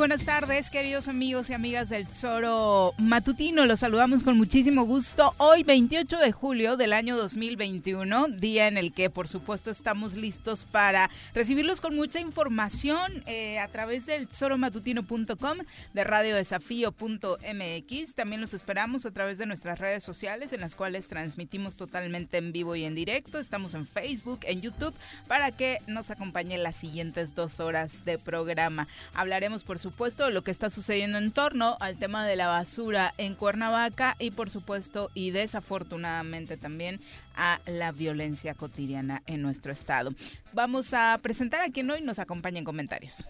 Buenas tardes, queridos amigos y amigas del Zoro Matutino. Los saludamos con muchísimo gusto. Hoy, 28 de julio del año 2021, día en el que, por supuesto, estamos listos para recibirlos con mucha información eh, a través del zoromatutino.com, de radiodesafío.mx. También los esperamos a través de nuestras redes sociales, en las cuales transmitimos totalmente en vivo y en directo. Estamos en Facebook, en YouTube, para que nos acompañen las siguientes dos horas de programa. Hablaremos por supuesto, lo que está sucediendo en torno al tema de la basura en Cuernavaca y, por supuesto, y desafortunadamente también a la violencia cotidiana en nuestro estado. Vamos a presentar a quien hoy nos acompaña en comentarios.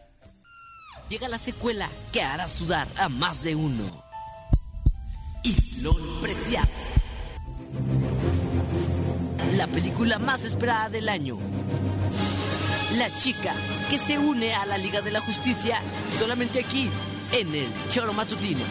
Llega la secuela que hará sudar a más de uno. Islón Preciado. La película más esperada del año la chica que se une a la Liga de la Justicia solamente aquí, en el Choro Matutino.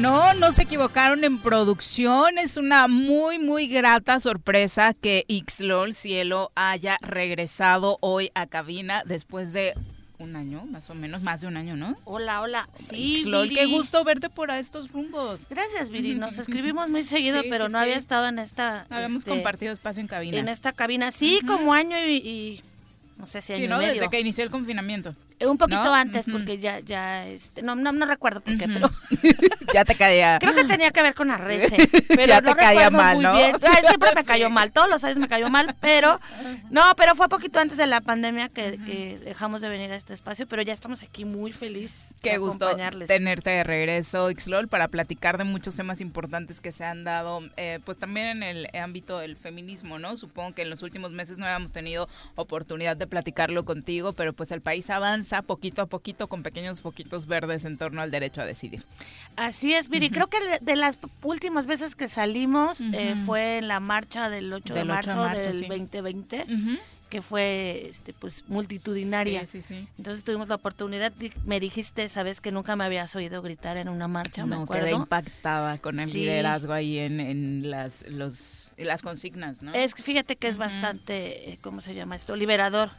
No, no se equivocaron en producción. Es una muy, muy grata sorpresa que Xlol Cielo haya regresado hoy a cabina después de un año, más o menos, más de un año, ¿no? Hola, hola. Sí, qué gusto verte por estos rumbos. Gracias, Viri. Nos escribimos muy seguido, pero no había estado en esta... Habíamos este, compartido espacio en cabina. En esta cabina, sí, como año y, no sé si año sí, ¿no? Desde que inició el confinamiento. Un poquito antes, porque ya, ya, este, no, no, no recuerdo por qué, pero... ya te caía. Creo que tenía que ver con Arrece, pero ya no te caía mal, muy ¿no? bien. siempre me cayó mal, todos los años me cayó mal, pero... No, pero fue poquito antes de la pandemia que, que dejamos de venir a este espacio, pero ya estamos aquí muy feliz Qué de gusto tenerte de regreso, Xlol, para platicar de muchos temas importantes que se han dado, eh, pues también en el ámbito del feminismo, ¿no? Supongo que en los últimos meses no habíamos tenido oportunidad de platicarlo contigo, pero pues el país avanza poquito a poquito con pequeños poquitos verdes en torno al derecho a decidir. Así es, Viri. Creo que de, las últimas veces que salimos eh, fue en la marcha del 8 de marzo, del 2020 que fue este pues multitudinaria. Sí, sí, sí. Entonces tuvimos la oportunidad, me dijiste, sabes que nunca me habías oído gritar en una marcha, no, me acuerdo. quedé impactada con el liderazgo ahí en, en las los las consignas, ¿no? Es fíjate que es bastante, eh, ¿cómo se llama esto? Liberador.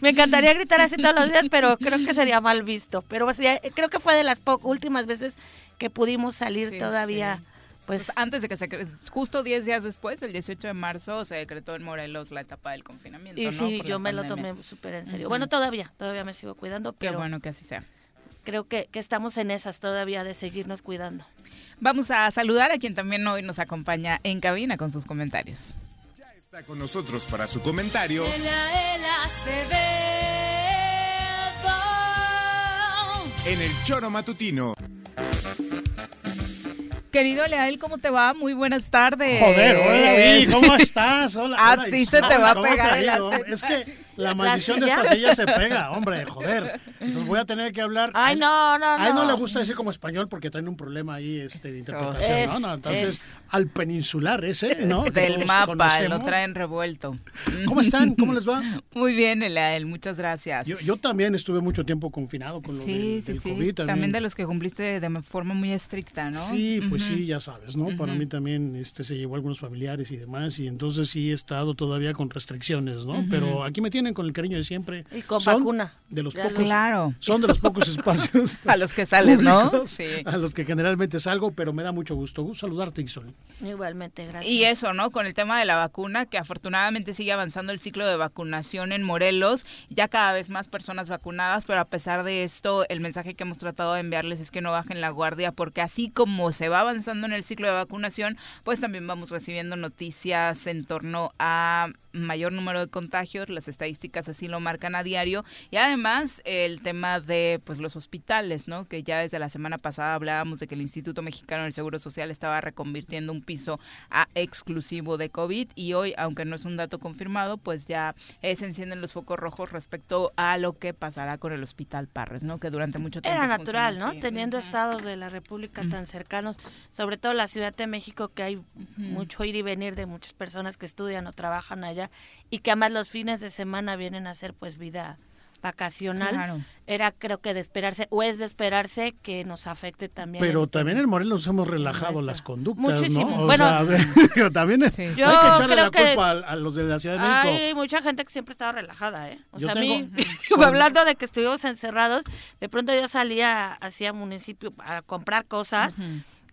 me encantaría gritar así todos los días, pero creo que sería mal visto. Pero creo que fue de las últimas veces que pudimos salir todavía pues, pues, antes de que se justo 10 días después, el 18 de marzo, se decretó en Morelos la etapa del confinamiento. Y sí, yo me lo tomé súper en serio. Bueno, todavía, todavía me sigo cuidando, pero... Qué bueno que así sea. Creo que, que estamos en esas todavía de seguirnos cuidando. Vamos a saludar a quien también hoy nos acompaña en cabina con sus comentarios. Ya está con nosotros para su comentario. En el Choro Matutino. Querido Leal, ¿cómo te va? Muy buenas tardes. Joder, hola, ¿cómo estás? Hola. Así se te va a pegar el Es que la maldición de esta silla se pega, hombre, joder. Entonces voy a tener que hablar. Ay, no, no, no. A él no le gusta decir como español porque traen un problema ahí este, de interpretación, ¿no? Entonces, al peninsular ese, ¿no? Del mapa, lo traen revuelto. ¿Cómo están? ¿Cómo les va? Muy bien, Elael, muchas gracias. Yo, también estuve mucho tiempo confinado con lo sí, del, sí, COVID. También. también. de los que cumpliste de forma muy estricta, ¿no? Sí, pues sí, ya sabes, ¿no? Para mí también este, se llevó algunos familiares y demás, y entonces sí he estado todavía con restricciones, ¿no? Pero aquí me tienen con el cariño de siempre y con vacuna. De los pocos, claro. Son de los pocos espacios. a los que sales, ¿no? Sí. A los que generalmente salgo, pero me da mucho gusto. gusto saludarte, Isol. Igualmente, gracias. Y eso, ¿no? Con el tema de la vacuna, que afortunadamente sigue avanzando el ciclo de vacunación en Morelos. Ya cada vez más personas vacunadas, pero a pesar de esto, el mensaje que hemos tratado de enviarles es que no bajen la guardia, porque así como se va avanzando en el ciclo de vacunación, pues también vamos recibiendo noticias en torno a mayor número de contagios, las estadísticas así lo marcan a diario. Y además el tema de pues los hospitales, ¿no? Que ya desde la semana pasada hablábamos de que el Instituto Mexicano del Seguro Social estaba reconvirtiendo un piso a exclusivo de COVID. Y hoy, aunque no es un dato confirmado, pues ya se encienden los focos rojos respecto a lo que pasará con el Hospital Parres, ¿no? Que durante mucho tiempo era natural, ¿no? Teniendo estados de la República tan cercanos, sobre todo la Ciudad de México que hay mucho ir y venir de muchas personas que estudian o trabajan allá y que además los fines de semana vienen a hacer pues vida vacacional, era creo que de esperarse, o es de esperarse que nos afecte también. Pero también en Morelos hemos relajado las conductas, Muchísimo. ¿no? bueno, también hay que echarle la culpa a, los de la Ciudad de México. Hay mucha gente que siempre estaba relajada, ¿eh? O sea, a mí, hablando de que estuvimos encerrados, de pronto yo salía hacia municipio a comprar cosas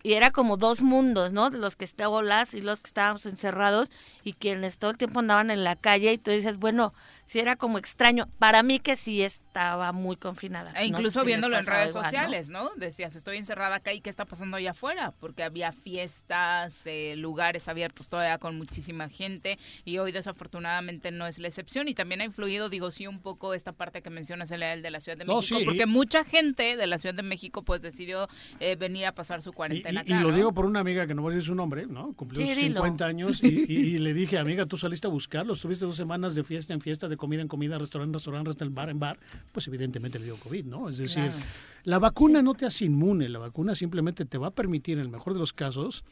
y era como dos mundos, ¿no? Los que estaban las y los que estábamos encerrados y quienes todo el tiempo andaban en la calle y tú dices, bueno, sí era como extraño. Para mí que sí estaba muy confinada. E incluso viéndolo en redes sociales, ¿no? Decías, estoy encerrada acá y qué está pasando allá afuera, porque había fiestas, eh, lugares abiertos todavía con muchísima gente y hoy desafortunadamente no es la excepción y también ha influido, digo, sí, un poco esta parte que mencionas, el de la Ciudad de México, porque mucha gente de la Ciudad de México pues decidió eh, venir a pasar su cuarentena y, lo digo por una amiga que no voy a decir su nombre, ¿no? Cumplió 50 años y, le dije, amiga, tú saliste a buscarlo, estuviste dos semanas de fiesta en fiesta, de comida en comida, restaurante en restaurante, bar en bar, pues evidentemente le dio COVID, ¿no? Es decir, la vacuna no te hace inmune, la vacuna simplemente te va a permitir, en el mejor de los casos,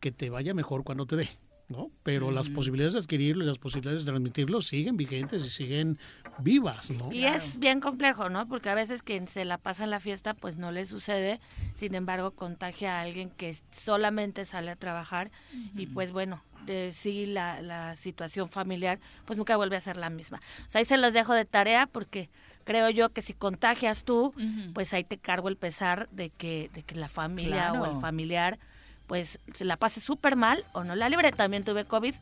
que te vaya mejor cuando te dé. ¿no? Pero las posibilidades de adquirirlo y las posibilidades de transmitirlo siguen vigentes y siguen vivas, ¿no? Y es bien complejo, ¿no? Porque a veces quien se la pasa en la fiesta, pues no le sucede, sin embargo contagia a alguien que solamente sale a trabajar y pues bueno, de, sí la, la situación familiar, pues nunca vuelve a ser la misma. O sea, ahí se los dejo de tarea porque creo yo que si contagias tú, pues ahí te cargo el pesar de que, de que la familia o el familiar pues se la pase súper mal o no la libre. También tuve COVID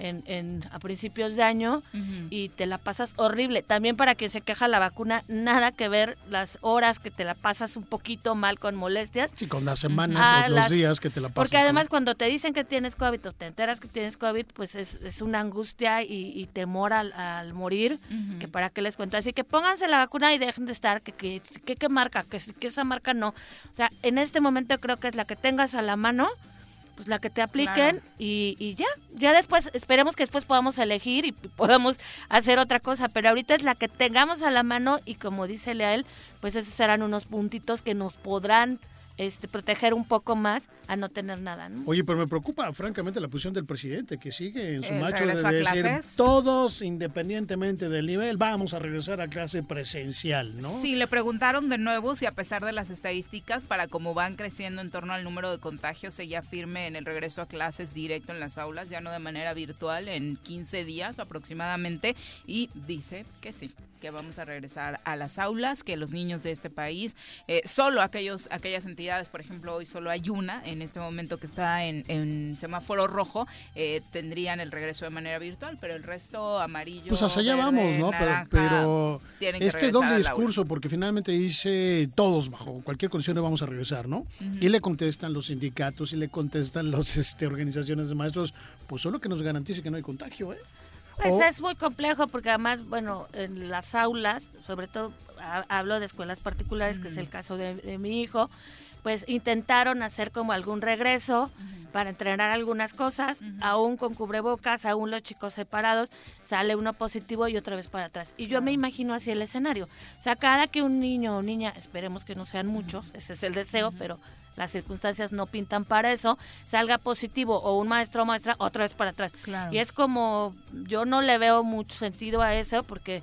en, en, a principios de año y te la pasas horrible. También para quien se queja la vacuna, nada que ver las horas que te la pasas un poquito mal con molestias. Sí, con las semanas, o los días que te la pasas. Porque además cuando te dicen que tienes COVID o te enteras que tienes COVID, pues es, es una angustia y, temor al, morir, que para qué les cuento. Así que pónganse la vacuna y dejen de estar, que, que, que, marca, que, que esa marca no. O sea, en este momento creo que es la que tengas a la mano pues la que te apliquen y, y, ya, ya después, esperemos que después podamos elegir y podamos hacer otra cosa, pero ahorita es la que tengamos a la mano y como dice Leal, pues esos serán unos puntitos que nos podrán este, proteger un poco más a no tener nada. ¿no? Oye, pero me preocupa francamente la posición del presidente, que sigue en su macho de decir todos, independientemente del nivel, vamos a regresar a clase presencial, ¿no? Sí, le preguntaron de nuevo si a pesar de las estadísticas, para cómo van creciendo en torno al número de contagios, ella firme en el regreso a clases directo en las aulas, ya no de manera virtual, en 15 días aproximadamente, y dice que sí que vamos a regresar a las aulas, que los niños de este país, eh, solo aquellos, aquellas entidades, por ejemplo, hoy solo hay una en este momento que está en, semáforo rojo, eh, tendrían el regreso de manera virtual, pero el resto amarillo. Pues hacia allá vamos, ¿no? pero, este doble discurso, porque finalmente dice todos bajo cualquier condición le vamos a regresar, ¿no? Y le contestan los sindicatos y le contestan las este, organizaciones de maestros, pues solo que nos garantice que no hay contagio, ¿eh? Pues es muy complejo porque además, bueno, en las aulas, sobre todo hablo de escuelas particulares, que es el caso de, mi hijo, pues intentaron hacer como algún regreso para entrenar algunas cosas, aún con cubrebocas, aún los chicos separados, sale uno positivo y otra vez para atrás. Y yo me imagino así el escenario. O sea, cada que un niño o niña, esperemos que no sean muchos, ese es el deseo, pero las circunstancias no pintan para eso, salga positivo o un maestro o maestra, otra vez para atrás. Y es como, yo no le veo mucho sentido a eso porque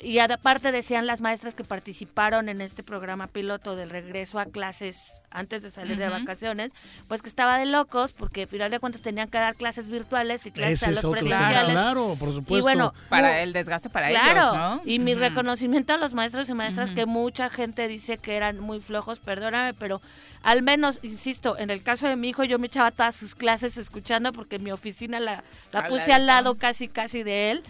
y aparte decían las maestras que participaron en este programa piloto del regreso a clases antes de salir de vacaciones, pues que estaba de locos porque al final de cuentas tenían que dar clases virtuales y clases a los presenciales. Claro, por supuesto. Y bueno, para el desgaste para ellos, ¿no? Y mi reconocimiento a los maestros y maestras que mucha gente dice que eran muy flojos, perdóname, pero al menos, insisto, en el caso de mi hijo yo me echaba todas sus clases escuchando porque mi oficina la, la puse al lado casi casi de él.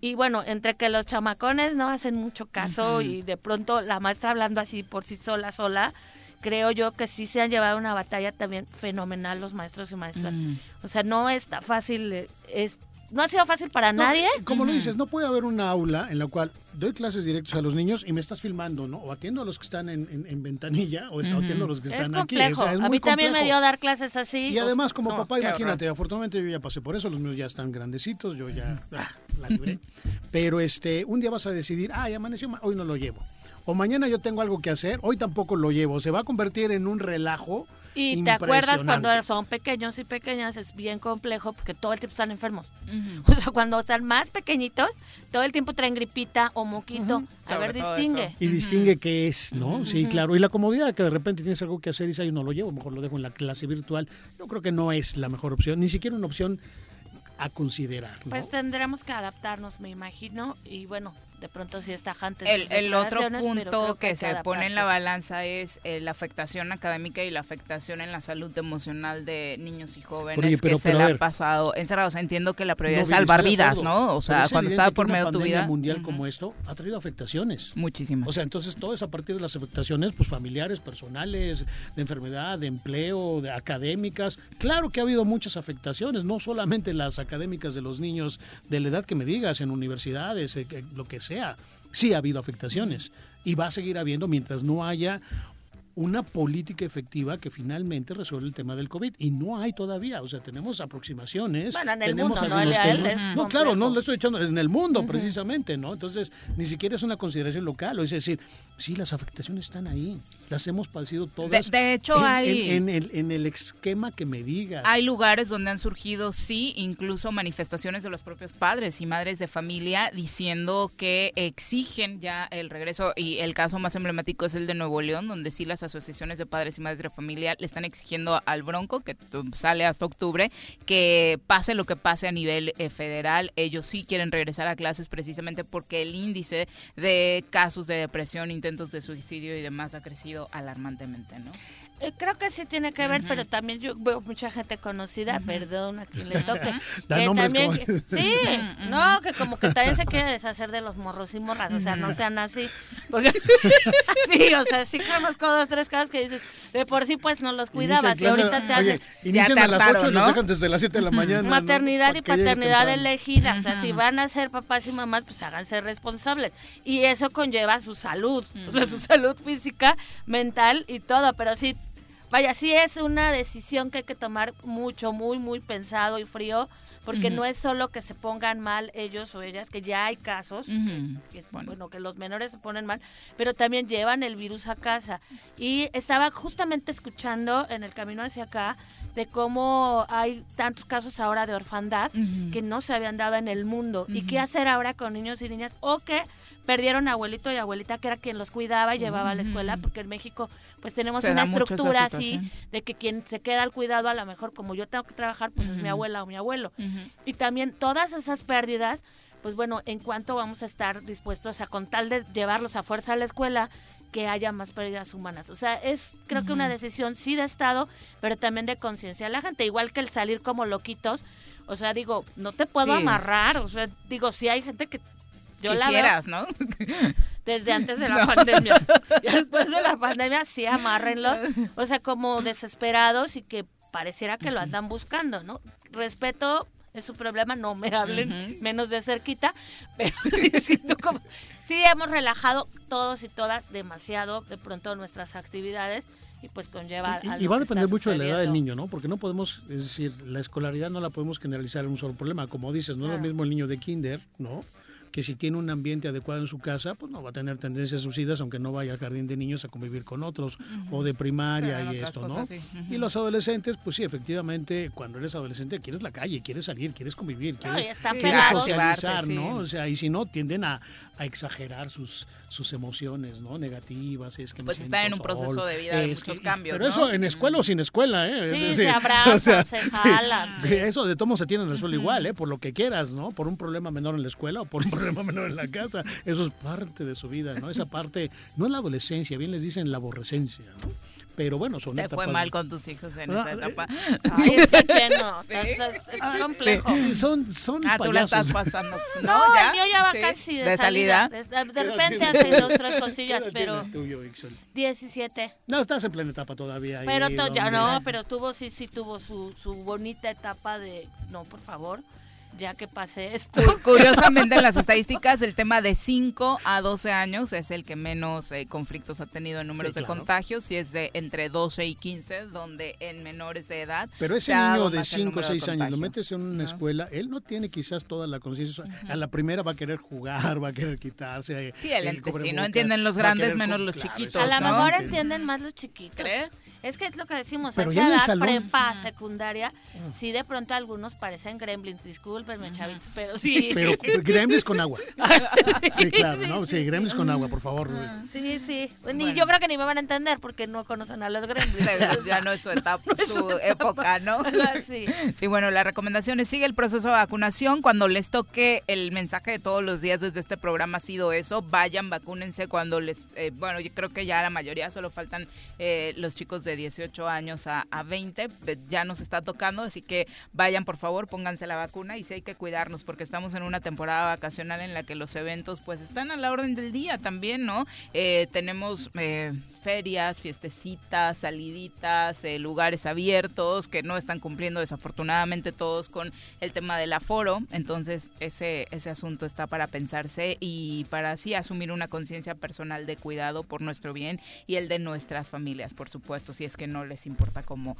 Y bueno, entre que los chamacones no hacen mucho caso y de pronto la maestra hablando así por sí sola, sola, creo yo que sí se han llevado una batalla también fenomenal los maestros y maestras. Mm. O sea, no está fácil, eh, es, no ha sido fácil para nadie. Como lo dices, no puede haber una aula en la cual doy clases directas a los niños y me estás filmando, ¿no? O atiendo a los que están en, ventanilla o atiendo a los que están aquí. a mí también me dio dar clases así. Y pues, además, como papá, imagínate, afortunadamente yo ya pasé por eso, los míos ya están grandecitos, yo ya ah, la libré. Pero este, un día vas a decidir, ah, ya amaneció, hoy no lo llevo. O mañana yo tengo algo que hacer, hoy tampoco lo llevo. Se va a convertir en un relajo y te acuerdas cuando son pequeños y pequeñas es bien complejo porque todo el tiempo están enfermos. O sea, cuando están más pequeñitos, todo el tiempo traen gripita o moquito. A ver, distingue. Y distingue qué es, ¿no? Sí, claro. Y la comodidad que de repente tienes algo que hacer y dices, yo no lo llevo, mejor lo dejo en la clase virtual. Yo creo que no es la mejor opción, ni siquiera una opción a considerar. Pues tendremos que adaptarnos, me imagino, y bueno, de pronto sí está tajante. El, el otro punto que, se pone en la balanza es eh, la afectación académica y la afectación en la salud emocional de niños y jóvenes que se le han pasado encerrados. Entiendo que la prioridad es salvar vidas, ¿no? O sea, cuando estaba por medio de tu vida. mundial como esto ha traído afectaciones. Muchísimas. O sea, entonces todo es a partir de las afectaciones pues familiares, personales, de enfermedad, de empleo, de académicas. Claro que ha habido muchas afectaciones, no solamente las académicas de los niños de la edad que me digas, en universidades, eh, lo que sea, sí ha habido afectaciones y va a seguir habiendo mientras no haya una política efectiva que finalmente resuelva el tema del COVID. Y no hay todavía. O sea, tenemos aproximaciones. tenemos algunos temas. No, claro, no lo estoy echando en el mundo, precisamente, ¿no? Entonces, ni siquiera es una consideración local. Es decir, sí, las afectaciones están ahí. Las hemos padecido todas. De, hecho, en, hay. En, el, en el esquema que me digas. Hay lugares donde han surgido, sí, incluso manifestaciones de los propios padres y madres de familia diciendo que exigen ya el regreso. Y el caso más emblemático es el de Nuevo León, donde sí las asociaciones de padres y madres de familia le están exigiendo al Bronco, que sale hasta octubre, que pase lo que pase a nivel eh, federal. Ellos sí quieren regresar a clases precisamente porque el índice de casos de depresión, intentos de suicidio y demás ha crecido alarmantemente, ¿no? Eh, creo que sí tiene que ver, pero también yo veo mucha gente conocida, perdón a quien le toque. que también, sí, no, que como que también se quiere deshacer de los morros y morras, o sea, no sean así. Porque, sí, o sea, sí conozco dos, tres casos que dices, de por sí pues no los cuidabas y ahorita te oye, inician a las 8 y los dejan desde las 7 de la mañana. Maternidad y paternidad elegida, o sea, si van a ser papás y mamás, pues háganse responsables. Y eso conlleva su salud, o sea, su salud física, mental y todo, pero sí Vaya, sí es una decisión que hay que tomar mucho, muy, muy pensado y frío, porque no es solo que se pongan mal ellos o ellas, que ya hay casos, que, bueno. que los menores se ponen mal, pero también llevan el virus a casa. Y estaba justamente escuchando en el camino hacia acá de cómo hay tantos casos ahora de orfandad que no se habían dado en el mundo. ¿Y qué hacer ahora con niños y niñas? O que perdieron a abuelito y abuelita que era quien los cuidaba y llevaba a la escuela, porque en México pues tenemos una estructura así de que quien se queda al cuidado a lo mejor como yo tengo que trabajar pues es mi abuela o mi abuelo. Y también todas esas pérdidas, pues bueno, en cuanto vamos a estar dispuestos a con tal de llevarlos a fuerza a la escuela, que haya más pérdidas humanas. O sea, es creo que una decisión sí de Estado, pero también de conciencia de la gente, igual que el salir como loquitos. O sea, digo, no te puedo amarrar, o sea, digo, si hay gente que yo Quisieras, la ¿no? Desde antes de la pandemia. Y después de la pandemia, sí, amárrenlos. O sea, como desesperados y que pareciera que lo andan buscando, ¿no? Respeto es su problema, no me hablen menos de cerquita, pero sí siento como, sí hemos relajado todos y todas demasiado de pronto nuestras actividades y pues conlleva y, y va a depender mucho de la edad del niño no porque no podemos es decir la escolaridad no la podemos generalizar en un solo problema como dices no es lo mismo el niño de kinder no que si tiene un ambiente adecuado en su casa, pues no va a tener tendencias suicidas, aunque no vaya al jardín de niños a convivir con otros, o de primaria y esto, ¿no? Y los adolescentes, pues sí, efectivamente, cuando eres adolescente quieres la calle, quieres salir, quieres convivir, quieres, socializar, ¿no? O sea, y si no, tienden a, exagerar sus, sus emociones, ¿no? Negativas, es que Pues están en un proceso de vida de muchos cambios, Pero eso en escuela o sin escuela, ¿eh? Sí, se abrazan, se jalan. Sí, eso de tomo se tiene en el suelo igual, ¿eh? Por lo que quieras, ¿no? Por un problema menor en la escuela o por un problema menor en la casa. Eso es parte de su vida, ¿no? Esa parte, no es la adolescencia, bien les dicen la aborrecencia, ¿no? Pero bueno, son Te fue mal con tus hijos en esa etapa. Ay, es que no, es, es complejo. Son, son ah, tú la estás pasando. No, ¿ya? el mío ya va casi de, salida. De, de, repente hace dos, tres cosillas, pero... Tuyo, 17. No, estás en plena etapa todavía. Pero ya no, pero tuvo, sí, sí tuvo su, su bonita etapa de... No, por favor ya que pase esto. Curiosamente en las estadísticas el tema de 5 a 12 años es el que menos eh, conflictos ha tenido en números de contagios y es de entre 12 y 15 donde en menores de edad. Pero ese niño de 5 o 6 años lo metes en una escuela, él no tiene quizás toda la conciencia. A la primera va a querer jugar, va a querer quitarse. Sí, el, si no entienden los grandes menos los chiquitos. A lo mejor entienden más los chiquitos. ¿Crees? Es que es lo que decimos, Pero esa edad prepa, secundaria, ah. sí de pronto algunos parecen gremlins, discúlpenme chavitos, pero sí. Pero gremlins con agua. sí, claro, ¿no? Sí, gremlins con agua, por favor. Sí, sí. Ni, yo creo que ni me van a entender porque no conocen a los gremlins. ya no es su etapa, su época, ¿no? Sí. sí, bueno, la recomendación es sigue el proceso de vacunación. Cuando les toque el mensaje de todos los días desde este programa ha sido eso, vayan, vacúnense cuando les, eh, bueno, yo creo que ya la mayoría solo faltan eh, los chicos de de 18 años a, a 20, ya nos está tocando, así que vayan por favor, pónganse la vacuna y hay que cuidarnos porque estamos en una temporada vacacional en la que los eventos pues están a la orden del día también, ¿no? Eh, tenemos eh, ferias, fiestecitas, saliditas, eh, lugares abiertos que no están cumpliendo desafortunadamente todos con el tema del aforo, entonces ese, ese asunto está para pensarse y para así asumir una conciencia personal de cuidado por nuestro bien y el de nuestras familias, por supuesto si es que no les importa como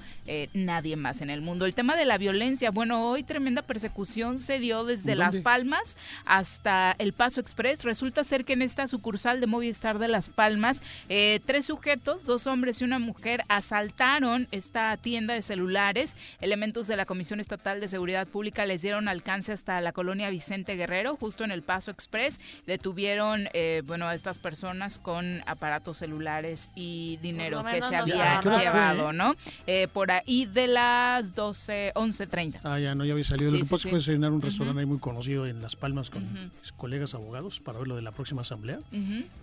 nadie más en el mundo. El tema de la violencia, bueno, hoy tremenda persecución se dio desde Las Palmas hasta el Paso Express. Resulta ser que en esta sucursal de Movistar de Las Palmas, eh, tres sujetos, dos hombres y una mujer, asaltaron esta tienda de celulares. Elementos de la Comisión Estatal de Seguridad Pública les dieron alcance hasta la colonia Vicente Guerrero, justo en el Paso Express. Detuvieron, eh, bueno, a estas personas con aparatos celulares y dinero que se había llevado, ¿no? Eh, por ahí de las 12, 11.30. Ah, ya no, ya había salido. lo que pasa fue cenar un restaurante ahí muy conocido en Las Palmas con mis colegas abogados para ver lo de la próxima asamblea,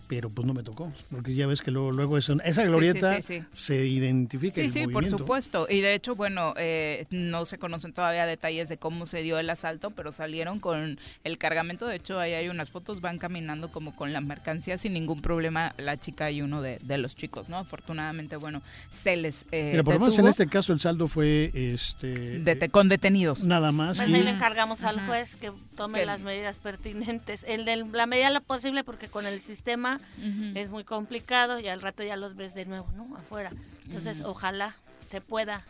pero pues no me tocó, porque ya ves que luego, luego esa glorieta se identifica. Sí, sí, por supuesto. Y de hecho, bueno, eh, no se conocen todavía detalles de cómo se dio el asalto, pero salieron con el cargamento. De hecho, ahí hay unas fotos, van caminando como con la mercancía sin ningún problema la chica y uno de, de los chicos, ¿no? Afortunadamente, bueno, se les eh, por lo menos en este caso el saldo fue este con detenidos. Nada más. Pues y... encargamos al juez que tome las medidas pertinentes. El de la medida lo posible porque con el sistema es muy complicado y al rato ya los ves de nuevo, ¿no? Afuera. Entonces, ojalá se pueda.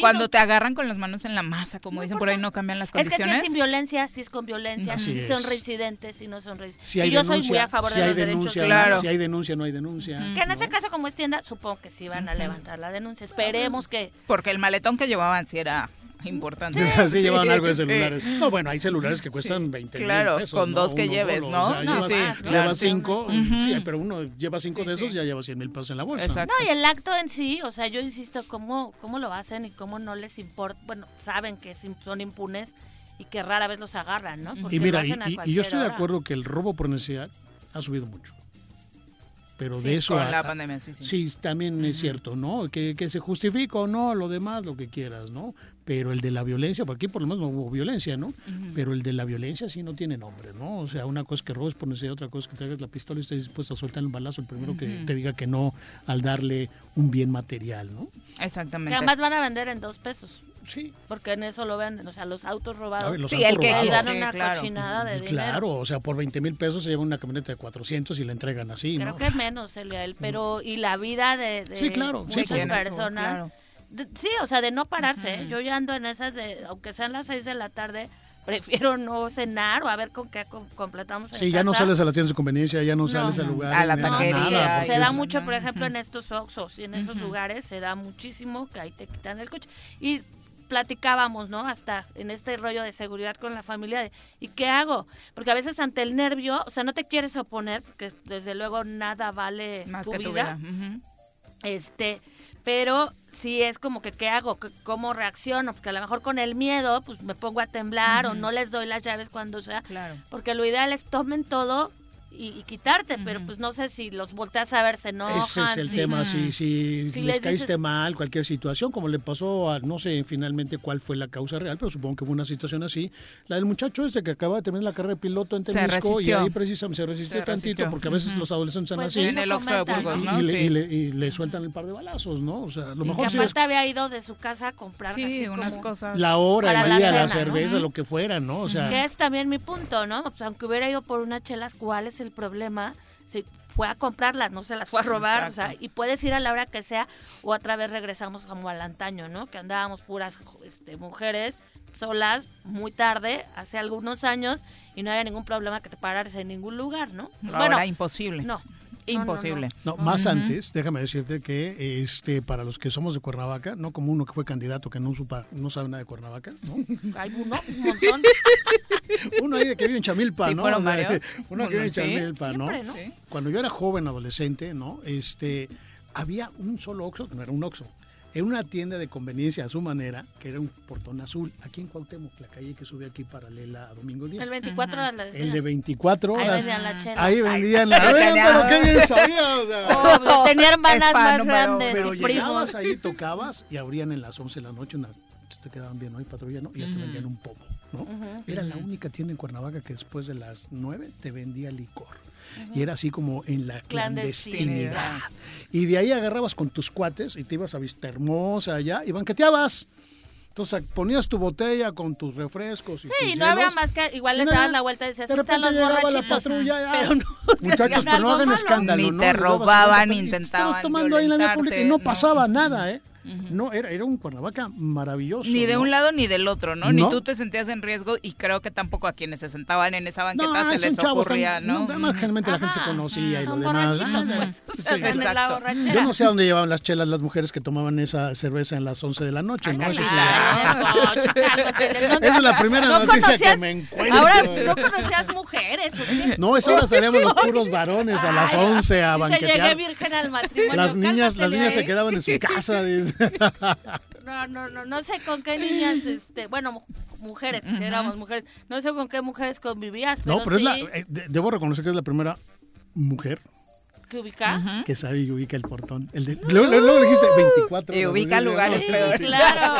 Cuando te agarran con las manos en la masa, como dicen por ahí, no cambian las condiciones. Es que si es sin violencia, si es con violencia, si son reincidentes, si no son reincidentes. y yo soy muy a favor de los derechos claro. Si hay denuncia, no hay denuncia. Que en ese caso, como es tienda, supongo que sí van a levantar la denuncia. Esperemos que... Porque el maletón que llevaban sí era importante. Sí, o llevan algo de celulares. No, bueno, hay celulares que cuestan 20 mil claro, pesos. con dos que lleves, ¿no? llevas, sí, llevas cinco, sí, pero uno lleva cinco de esos y ya lleva 100 mil pesos en la bolsa. Exacto. No, y el acto en sí, o sea, yo insisto, ¿cómo, cómo lo hacen y cómo no les importa? Bueno, saben que son impunes y que rara vez los agarran, ¿no? Porque y mira, y, y, yo estoy de acuerdo que el robo por necesidad ha subido mucho pero de eso con la pandemia sí, sí. sí también es cierto no que, que, se justifica o no lo demás lo que quieras no pero el de la violencia por aquí por lo menos no hubo violencia no pero el de la violencia sí no tiene nombre no o sea una cosa es que robes por necesidad otra cosa es que traigas la pistola y estés dispuesto a soltar un balazo el primero que te diga que no al darle un bien material no exactamente. Que además van a vender en dos pesos. Sí. Porque en eso lo ven, o sea, los autos robados. los sí, el que dan una claro. cochinada de Claro, o sea, por 20 mil pesos se lleva una camioneta de 400 y la entregan así, Creo que es menos, él, pero y la vida de, sí, claro, muchas personas. Sí, o sea, de no pararse. Yo ya ando en esas de, aunque sean las 6 de la tarde, prefiero no cenar o a ver con qué completamos. sí, ya no sales a las tiendas de conveniencia, ya no, sales al lugar. A la taquería. se da mucho, por ejemplo, en estos Oxos y en esos lugares se da muchísimo que ahí te quitan el coche. Y platicábamos, ¿no? Hasta en este rollo de seguridad con la familia de, ¿y qué hago? Porque a veces ante el nervio, o sea, no te quieres oponer, porque desde luego nada vale Más tu que vida. Tu vida. Este, pero sí es como que qué hago, cómo reacciono, porque a lo mejor con el miedo pues me pongo a temblar o no les doy las llaves cuando sea, claro. porque lo ideal es tomen todo y, quitarte, pero pues no sé si los volteas a ver, se enojan. Ese es el tema, si, si, les, caíste mal, cualquier situación, como le pasó a, no sé finalmente cuál fue la causa real, pero supongo que fue una situación así. La del muchacho este que acaba de terminar la carrera de piloto en Temisco y ahí precisamente se resistió tantito, porque a veces los adolescentes son pues así. En el Oxxo de Burgos, ¿no? Y, le, y, le, sueltan el par de balazos, ¿no? O sea, lo mejor que aparte había ido de su casa a comprar sí, unas cosas. La hora, día, la, cerveza, lo que fuera, ¿no? O sea, que es también mi punto, ¿no? Pues aunque hubiera ido por unas chelas, ¿cuál es el problema? se fue a comprarlas, no se las fue a robar, o sea, y puedes ir a la hora que sea o otra vez regresamos como al antaño, ¿no? Que andábamos puras este, mujeres solas muy tarde, hace algunos años, y no había ningún problema que te pararas en ningún lugar, ¿no? bueno, imposible. No, Imposible. No, más antes, déjame decirte que este para los que somos de Cuernavaca, no como uno que fue candidato que no supa, no sabe nada de Cuernavaca, ¿no? Hay uno, un montón. uno ahí que vive en Chamilpa, ¿no? Fueron varios. Uno que vive en Chamilpa, ¿no? Cuando yo era joven, adolescente, ¿no? Este, había un solo Oxxo, no era un Oxxo, en una tienda de conveniencia a su manera, que era un portón azul, aquí en Cuauhtémoc, la calle que sube aquí paralela a Domingo Díaz. El 24 horas. El de 24 horas. Ahí vendían la chela. Ahí vendían la pero qué bien sabía, o sea. Oh, tenían hermanas más grandes pero y primos. ahí, tocabas y abrían en las 11 de la noche una te quedaban bien, ¿no? Y patrulla, ¿no? Y ya te vendían un pomo, ¿no? Era la única tienda en Cuernavaca que después de las 9 te vendía licor y era así como en la clandestinidad. Y de ahí agarrabas con tus cuates y te ibas a Vista Hermosa allá y banqueteabas. Entonces ponías tu botella con tus refrescos y Sí, no había más que igual les dabas la vuelta y decías, de están los borrachitos. La patrulla, pero no, Muchachos, pero no hagan escándalo. Ni te robaban, ni intentaban Estabas tomando ahí en la vía pública y no pasaba nada, ¿eh? No, era, era un Cuernavaca maravilloso. Ni de un lado ni del otro, ¿no? Ni tú te sentías en riesgo y creo que tampoco a quienes se sentaban en esa banqueta se les ocurría, ¿no? no generalmente la gente se conocía y lo demás. Pues, Yo no sé a dónde llevaban las chelas las mujeres que tomaban esa cerveza en las 11 de la noche, ¿no? Eso Esa es la primera noticia que me encuentro. Ahora, ¿no conocías mujeres? No, eso ahora salíamos los puros varones a las 11 a banquetear. llegué virgen al matrimonio. Las niñas, las niñas se quedaban en su casa, no, no, no, no sé con qué niñas, este, bueno, mujeres, éramos mujeres, no sé con qué mujeres convivías, pero No, pero es la, eh, debo reconocer que es la primera mujer que ubica que sabe y ubica el portón. El de, luego, luego, dijiste 24. Y ubica lugares sí, claro.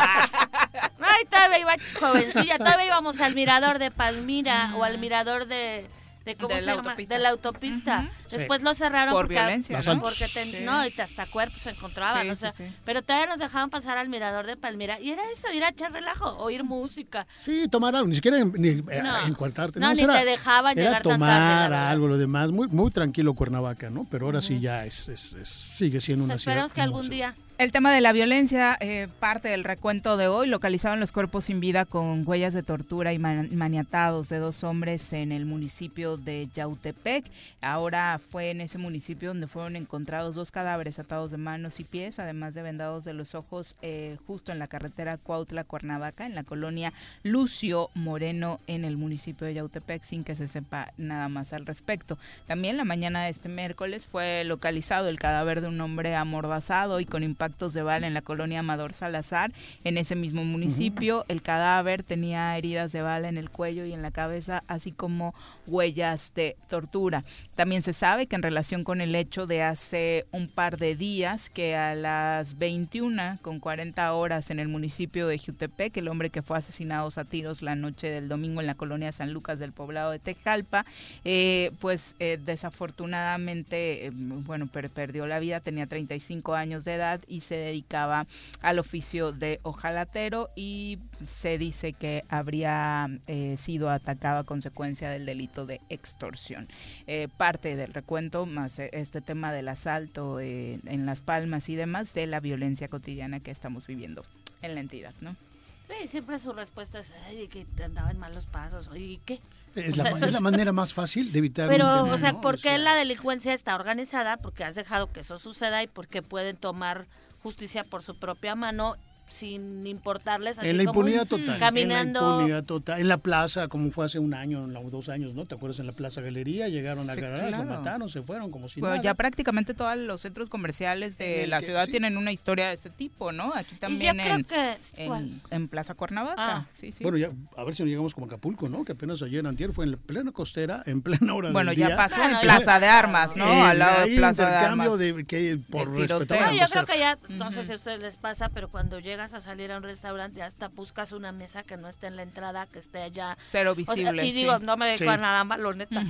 Ay, todavía iba jovencilla, todavía íbamos al mirador de Palmira o al mirador de de, ¿cómo se la llama? de la autopista. Después lo cerraron por porque, violencia, ¿no? porque no, y hasta cuerpos se encontraban, o sea, pero todavía nos dejaban pasar al mirador de Palmira y era eso, ir a echar relajo, oír música. Sí, tomar algo, ni siquiera ni, eh, encuartarte. No, ni te dejaban era llegar tomar algo, lo demás, muy muy tranquilo Cuernavaca, ¿no? Pero ahora sí ya es, sigue siendo una ciudad. Esperamos que algún día el tema de la violencia, eh, parte del recuento de hoy, localizaban los cuerpos sin vida con huellas de tortura y maniatados de dos hombres en el municipio de Yautepec. Ahora fue en ese municipio donde fueron encontrados dos cadáveres atados de manos y pies, además de vendados de los ojos, eh, justo en la carretera Cuautla-Cuernavaca, en la colonia Lucio Moreno, en el municipio de Yautepec, sin que se sepa nada más al respecto. También la mañana de este miércoles fue localizado el cadáver de un hombre amordazado y con impacto actos de bala en la colonia Amador Salazar, en ese mismo municipio. El cadáver tenía heridas de bala en el cuello y en la cabeza, así como huellas de tortura. También se sabe que en relación con el hecho de hace un par de días, que a las 21 con 40 horas en el municipio de Jutepec, el hombre que fue asesinado a tiros la noche del domingo en la colonia San Lucas del poblado de Tejalpa, eh, pues eh, desafortunadamente, eh, bueno, perdió la vida, tenía 35 años de edad y se dedicaba al oficio de ojalatero y se dice que habría eh, sido atacado a consecuencia del delito de extorsión. Eh, parte del recuento, más este tema del asalto en Las Palmas y demás, de la violencia cotidiana que estamos viviendo en la entidad, ¿no? Sí, siempre su respuesta es, ay, que andaba en malos pasos, ¿y qué? Es, la, manera más fácil de evitar Pero, o sea, ¿por qué la delincuencia está organizada? Porque has dejado que eso suceda y porque pueden tomar justicia por su propia mano sin importarles. Así en la impunidad total. Caminando. En la impunidad total. En la plaza, como fue hace un año, dos años, ¿no? ¿Te acuerdas? En la Plaza Galería llegaron a agarrar, lo mataron, se fueron como si Ya prácticamente todos los centros comerciales de la ciudad tienen una historia de este tipo, ¿no? Aquí también en, en, Plaza Cuernavaca. Ah. Sí, sí. Bueno, ya a ver si nos llegamos como Acapulco, ¿no? Que apenas ayer en Antier fue en plena costera, en plena hora bueno, del día. Bueno, ya pasó en Plaza de Armas, ¿no? Al lado de Plaza de Armas. De, que por respetar yo creo que ya, no sé si a ustedes les pasa, pero cuando llegas a salir a un restaurante hasta buscas una mesa que no esté en la entrada, que esté allá. Cero visible. y digo, no me dedico a nada malo, neta.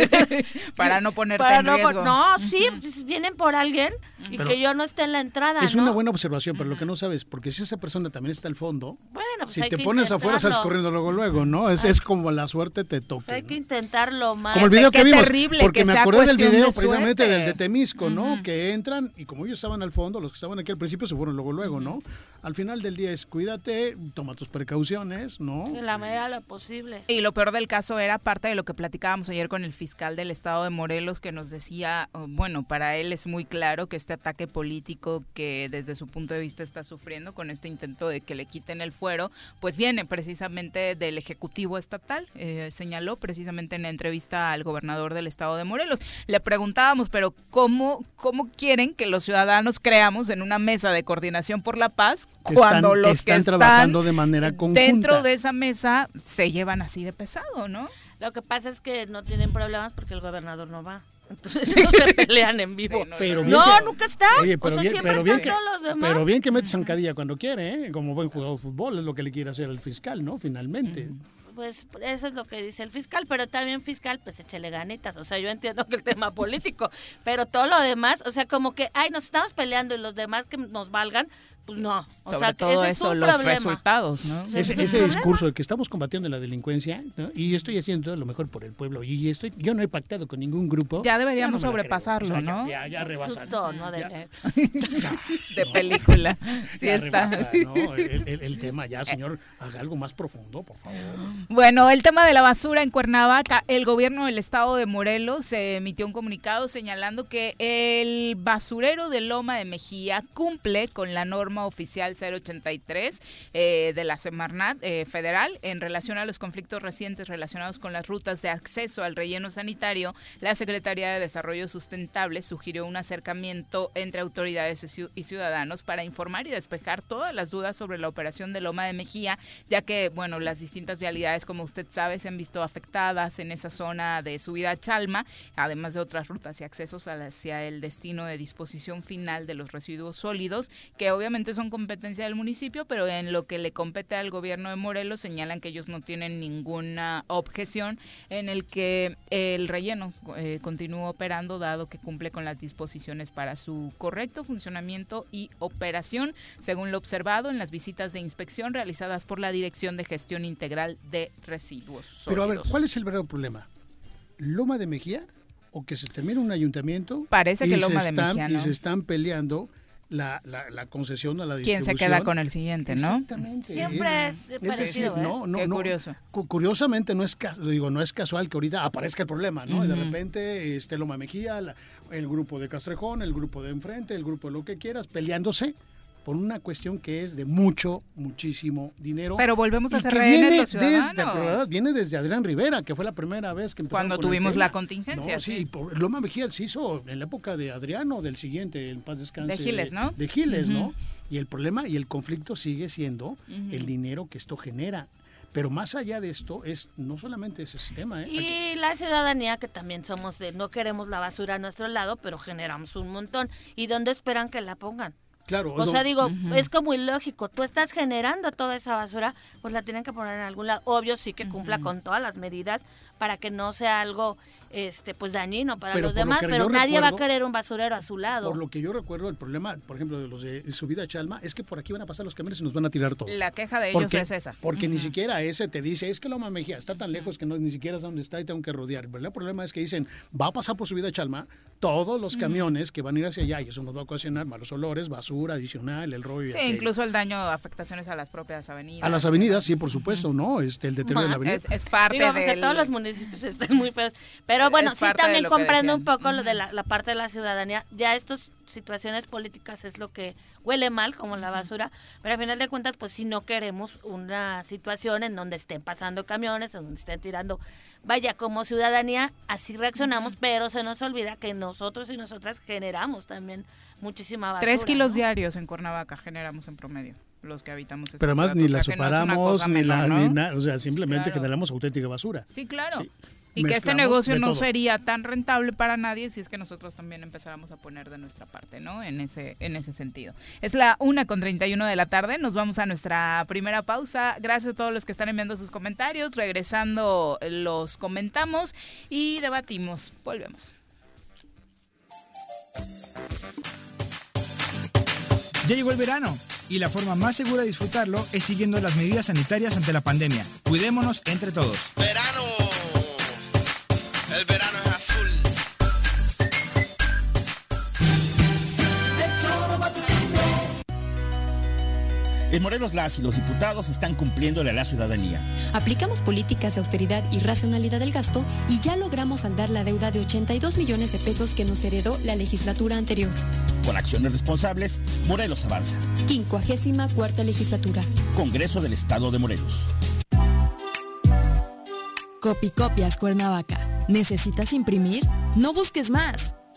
para no ponerte en riesgo. no, sí, pues, vienen por alguien y que yo no esté en la entrada. Es una buena observación, pero lo que no sabes, porque si esa persona también está al fondo, bueno, pues si te pones afuera sales corriendo luego, luego, ¿no? Es, es como la suerte te toca. Pues hay que intentarlo más. Como el video que vimos, porque me acordé del video precisamente del de Temisco, ¿no? Que entran y como ellos estaban al fondo, los que estaban aquí al principio se fueron luego, luego, ¿no? Al final del día es cuídate, toma tus precauciones, ¿no? En la medida de lo posible. Y lo peor del caso era parte de lo que platicábamos ayer con el fiscal del estado de Morelos que nos decía, oh, bueno, para él es muy claro que este ataque político que desde su punto de vista está sufriendo con este intento de que le quiten el fuero, pues viene precisamente del Ejecutivo Estatal, eh, señaló precisamente en la entrevista al gobernador del estado de Morelos. Le preguntábamos, pero ¿cómo, cómo quieren que los ciudadanos creamos en una mesa de coordinación por la paz cuando los que están, trabajando de manera conjunta. dentro de esa mesa se llevan así de pesado, ¿no? Lo que pasa es que no tienen problemas porque el gobernador no va. Entonces no se pelean en vivo. no, nunca está. Oye, pero, bien, pero, bien que, pero bien que mete zancadilla cuando quiere, ¿eh? como buen jugador de fútbol, es lo que le quiere hacer el fiscal, ¿no? Finalmente. Pues eso es lo que dice el fiscal, pero también fiscal, pues échele ganitas. O sea, yo entiendo que el tema político, pero todo lo demás, o sea, como que, ay, nos estamos peleando y los demás que nos valgan, pues no. O sea, todo eso, los resultados, ¿no? Ese, discurso de que estamos combatiendo la delincuencia y estoy haciendo lo mejor por el pueblo y estoy, yo no he pactado con ningún grupo. Ya deberíamos sobrepasarlo, ¿no? Ya, ya, ¿no? De, de película. Sí está. el, tema, ya, señor, haga algo más profundo, por favor. Bueno, el tema de la basura en Cuernavaca, el gobierno del estado de Morelos emitió un comunicado señalando que el basurero de Loma de Mejía cumple con la norma oficial 083 eh, de la Semarnat eh, federal en relación a los conflictos recientes relacionados con las rutas de acceso al relleno sanitario, la Secretaría de Desarrollo Sustentable sugirió un acercamiento entre autoridades y ciudadanos para informar y despejar todas las dudas sobre la operación de Loma de Mejía, ya que, bueno, las distintas vialidades, como usted sabe, se han visto afectadas en esa zona de subida a Chalma, además de otras rutas y accesos hacia el destino de disposición final de los residuos sólidos, que obviamente son competencia del municipio, pero en lo que le compete al gobierno de Morelos señalan que ellos no tienen ninguna objeción en el que el relleno eh, continúe operando dado que cumple con las disposiciones para su correcto funcionamiento y operación, según lo observado en las visitas de inspección realizadas por la Dirección de Gestión Integral de Residuos. Pero a ver, ¿cuál es el verdadero problema? ¿Loma de Mejía? ¿O que se termina un ayuntamiento? Parece que Loma de Mejía, Y se están peleando la, la, concesión a la distribución. ¿Quién se queda con el siguiente, no? Exactamente. Siempre es, parecido, ¿eh? no, no, Qué curioso. Curiosamente no es digo no es casual que ahorita aparezca el problema, ¿no? Y de repente esté Loma Mejía, el grupo de Castrejón, el grupo de enfrente, el grupo de lo que quieras peleándose por una cuestión que es de mucho, muchísimo dinero. Pero volvemos a ser rehenes los ciudadanos. viene desde Adrián Rivera, que fue la primera vez que Cuando tuvimos la contingencia. sí, por, Loma Mejía se hizo en la época de Adriano, del siguiente, el paz descanse. De Giles, ¿no? De Giles, ¿no? Y el problema y el conflicto sigue siendo el dinero que esto genera. Pero más allá de esto es no solamente ese sistema. ¿eh? Y la ciudadanía que también somos de no queremos la basura a nuestro lado, pero generamos un montón. ¿Y dónde esperan que la pongan? Claro. O sea, digo, es como ilógico. Tú estás generando toda esa basura, pues la tienen que poner en algún lado. Obvio, sí que cumpla con todas las medidas para que no sea algo este pues dañino para los demás, pero nadie va a querer un basurero a su lado. Por lo que yo recuerdo, el problema, por ejemplo, de los de subida a Chalma, es que por aquí van a pasar los camiones y nos van a tirar todo. La queja de ellos es esa. Porque ni siquiera ese te dice, es que Loma Mejía está tan lejos que no, ni siquiera es donde está y tengo que rodear. El problema es que dicen, va a pasar por subida a Chalma todos los camiones que van a ir hacia allá y eso nos va a ocasionar malos olores, basura adicional, el rollo. Sí, incluso el daño, afectaciones a las propias avenidas. A las avenidas, sí, por supuesto, ¿no? Este, el deterioro de la avenida. Es, parte de todos los municipios están muy feos. Pero bueno, sí también comprendo un poco lo de la, parte de la ciudadanía. Ya estas situaciones políticas es lo que huele mal, como la basura, pero al final de cuentas, pues si no queremos una situación en donde estén pasando camiones, en donde estén tirando, vaya, como ciudadanía, así reaccionamos, pero se nos olvida que nosotros y nosotras generamos también muchísima basura. Tres kilos diarios en Cuernavaca generamos en promedio los que habitamos. Esta Pero además ni la separamos, ni la, ni nada, o sea, simplemente generamos auténtica basura. Sí, claro. Y que este negocio no sería tan rentable para nadie si es que nosotros también empezáramos a poner de nuestra parte, ¿no? En ese, en ese sentido. Es la una con 31 de la tarde. Nos vamos a nuestra primera pausa. Gracias a todos los que están enviando sus comentarios. Regresando, los comentamos y debatimos. Volvemos. Ya llegó el verano y la forma más segura de disfrutarlo es siguiendo las medidas sanitarias ante la pandemia. Cuidémonos entre todos. Verano el verano es azul. En Morelos las y los diputados están cumpliéndole a la ciudadanía. Aplicamos políticas de austeridad y racionalidad del gasto y ya logramos saldar la deuda de 82 millones de pesos que nos heredó la legislatura anterior. Con acciones responsables, Morelos avanza. 54 legislatura. Congreso del Estado de Morelos. Copicopias Cuernavaca. ¿Necesitas imprimir? No busques más.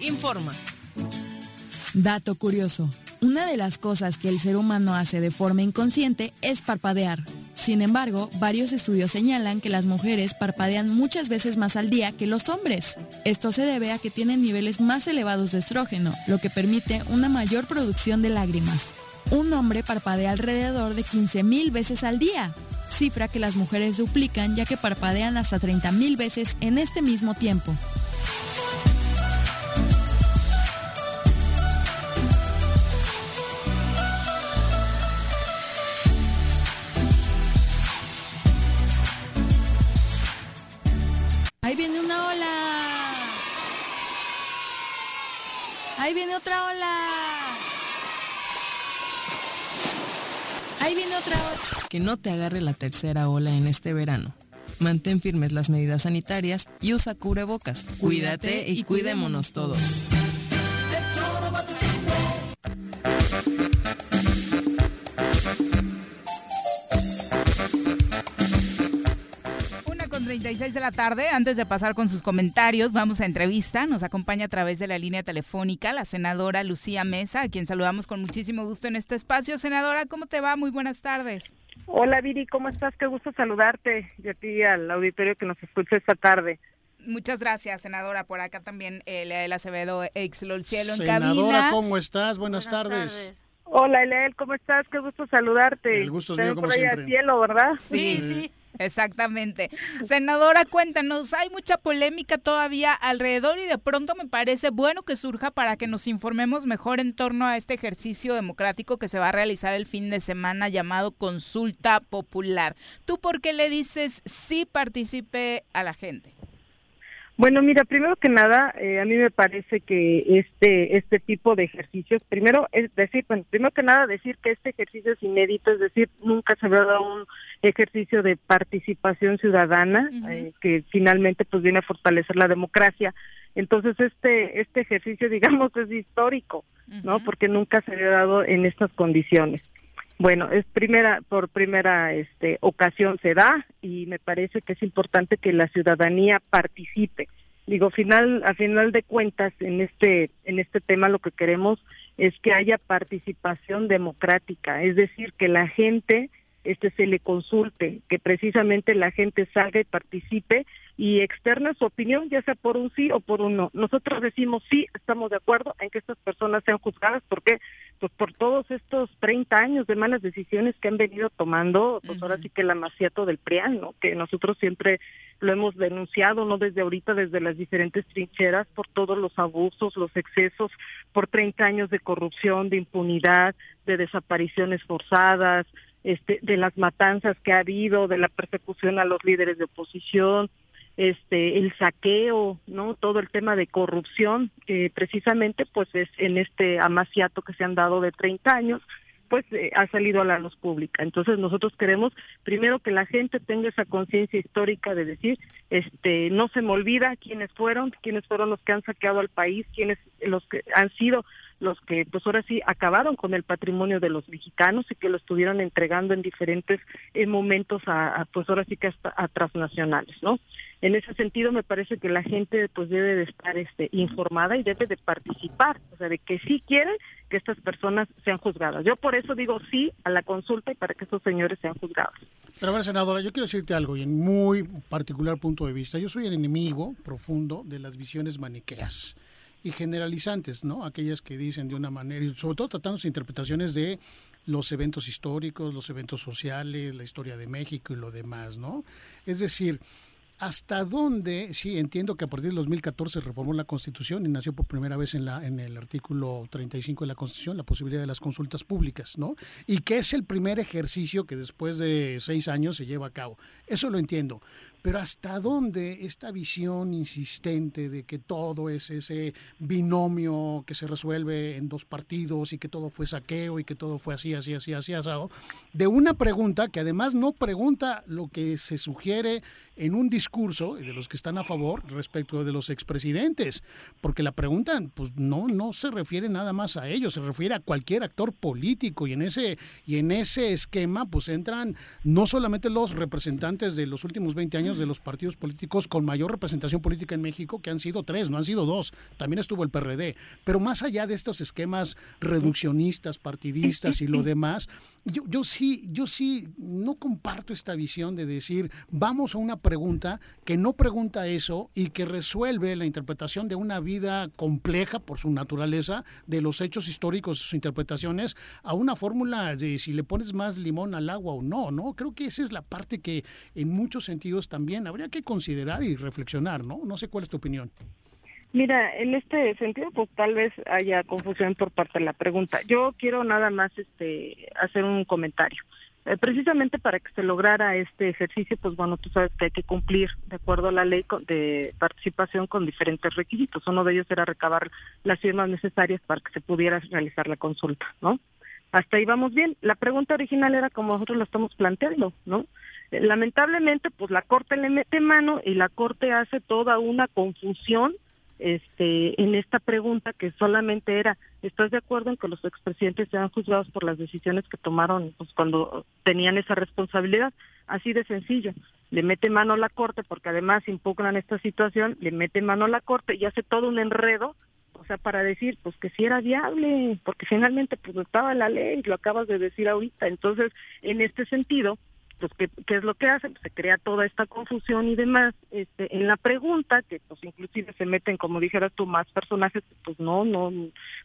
Informa. Dato curioso. Una de las cosas que el ser humano hace de forma inconsciente es parpadear. Sin embargo, varios estudios señalan que las mujeres parpadean muchas veces más al día que los hombres. Esto se debe a que tienen niveles más elevados de estrógeno, lo que permite una mayor producción de lágrimas. Un hombre parpadea alrededor de 15.000 veces al día, cifra que las mujeres duplican ya que parpadean hasta 30.000 veces en este mismo tiempo. Que no te agarre la tercera ola en este verano. Mantén firmes las medidas sanitarias y usa cubrebocas. Cuídate y cuidémonos todos. Una con 36 de la tarde, antes de pasar con sus comentarios, vamos a entrevista. Nos acompaña a través de la línea telefónica la senadora Lucía Mesa, a quien saludamos con muchísimo gusto en este espacio. Senadora, ¿cómo te va? Muy buenas tardes. Hola Viri, ¿cómo estás? Qué gusto saludarte y a ti al auditorio que nos escucha esta tarde. Muchas gracias, senadora. Por acá también eh, el Acevedo, ex Cielo en Senadora, cabina. ¿cómo estás? Buenas, tardes. Hola Eleel, ¿cómo estás? Qué gusto saludarte. El gusto es mío, como por ahí al siempre. cielo, ¿verdad? Sí, sí. Exactamente. Senadora, cuéntanos, hay mucha polémica todavía alrededor y de pronto me parece bueno que surja para que nos informemos mejor en torno a este ejercicio democrático que se va a realizar el fin de semana llamado consulta popular. ¿Tú por qué le dices sí participe a la gente? Bueno, mira, primero que nada, eh, a mí me parece que este este tipo de ejercicios, primero es decir, bueno, primero que nada decir que este ejercicio es inédito, es decir, nunca se había dado un ejercicio de participación ciudadana eh, que finalmente pues viene a fortalecer la democracia. Entonces este este ejercicio, digamos, es histórico, ¿no? Porque nunca se había dado en estas condiciones. Bueno, es primera por primera este ocasión se da y me parece que es importante que la ciudadanía participe. Digo, final a final de cuentas en este en este tema lo que queremos es que haya participación democrática, es decir, que la gente este se le consulte, que precisamente la gente salga y participe y externa su opinión, ya sea por un sí o por un no. Nosotros decimos sí, estamos de acuerdo en que estas personas sean juzgadas, porque pues por todos estos 30 años de malas decisiones que han venido tomando, pues ahora sí que el amaciato del PRIAN, ¿no? Que nosotros siempre lo hemos denunciado, no desde ahorita, desde las diferentes trincheras, por todos los abusos, los excesos, por 30 años de corrupción, de impunidad, de desapariciones forzadas, este, de las matanzas que ha habido, de la persecución a los líderes de oposición, este el saqueo, ¿no? Todo el tema de corrupción que precisamente pues es en este amaciato que se han dado de 30 años pues eh, ha salido a la luz pública. Entonces nosotros queremos primero que la gente tenga esa conciencia histórica de decir, este, no se me olvida quiénes fueron, quiénes fueron los que han saqueado al país, quiénes los que han sido los que pues ahora sí acabaron con el patrimonio de los mexicanos y que lo estuvieron entregando en diferentes eh, momentos a, pues ahora sí que hasta a transnacionales, ¿no? En ese sentido me parece que la gente pues debe de estar este informada y debe de participar, o sea, de que sí quieren que estas personas sean juzgadas. Yo por eso digo sí a la consulta y para que estos señores sean juzgados. Pero ver, senadora, yo quiero decirte algo y en muy particular punto de vista. Yo soy el enemigo profundo de las visiones maniqueas y generalizantes, ¿no? Aquellas que dicen de una manera, y sobre todo tratándose de interpretaciones de los eventos históricos, los eventos sociales, la historia de México y lo demás, ¿no? Es decir, ¿Hasta dónde? Sí, entiendo que a partir del 2014 reformó la Constitución y nació por primera vez en, la, en el artículo 35 de la Constitución la posibilidad de las consultas públicas, ¿no? Y que es el primer ejercicio que después de seis años se lleva a cabo. Eso lo entiendo. Pero hasta dónde esta visión insistente de que todo es ese binomio que se resuelve en dos partidos y que todo fue saqueo y que todo fue así, así, así, así, asado, de una pregunta que además no pregunta lo que se sugiere en un discurso de los que están a favor respecto de los expresidentes, porque la pregunta pues no no se refiere nada más a ellos, se refiere a cualquier actor político y en ese y en ese esquema pues entran no solamente los representantes de los últimos 20 años de los partidos políticos con mayor representación política en México, que han sido tres, no han sido dos, también estuvo el PRD, pero más allá de estos esquemas reduccionistas, partidistas y lo demás, yo, yo sí, yo sí no comparto esta visión de decir vamos a una pregunta que no pregunta eso y que resuelve la interpretación de una vida compleja por su naturaleza, de los hechos históricos, sus interpretaciones, a una fórmula de si le pones más limón al agua o no, ¿no? Creo que esa es la parte que en muchos sentidos también habría que considerar y reflexionar, ¿no? No sé cuál es tu opinión. Mira, en este sentido, pues tal vez haya confusión por parte de la pregunta. Yo quiero nada más este hacer un comentario. Eh, precisamente para que se lograra este ejercicio, pues bueno, tú sabes que hay que cumplir de acuerdo a la ley de participación con diferentes requisitos. Uno de ellos era recabar las firmas necesarias para que se pudiera realizar la consulta, ¿no? Hasta ahí vamos bien. La pregunta original era como nosotros lo estamos planteando, ¿no? Eh, lamentablemente, pues la Corte le mete mano y la Corte hace toda una confusión este, en esta pregunta que solamente era, ¿estás de acuerdo en que los expresidentes sean juzgados por las decisiones que tomaron pues, cuando tenían esa responsabilidad? Así de sencillo. Le mete mano a la Corte porque además impugnan esta situación, le mete mano a la Corte y hace todo un enredo, o sea, para decir pues que si era viable, porque finalmente pues estaba la ley, lo acabas de decir ahorita. Entonces, en este sentido, pues ¿qué, qué es lo que hacen? Pues se crea toda esta confusión y demás. Este, en la pregunta, que pues inclusive se meten, como dijeras tú, más personajes, pues no, no,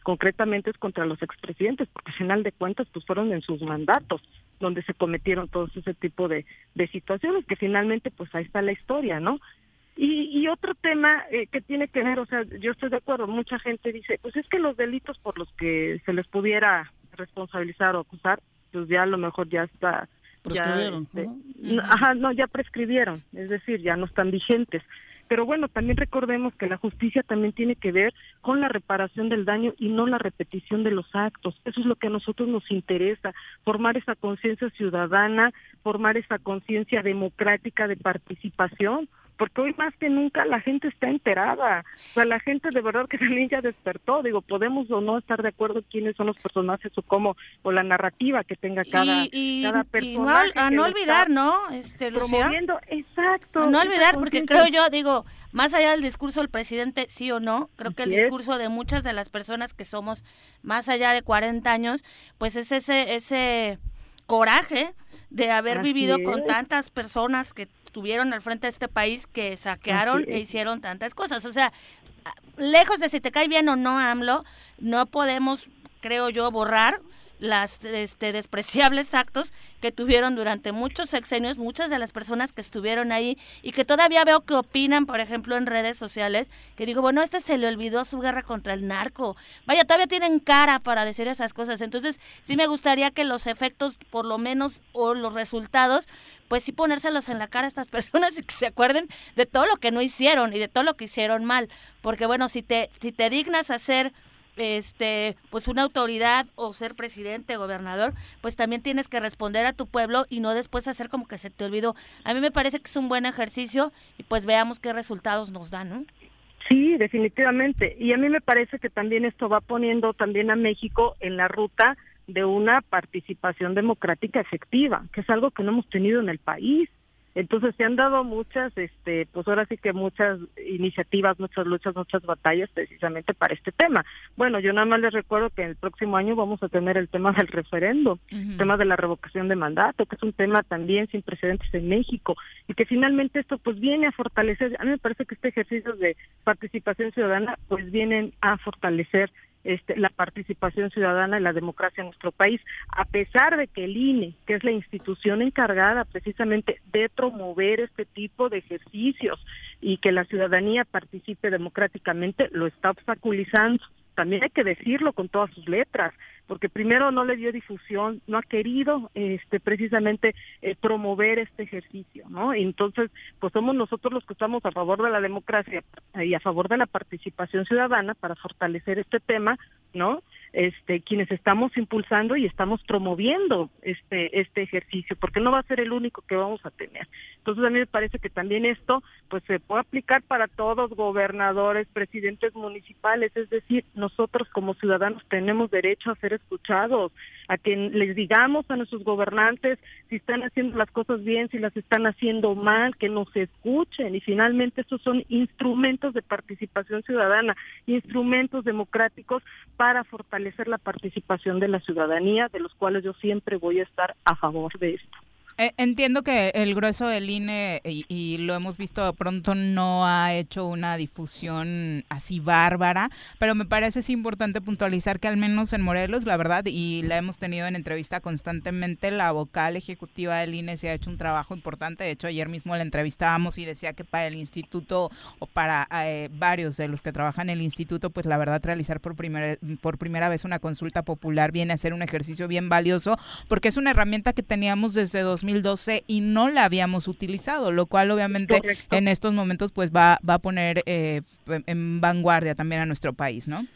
concretamente es contra los expresidentes, porque al final de cuentas pues fueron en sus mandatos donde se cometieron todos ese tipo de, de situaciones, que finalmente pues ahí está la historia, ¿no? Y, y otro tema eh, que tiene que ver, o sea, yo estoy de acuerdo, mucha gente dice, pues es que los delitos por los que se les pudiera responsabilizar o acusar, pues ya a lo mejor ya está prescribieron. Ya, este, Ajá, no, ya prescribieron, es decir, ya no están vigentes. Pero bueno, también recordemos que la justicia también tiene que ver con la reparación del daño y no la repetición de los actos. Eso es lo que a nosotros nos interesa, formar esa conciencia ciudadana, formar esa conciencia democrática de participación porque hoy más que nunca la gente está enterada, o sea, la gente de verdad que también ya despertó, digo, podemos o no estar de acuerdo quiénes son los personajes o cómo, o la narrativa que tenga cada, cada persona. a no olvidar, ¿no? Este, promoviendo, exacto. no olvidar, porque creo yo, digo, más allá del discurso del presidente, sí o no, creo que el discurso de muchas de las personas que somos más allá de 40 años, pues es ese, ese coraje de haber vivido con tantas personas que estuvieron al frente de este país que saquearon e hicieron tantas cosas. O sea, lejos de si te cae bien o no AMLO, no podemos, creo yo, borrar las este, despreciables actos que tuvieron durante muchos sexenios muchas de las personas que estuvieron ahí y que todavía veo que opinan, por ejemplo, en redes sociales, que digo, bueno, este se le olvidó su guerra contra el narco. Vaya, todavía tienen cara para decir esas cosas. Entonces, sí me gustaría que los efectos, por lo menos, o los resultados, pues sí ponérselos en la cara a estas personas y que se acuerden de todo lo que no hicieron y de todo lo que hicieron mal. Porque bueno, si te, si te dignas a hacer este pues una autoridad o ser presidente, gobernador, pues también tienes que responder a tu pueblo y no después hacer como que se te olvidó. A mí me parece que es un buen ejercicio y pues veamos qué resultados nos dan. Sí, definitivamente. Y a mí me parece que también esto va poniendo también a México en la ruta de una participación democrática efectiva, que es algo que no hemos tenido en el país. Entonces se han dado muchas, este, pues ahora sí que muchas iniciativas, muchas luchas, muchas batallas precisamente para este tema. Bueno, yo nada más les recuerdo que el próximo año vamos a tener el tema del referendo, el tema de la revocación de mandato, que es un tema también sin precedentes en México y que finalmente esto pues viene a fortalecer, a mí me parece que este ejercicio de participación ciudadana pues vienen a fortalecer este, la participación ciudadana y la democracia en nuestro país, a pesar de que el INE, que es la institución encargada precisamente de promover este tipo de ejercicios y que la ciudadanía participe democráticamente, lo está obstaculizando. También hay que decirlo con todas sus letras, porque primero no le dio difusión, no ha querido este precisamente eh, promover este ejercicio, ¿no? entonces, pues somos nosotros los que estamos a favor de la democracia y a favor de la participación ciudadana para fortalecer este tema, ¿no? Este, quienes estamos impulsando y estamos promoviendo este este ejercicio, porque no va a ser el único que vamos a tener. Entonces a mí me parece que también esto pues se puede aplicar para todos gobernadores, presidentes municipales, es decir, nosotros como ciudadanos tenemos derecho a ser escuchados, a que les digamos a nuestros gobernantes si están haciendo las cosas bien, si las están haciendo mal, que nos escuchen y finalmente estos son instrumentos de participación ciudadana, instrumentos democráticos para fortalecer la participación de la ciudadanía, de los cuales yo siempre voy a estar a favor de esto. Eh, entiendo que el grueso del INE, y, lo hemos visto pronto, no ha hecho una difusión así bárbara, pero me parece importante puntualizar que al menos en Morelos, la verdad, y la hemos tenido en entrevista constantemente, la vocal ejecutiva del INE se ha hecho un trabajo importante. De hecho, ayer mismo la entrevistábamos y decía que para el instituto o para eh, varios de los que trabajan en el instituto, pues la verdad, realizar por primera, por primera vez una consulta popular viene a ser un ejercicio bien valioso, porque es una herramienta que teníamos desde dos 2012 y no la habíamos utilizado, lo cual obviamente en estos momentos pues va, va a poner eh, en vanguardia también a nuestro país, ¿no?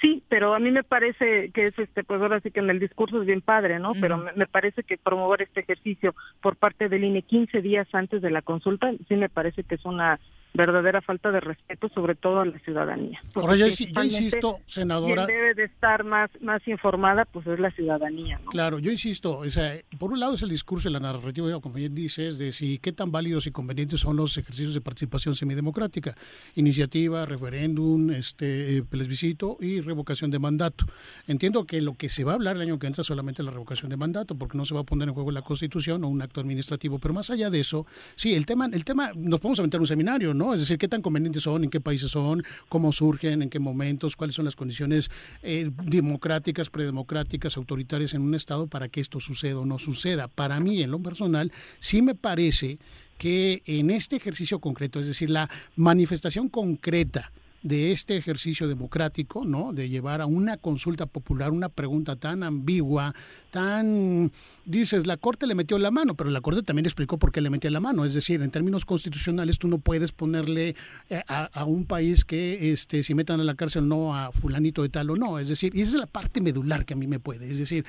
Sí, pero a mí me parece que es este, pues ahora sí que en el discurso es bien padre, ¿no? Pero me, parece que promover este ejercicio por parte del INE 15 días antes de la consulta, sí me parece que es una verdadera falta de respeto, sobre todo a la ciudadanía. Ahora yo, insisto, senadora. Quien debe de estar más, más informada, pues es la ciudadanía. Claro, yo insisto, o sea, por un lado es el discurso y la narrativa, como bien dices, de si qué tan válidos y convenientes son los ejercicios de participación semidemocrática, iniciativa, referéndum, este plebiscito y revocación de mandato. Entiendo que lo que se va a hablar el año que entra es solamente la revocación de mandato, porque no se va a poner en juego la Constitución o un acto administrativo, pero más allá de eso, sí, el tema, el tema, nos podemos aventar un seminario, ¿no? Es decir, qué tan convenientes son, en qué países son, cómo surgen, en qué momentos, cuáles son las condiciones eh, democráticas, predemocráticas, autoritarias en un Estado para que esto suceda o no suceda. Para mí, en lo personal, sí me parece que en este ejercicio concreto, es decir, la manifestación concreta de este ejercicio democrático, ¿no? De llevar a una consulta popular una pregunta tan ambigua, tan dices, la Corte le metió la mano, pero la Corte también explicó por qué le metió la mano, es decir, en términos constitucionales tú no puedes ponerle eh, a, un país que este si metan a la cárcel no a fulanito de tal o no, es decir, y esa es la parte medular que a mí me puede, es decir,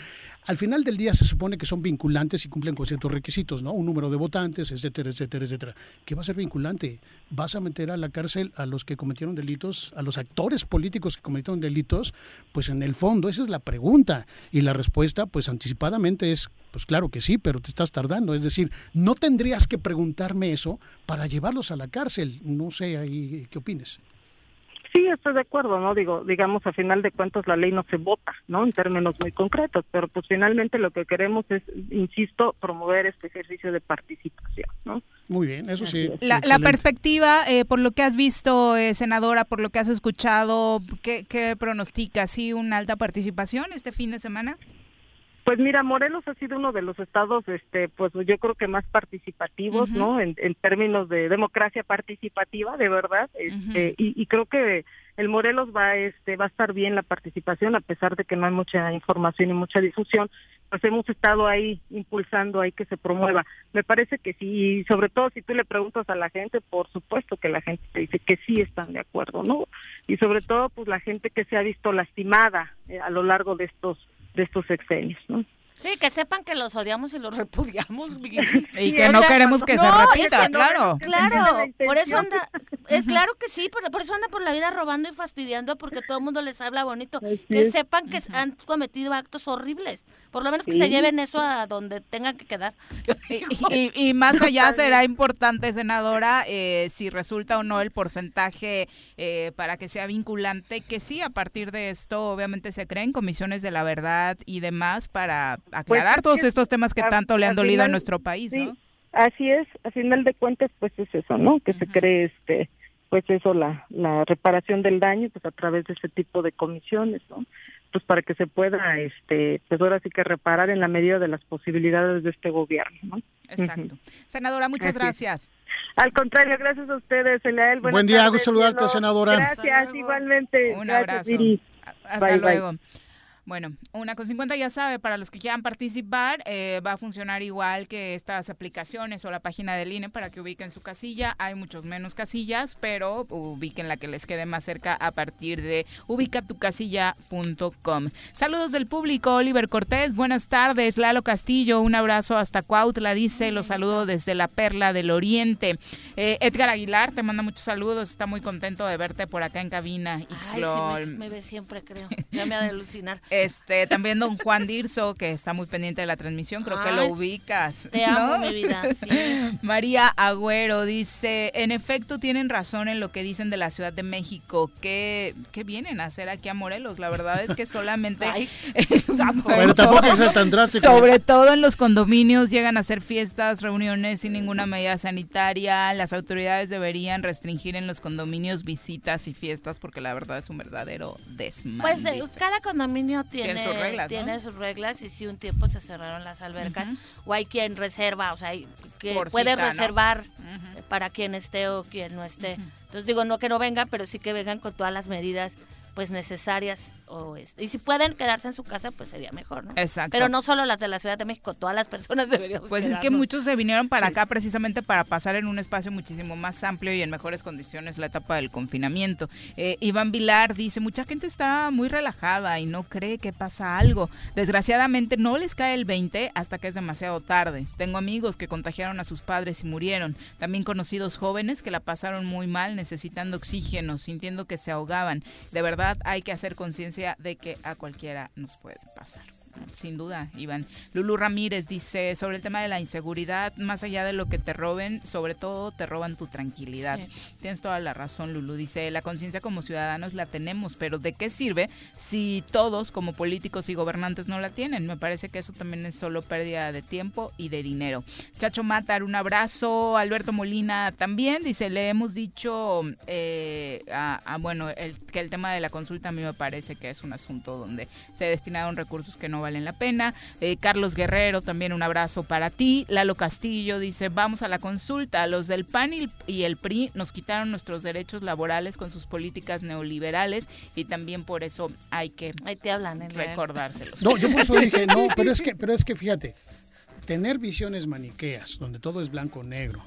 al final del día se supone que son vinculantes y cumplen con ciertos requisitos, ¿no? Un número de votantes, etcétera, etcétera, etcétera. ¿Qué va a ser vinculante? ¿Vas a meter a la cárcel a los que cometieron delitos a los actores políticos que cometieron delitos, pues en el fondo esa es la pregunta. Y la respuesta pues anticipadamente es pues claro que sí, pero te estás tardando, es decir, no tendrías que preguntarme eso para llevarlos a la cárcel, no sé ahí qué opines. Sí, estoy de acuerdo, ¿no? Digo, digamos, a final de cuentas la ley no se vota, ¿no? En términos muy concretos, pero pues finalmente lo que queremos es, insisto, promover este ejercicio de participación, ¿no? Muy bien, eso sí. La, la perspectiva, eh, por lo que has visto, eh, senadora, por lo que has escuchado, ¿qué, qué pronostica? ¿Sí una alta participación este fin de semana? Pues mira, Morelos ha sido uno de los estados, este, pues yo creo que más participativos, ¿no? En, términos de democracia participativa, de verdad, este, y, creo que el Morelos va, este, va a estar bien la participación a pesar de que no hay mucha información y mucha difusión, pues hemos estado ahí impulsando ahí que se promueva. Me parece que sí, y sobre todo si tú le preguntas a la gente, por supuesto que la gente te dice que sí están de acuerdo, ¿no? Y sobre todo, pues la gente que se ha visto lastimada eh, a lo largo de estos de estos sexenios, ¿no? Sí, que sepan que los odiamos y los repudiamos. y que no queremos que se repita, claro. claro, por eso anda, eh, claro que sí, por, por, eso anda por la vida robando y fastidiando porque todo el mundo les habla bonito. Que sepan que han cometido actos horribles. Por lo menos que se lleven eso a donde tengan que quedar. Y, más allá será importante, senadora, eh, si resulta o no el porcentaje eh, para que sea vinculante, que sí, a partir de esto obviamente se creen comisiones de la verdad y demás para aclarar pues todos estos temas que tanto le han dolido a nuestro país, ¿no? Así es, a final de cuentas, pues es eso, ¿no? Que se cree, este, pues eso, la, la reparación del daño, pues a través de ese tipo de comisiones, ¿no? pues para que se pueda, este, pues ahora sí que reparar en la medida de las posibilidades de este gobierno, ¿no? Exacto. Senadora, muchas gracias. Al contrario, gracias a ustedes, Eliel. Buen día, gusto saludarte, senadora. Gracias, igualmente. Un abrazo. Hasta luego. Bueno, una con 50 ya sabe, para los que quieran participar, eh, va a funcionar igual que estas aplicaciones o la página del INE para que ubiquen su casilla. Hay muchos menos casillas, pero ubiquen la que les quede más cerca a partir de ubicatucasilla.com. Saludos del público, Oliver Cortés, buenas tardes. Lalo Castillo, un abrazo hasta Cuautla, dice, los saludo desde la Perla del Oriente. Eh, Edgar Aguilar te manda muchos saludos, está muy contento de verte por acá en cabina. Ay, me, me, ve siempre, creo. Ya me ha de alucinar. Este, también don Juan Dirso, que está muy pendiente de la transmisión, creo que lo ubicas. Te amo, mi vida, María Agüero dice, en efecto tienen razón en lo que dicen de la Ciudad de México, que, vienen a hacer aquí a Morelos. La verdad es que solamente... tampoco es tan drástico. Sobre todo en los condominios llegan a hacer fiestas, reuniones sin ninguna medida sanitaria. Las autoridades deberían restringir en los condominios visitas y fiestas porque la verdad es un verdadero desmadre. Pues eh, cada condominio tiene, sus reglas, tiene sus reglas y si un tiempo se cerraron las albercas. O hay quien reserva, o sea, que puede reservar para quien esté o quien no esté. Entonces digo, no que no vengan, pero sí que vengan con todas las medidas pues necesarias o este, y si pueden quedarse en su casa pues sería mejor no exacto. Pero no solo las de la Ciudad de México todas las personas deberían pues es que muchos se vinieron para acá precisamente para pasar en un espacio muchísimo más amplio y en mejores condiciones la etapa del confinamiento. Eh, Iván Vilar dice mucha gente está muy relajada y no cree que pasa algo. Desgraciadamente no les cae el 20 hasta que es demasiado tarde. Tengo amigos que contagiaron a sus padres y murieron. También conocidos jóvenes que la pasaron muy mal necesitando oxígeno sintiendo que se ahogaban. De verdad hay que hacer conciencia de que a cualquiera nos puede pasar. Sin duda, Iván. Lulu Ramírez dice sobre el tema de la inseguridad, más allá de lo que te roben, sobre todo te roban tu tranquilidad. Tienes toda la razón, Lulu. Dice, la conciencia como ciudadanos la tenemos, pero ¿de qué sirve si todos como políticos y gobernantes no la tienen? Me parece que eso también es solo pérdida de tiempo y de dinero. Chacho Matar, un abrazo. Alberto Molina también dice, le hemos dicho, eh, a, bueno, el, que el tema de la consulta a mí me parece que es un asunto donde se destinaron recursos que no valen la pena. Eh, Carlos Guerrero, también un abrazo para ti. Lalo Castillo dice, vamos a la consulta. Los del PAN y el PRI nos quitaron nuestros derechos laborales con sus políticas neoliberales y también por eso hay que Ahí te hablan, recordárselos. No, yo por eso dije, no, pero es que, pero es que fíjate, tener visiones maniqueas, donde todo es blanco-negro,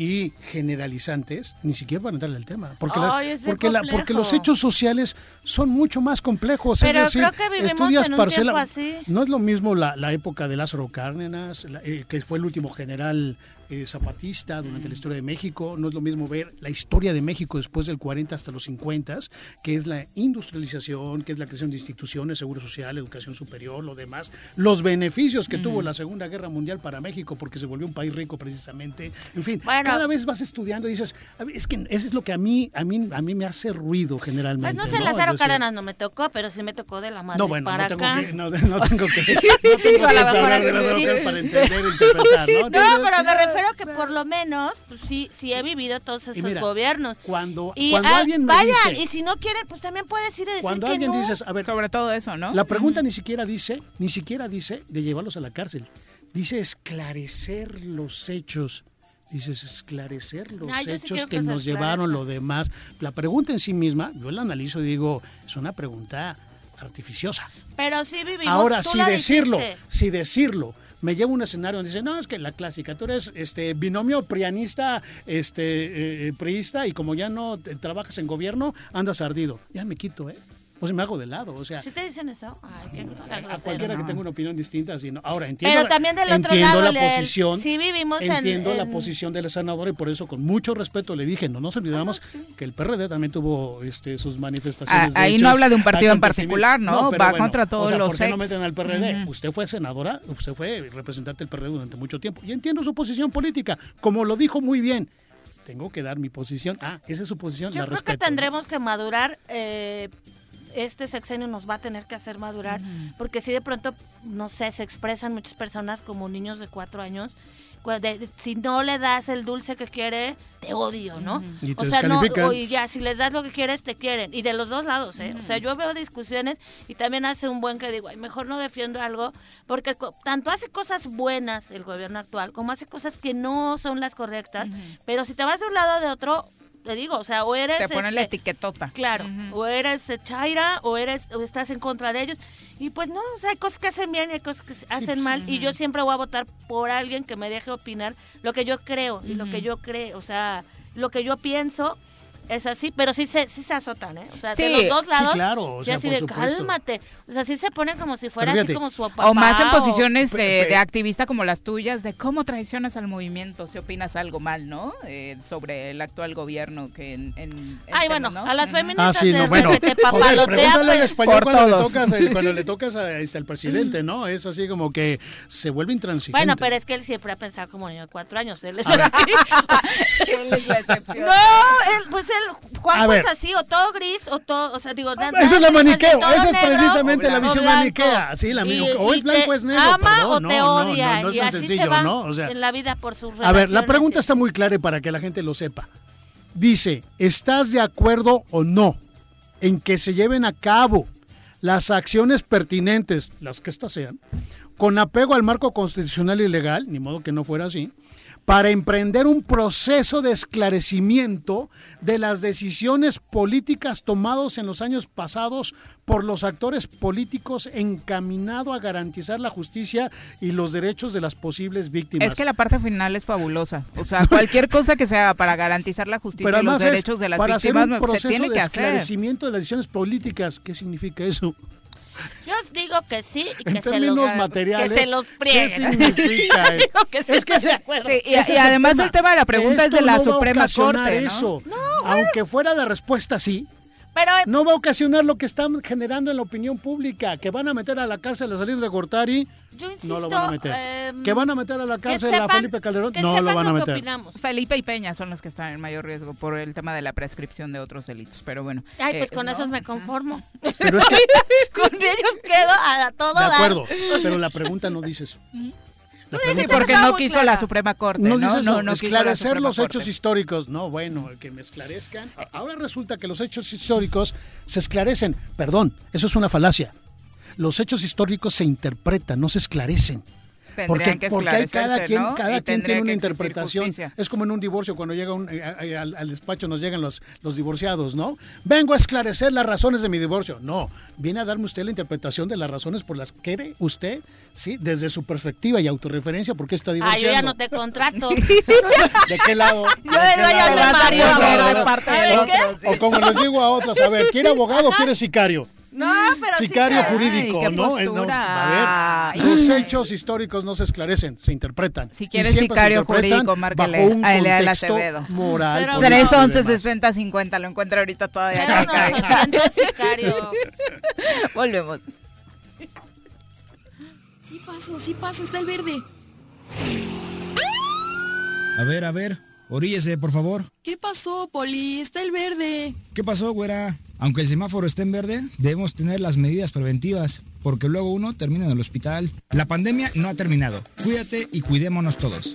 y generalizantes, ni siquiera para entrarle al tema. Porque, porque, la, porque los hechos sociales son mucho más complejos. Pero es decir, creo que estudias parcela. No es lo mismo la, la época de Lázaro Cárdenas, eh, que fue el último general eh, zapatista durante la historia de México. No es lo mismo ver la historia de México después del 40 hasta los 50, que es la industrialización, que es la creación de instituciones, seguro social, educación superior, lo demás, los beneficios que tuvo la Segunda Guerra Mundial para México porque se volvió un país rico precisamente. En fin, cada vez vas estudiando y dices, es que eso es lo que a mí a mí a mí me hace ruido generalmente. Pues no sé, Lázaro Cárdenas no me tocó, pero sí me tocó de la madre no, bueno, para no tengo acá. Que, no, no, tengo que, no tengo que saber de Lázaro para entender, interpretar, ¿no? No, pero me refiero Espero que por lo menos, pues sí, sí he vivido todos esos gobiernos. Cuando, cuando alguien me vayan, y si no quieren, pues también puedes ir a decir Cuando alguien dices, a ver, sobre todo eso, ¿no? La pregunta ni siquiera dice, ni siquiera dice de llevarlos a la cárcel. Dice esclarecer los hechos. Dices esclarecer los hechos que, nos llevaron lo demás. La pregunta en sí misma, yo la analizo y digo, es una pregunta artificiosa. Pero sí vivimos. Ahora, si decirlo, si decirlo me llevo un escenario donde dice, no, es que la clásica, tú eres este binomio prianista, este eh, eh, priista y como ya no trabajas en gobierno, andas ardido. Ya me quito, ¿eh? Pues me hago de lado, o sea. ¿Sí te dicen eso? Ay, qué a, cualquiera que tenga una opinión distinta, así, no. Ahora entiendo. Pero también del otro entiendo lado, la posición. Sí vivimos entiendo en, la posición del senador y por eso con mucho respeto le dije, no nos olvidamos que el PRD también tuvo este, sus manifestaciones. ahí no habla de un partido en particular, ¿no? Va contra todos o sea, los ¿Por qué no meten al PRD? Usted fue senadora, usted fue representante del PRD durante mucho tiempo y entiendo su posición política, como lo dijo muy bien tengo que dar mi posición. Ah, esa es su posición. Yo creo que tendremos que madurar eh, este sexenio nos va a tener que hacer madurar, porque si de pronto, no sé, se expresan muchas personas como niños de cuatro años si no le das el dulce que quiere, te odio, ¿no? o sea, no, y ya, si les das lo que quieres, te quieren. Y de los dos lados, ¿eh? O sea, yo veo discusiones y también hace un buen que digo, ay, mejor no defiendo algo, porque tanto hace cosas buenas el gobierno actual, como hace cosas que no son las correctas, pero si te vas de un lado o de otro, te digo, o sea, o eres... Te ponen la este, etiquetota. Claro, o eres chaira, o eres o estás en contra de ellos. Y pues no, o sea, hay cosas que hacen bien y hay cosas que hacen pues, mal. Y yo siempre voy a votar por alguien que me deje opinar lo que yo creo y lo que yo creo, o sea, lo que yo pienso es así, pero sí se, sí se azotan, ¿eh? O sea, de los dos lados. Sí, claro. O sea, así de cálmate. O sea, sí se ponen como si fuera así como su papá. O más en posiciones de activista como las tuyas, de cómo traicionas al movimiento, si opinas algo mal, ¿no? Eh, sobre el actual gobierno que en. en, Ay, bueno, a las feministas ah, sí, no, bueno. te papalotea. Pregúntale al español cuando le, tocas, cuando le tocas a, este, al presidente, ¿no? Es así como que se vuelve intransigente. Bueno, pero es que él siempre ha pensado como niño de cuatro años. Él es, él es la excepción. No, él, pues él Juan es así, o todo gris, o todo, o sea, digo, nada, Esa es la maniqueo, esa es precisamente la visión maniquea, sí, la o es blanco o es negro, ama o te odia, y así se va en la vida por sus A ver, la pregunta está muy clara para que la gente lo sepa. Dice, ¿estás de acuerdo o no en que se lleven a cabo las acciones pertinentes, las que éstas sean, con apego al marco constitucional y legal, ni modo que no fuera así, para emprender un proceso de esclarecimiento de las decisiones políticas tomadas en los años pasados por los actores políticos encaminado a garantizar la justicia y los derechos de las posibles víctimas. Es que la parte final es fabulosa. O sea, cualquier cosa que sea para garantizar la justicia y los derechos de las para víctimas hacer un proceso se tiene de que esclarecimiento de las decisiones políticas. ¿Qué significa eso? Yo os digo que sí y que, se los, materiales, que se los prieguen. ¿Qué significa es que se, sí, y, y además el tema de la pregunta es de la Suprema Corte. Eso. Aunque fuera la respuesta sí, no va a ocasionar lo que están generando en la opinión pública, que van a meter a la cárcel a las salidas de Gortari. Yo insisto, no lo van a meter. Em, que van a meter a la cárcel a Felipe Calderón. No lo van a meter. Felipe y Peña son los que están en mayor riesgo por el tema de la prescripción de otros delitos. Pero bueno. Ay, pues eh, con esos me conformo. Pero es que, con ellos quedo a todo. De acuerdo, pero la pregunta no dice eso. Sí, porque no quiso la Suprema Corte. No, no, no, esclarecer los hechos históricos. No, bueno, que me esclarezcan. Ahora resulta que los hechos históricos se esclarecen. Perdón, eso es una falacia. Los hechos históricos se interpretan, no se esclarecen porque, porque cada quien, cada quien tiene una interpretación. Es como en un divorcio, cuando llega eh, eh, al, despacho nos llegan los, los divorciados, ¿no? Vengo a esclarecer las razones de mi divorcio. No, viene a darme usted la interpretación de las razones por las que quiere usted, ¿sí? Desde su perspectiva y autorreferencia, porque está divorciando. Ah, yo ya no te contrato. ¿De qué lado? Yo le O como les digo a otros, a ver, ¿quiere abogado o quiere sicario? No, pero Sicario jurídico, ¿no? a ver, los hechos históricos no se esclarecen, se interpretan. Si quieres sicario jurídico, márcale a Elea Acevedo. moral. 311 60 50, lo encuentro ahorita todavía. Pero sicario. Volvemos. Sí paso, sí paso, está el verde. A ver, a ver, oríllese, por favor. ¿Qué pasó, Poli? Está el verde. ¿Qué pasó, güera? Aunque el semáforo esté en verde, debemos tener las medidas preventivas, porque luego uno termina en el hospital. La pandemia no ha terminado. Cuídate y cuidémonos todos.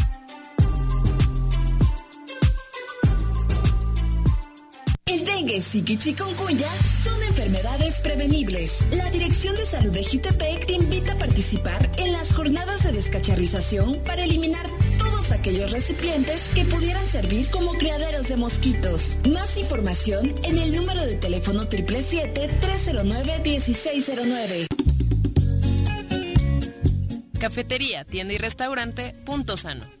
El dengue, zika y chikungunya son enfermedades prevenibles. La Dirección de Salud de Jutepec te invita a participar en las jornadas de descacharrización para eliminar todos aquellos recipientes que pudieran servir como criaderos de mosquitos. Más información en el número de teléfono 777-309-1609. Cafetería, tienda y restaurante Punto Sano.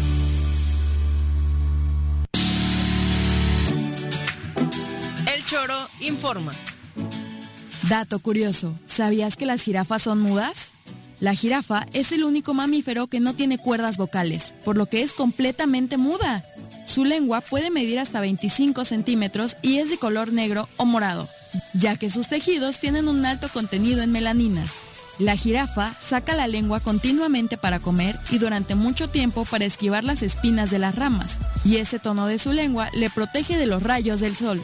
Choro informa. Dato curioso, ¿sabías que las jirafas son mudas? La jirafa es el único mamífero que no tiene cuerdas vocales, por lo que es completamente muda. Su lengua puede medir hasta 25 centímetros y es de color negro o morado, ya que sus tejidos tienen un alto contenido en melanina. La jirafa saca la lengua continuamente para comer y durante mucho tiempo para esquivar las espinas de las ramas, y ese tono de su lengua le protege de los rayos del sol.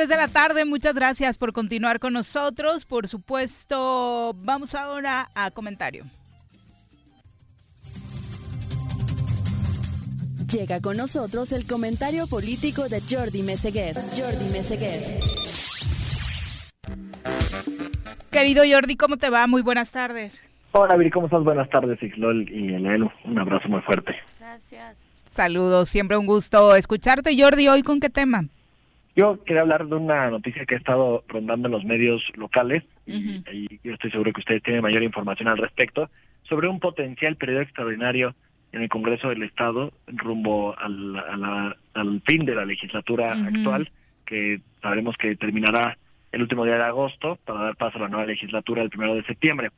Dos con tres de la tarde, muchas gracias por continuar con nosotros. Por supuesto, vamos ahora a comentario. Llega con nosotros el comentario político de Jordi Meseguer. Jordi Meseguer. Querido Jordi, ¿cómo te va? Muy buenas tardes. Hola, Viri, ¿cómo estás? Buenas tardes, Ixlol y Eleno. Un abrazo muy fuerte. Gracias. Saludos, siempre un gusto escucharte. Jordi, ¿hoy con qué tema? Yo quería hablar de una noticia que ha estado rondando en los medios locales y, y yo estoy seguro que ustedes tienen mayor información al respecto sobre un potencial periodo extraordinario en el Congreso del Estado rumbo al, a la- al fin de la legislatura actual, que sabremos que terminará el último día de agosto para dar paso a la nueva legislatura el primero de septiembre.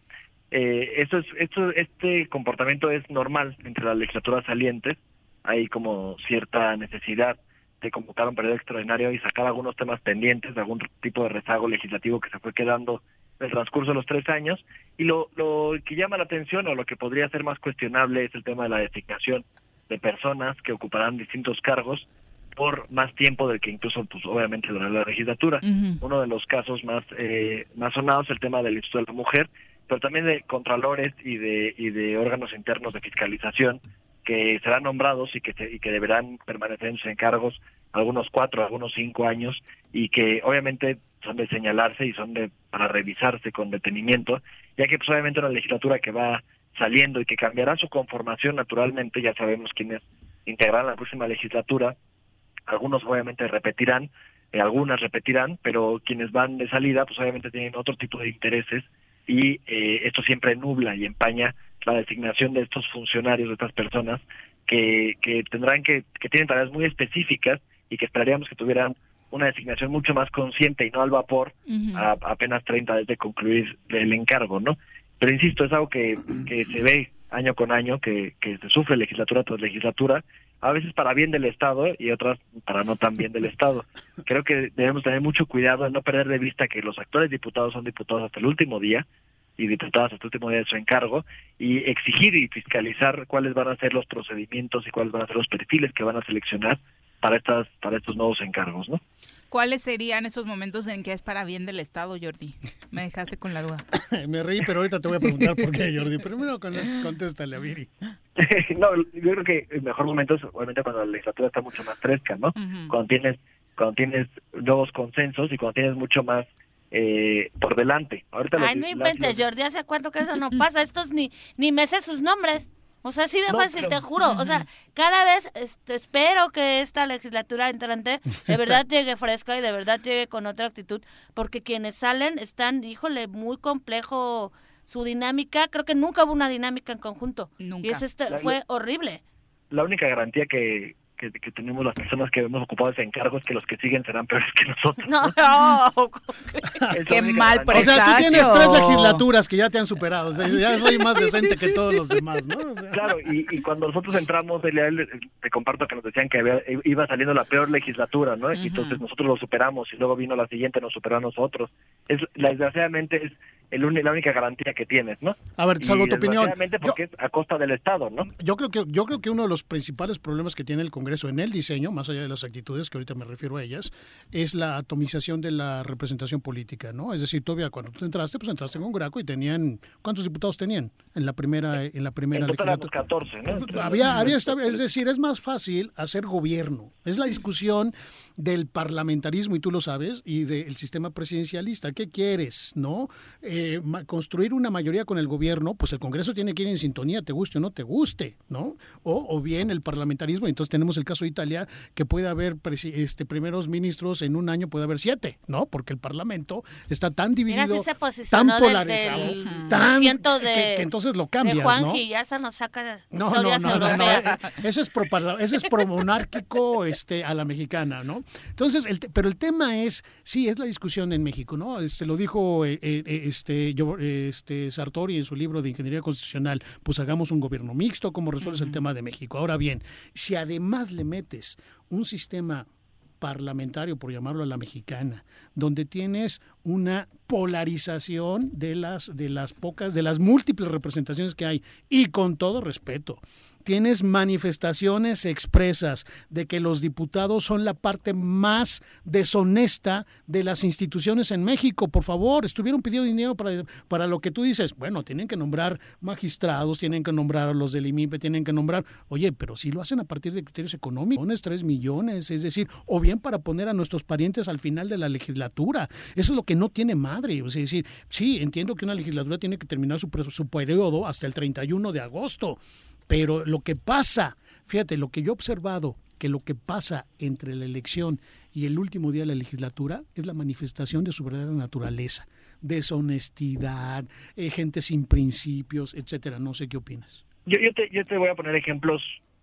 Eh, esto es, esto, este comportamiento es normal entre las legislaturas salientes. Hay como cierta necesidad de convocar un periodo extraordinario y sacar algunos temas pendientes de algún tipo de rezago legislativo que se fue quedando en el transcurso de los tres años. Y lo, lo que llama la atención o lo que podría ser más cuestionable es el tema de la designación de personas que ocuparán distintos cargos por más tiempo del que incluso, pues obviamente, durante la legislatura. Uno de los casos más, eh, más sonados es el tema del Instituto de la Mujer, pero también de contralores y de, y de órganos internos de fiscalización que serán nombrados y que, y que deberán permanecer en sus encargos algunos cuatro, algunos cinco años y que obviamente son de señalarse y son de para revisarse con detenimiento, ya que pues obviamente una legislatura que va saliendo y que cambiará su conformación naturalmente, ya sabemos quiénes integrarán la próxima legislatura, algunos obviamente repetirán, eh, algunas repetirán, pero quienes van de salida pues obviamente tienen otro tipo de intereses y eh, esto siempre nubla y empaña la designación de estos funcionarios, de estas personas, que, que tendrán que, que tienen tareas muy específicas y que esperaríamos que tuvieran una designación mucho más consciente y no al vapor a, apenas 30 desde concluir el encargo, ¿no? Pero insisto, es algo que, que se ve año con año, que, que se sufre legislatura tras legislatura, a veces para bien del Estado y otras para no tan bien del Estado. Creo que debemos tener mucho cuidado de no perder de vista que los actuales diputados son diputados hasta el último día, y diputadas hasta el último día de su encargo y exigir y fiscalizar cuáles van a ser los procedimientos y cuáles van a ser los perfiles que van a seleccionar para estas para estos nuevos encargos, ¿no? ¿Cuáles serían esos momentos en que es para bien del Estado, Jordi? Me dejaste con la duda. Me reí, pero ahorita te voy a preguntar por qué, Jordi. Primero contéstale a Viri. no, yo creo que el mejor momento es obviamente cuando la legislatura está mucho más fresca, ¿no? Cuando tienes cuando tienes nuevos consensos y cuando tienes mucho más eh, por delante. Ahorita Ay, no inventes, Jordi, ¿hace cuánto que eso no pasa? Estos ni, ni me sé sus nombres. O sea, así de fácil, te juro. O sea, cada vez este, espero que esta legislatura entrante de verdad llegue fresca y de verdad llegue con otra actitud, porque quienes salen están, híjole, muy complejo su dinámica. Creo que nunca hubo una dinámica en conjunto. Nunca. Y eso este, fue horrible. La única garantía que, que, tenemos las personas que hemos ocupado ese encargo es que los que siguen serán peores que nosotros. No, no. Qué mal presagio. O sea, tú tienes tres legislaturas que ya te han superado. O sea, ya soy más decente que todos los demás, ¿no? Claro, y, y, cuando nosotros entramos, te comparto que nos decían que había, iba saliendo la peor legislatura, ¿no? Y entonces nosotros lo superamos y luego vino la siguiente, nos superó a nosotros. Es, desgraciadamente es el, la única garantía que tienes, ¿no? A ver, salvo tu opinión. porque es a costa del Estado, ¿no? Yo creo que yo creo que uno de los principales problemas que tiene el Congreso en el diseño, más allá de las actitudes que ahorita me refiero a ellas, es la atomización de la representación política, ¿no? Es decir, todavía cuando tú entraste, pues entraste con Graco y tenían ¿cuántos diputados tenían en la primera en la primera legislatura? 14, ¿no? Había había es decir, es más fácil hacer gobierno. Es la discusión del parlamentarismo y tú lo sabes y del sistema presidencialista. ¿Qué quieres, no? Eh, construir una mayoría con el gobierno, pues el Congreso tiene que ir en sintonía, te guste o no te guste, ¿no? O, o bien el parlamentarismo, entonces tenemos el caso de Italia, que puede haber este, primeros ministros en un año, puede haber siete, ¿no? Porque el Parlamento está tan dividido, tan polarizado, tan de, que, entonces lo cambias, ¿no? ya se nos saca no, no, no, no, no, ese es pro, ese es pro monárquico este, a la mexicana, ¿no? Entonces, el, pero el tema es, sí, es la discusión en México, ¿no? Este, lo dijo eh, eh, este, yo, este, Sartori en su libro de Ingeniería Constitucional, pues hagamos un gobierno mixto, ¿cómo resuelves el tema de México? Ahora bien, si además le metes un sistema parlamentario, por llamarlo a la mexicana, donde tienes una polarización de las, de las pocas, de las múltiples representaciones que hay, y con todo respeto, tienes manifestaciones expresas de que los diputados son la parte más deshonesta de las instituciones en México. Por favor, estuvieron pidiendo dinero para, para lo que tú dices. Bueno, tienen que nombrar magistrados, tienen que nombrar los del IMIPE, tienen que nombrar, oye, pero si lo hacen a partir de criterios económicos, tres millones, es decir, o bien para poner a nuestros parientes al final de la legislatura. Eso es lo que no tiene madre. Es decir, sí, entiendo que una legislatura tiene que terminar su, su periodo hasta el 31 de agosto pero lo que pasa, fíjate, lo que yo he observado, que lo que pasa entre la elección y el último día de la legislatura es la manifestación de su verdadera naturaleza, deshonestidad, eh, gente sin principios, etcétera. No sé qué opinas. Yo, yo, te, voy a poner ejemplos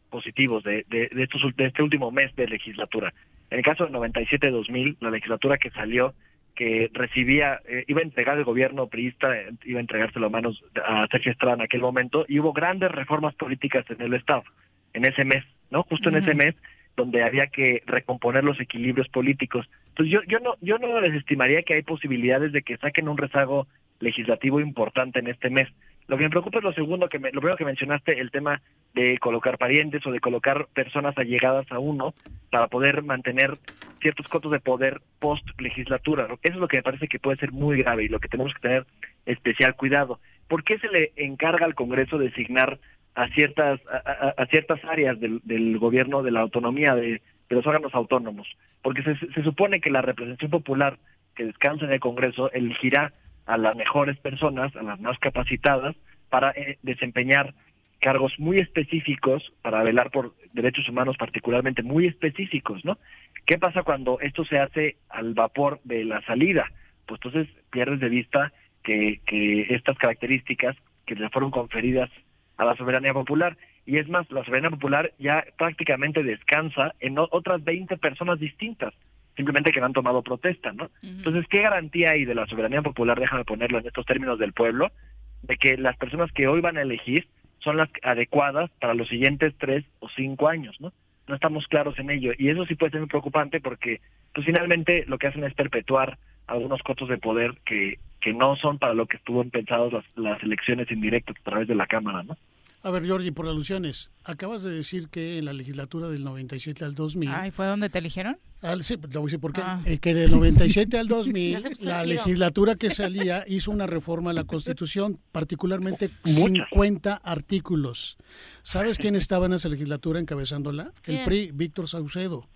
positivos de, de, de, estos, de este último mes de legislatura. En el caso del 97-2000, la legislatura que salió que recibía, eh, iba a entregar el gobierno priista, iba a entregárselo a manos a Sergio Estrada en aquel momento, y hubo grandes reformas políticas en el Estado, en ese mes, ¿no? Justo en ese mes donde había que recomponer los equilibrios políticos. Entonces yo, yo no, yo no desestimaría que hay posibilidades de que saquen un rezago legislativo importante en este mes. Lo que me preocupa es lo segundo que me, lo primero que mencionaste, el tema de colocar parientes o de colocar personas allegadas a uno para poder mantener ciertos cotos de poder post legislatura. Eso es lo que me parece que puede ser muy grave y lo que tenemos que tener especial cuidado. ¿Por qué se le encarga al Congreso designar a ciertas a, ciertas áreas del, del, gobierno de la autonomía de, los órganos autónomos? Porque se, se supone que la representación popular que descansa en el Congreso elegirá a las mejores personas, a las más capacitadas, para eh, desempeñar cargos muy específicos, para velar por derechos humanos particularmente muy específicos, ¿no? ¿Qué pasa cuando esto se hace al vapor de la salida? Pues entonces pierdes de vista que, que estas características que le fueron conferidas a la soberanía popular, y es más, la soberanía popular ya prácticamente descansa en otras 20 personas distintas simplemente que no han tomado protesta, ¿no? Entonces, ¿qué garantía hay de la soberanía popular, déjame ponerlo en estos términos del pueblo, de que las personas que hoy van a elegir son las adecuadas para los siguientes tres o cinco años, ¿no? No estamos claros en ello. Y eso sí puede ser muy preocupante porque, pues finalmente lo que hacen es perpetuar algunos cotos de poder que, que no son para lo que estuvo pensados las, las elecciones indirectas a través de la Cámara, ¿no? A ver, Georgie, por alusiones, acabas de decir que en la legislatura del 97 al 2000... Ay, ¿fue donde te eligieron? sí, te voy a decir por qué. Ah. Eh, que del 97 al 2000, la legislatura que salía hizo una reforma a la Constitución, particularmente 50 artículos. ¿Sabes quién estaba en esa legislatura encabezándola? El PRI, Víctor Saucedo.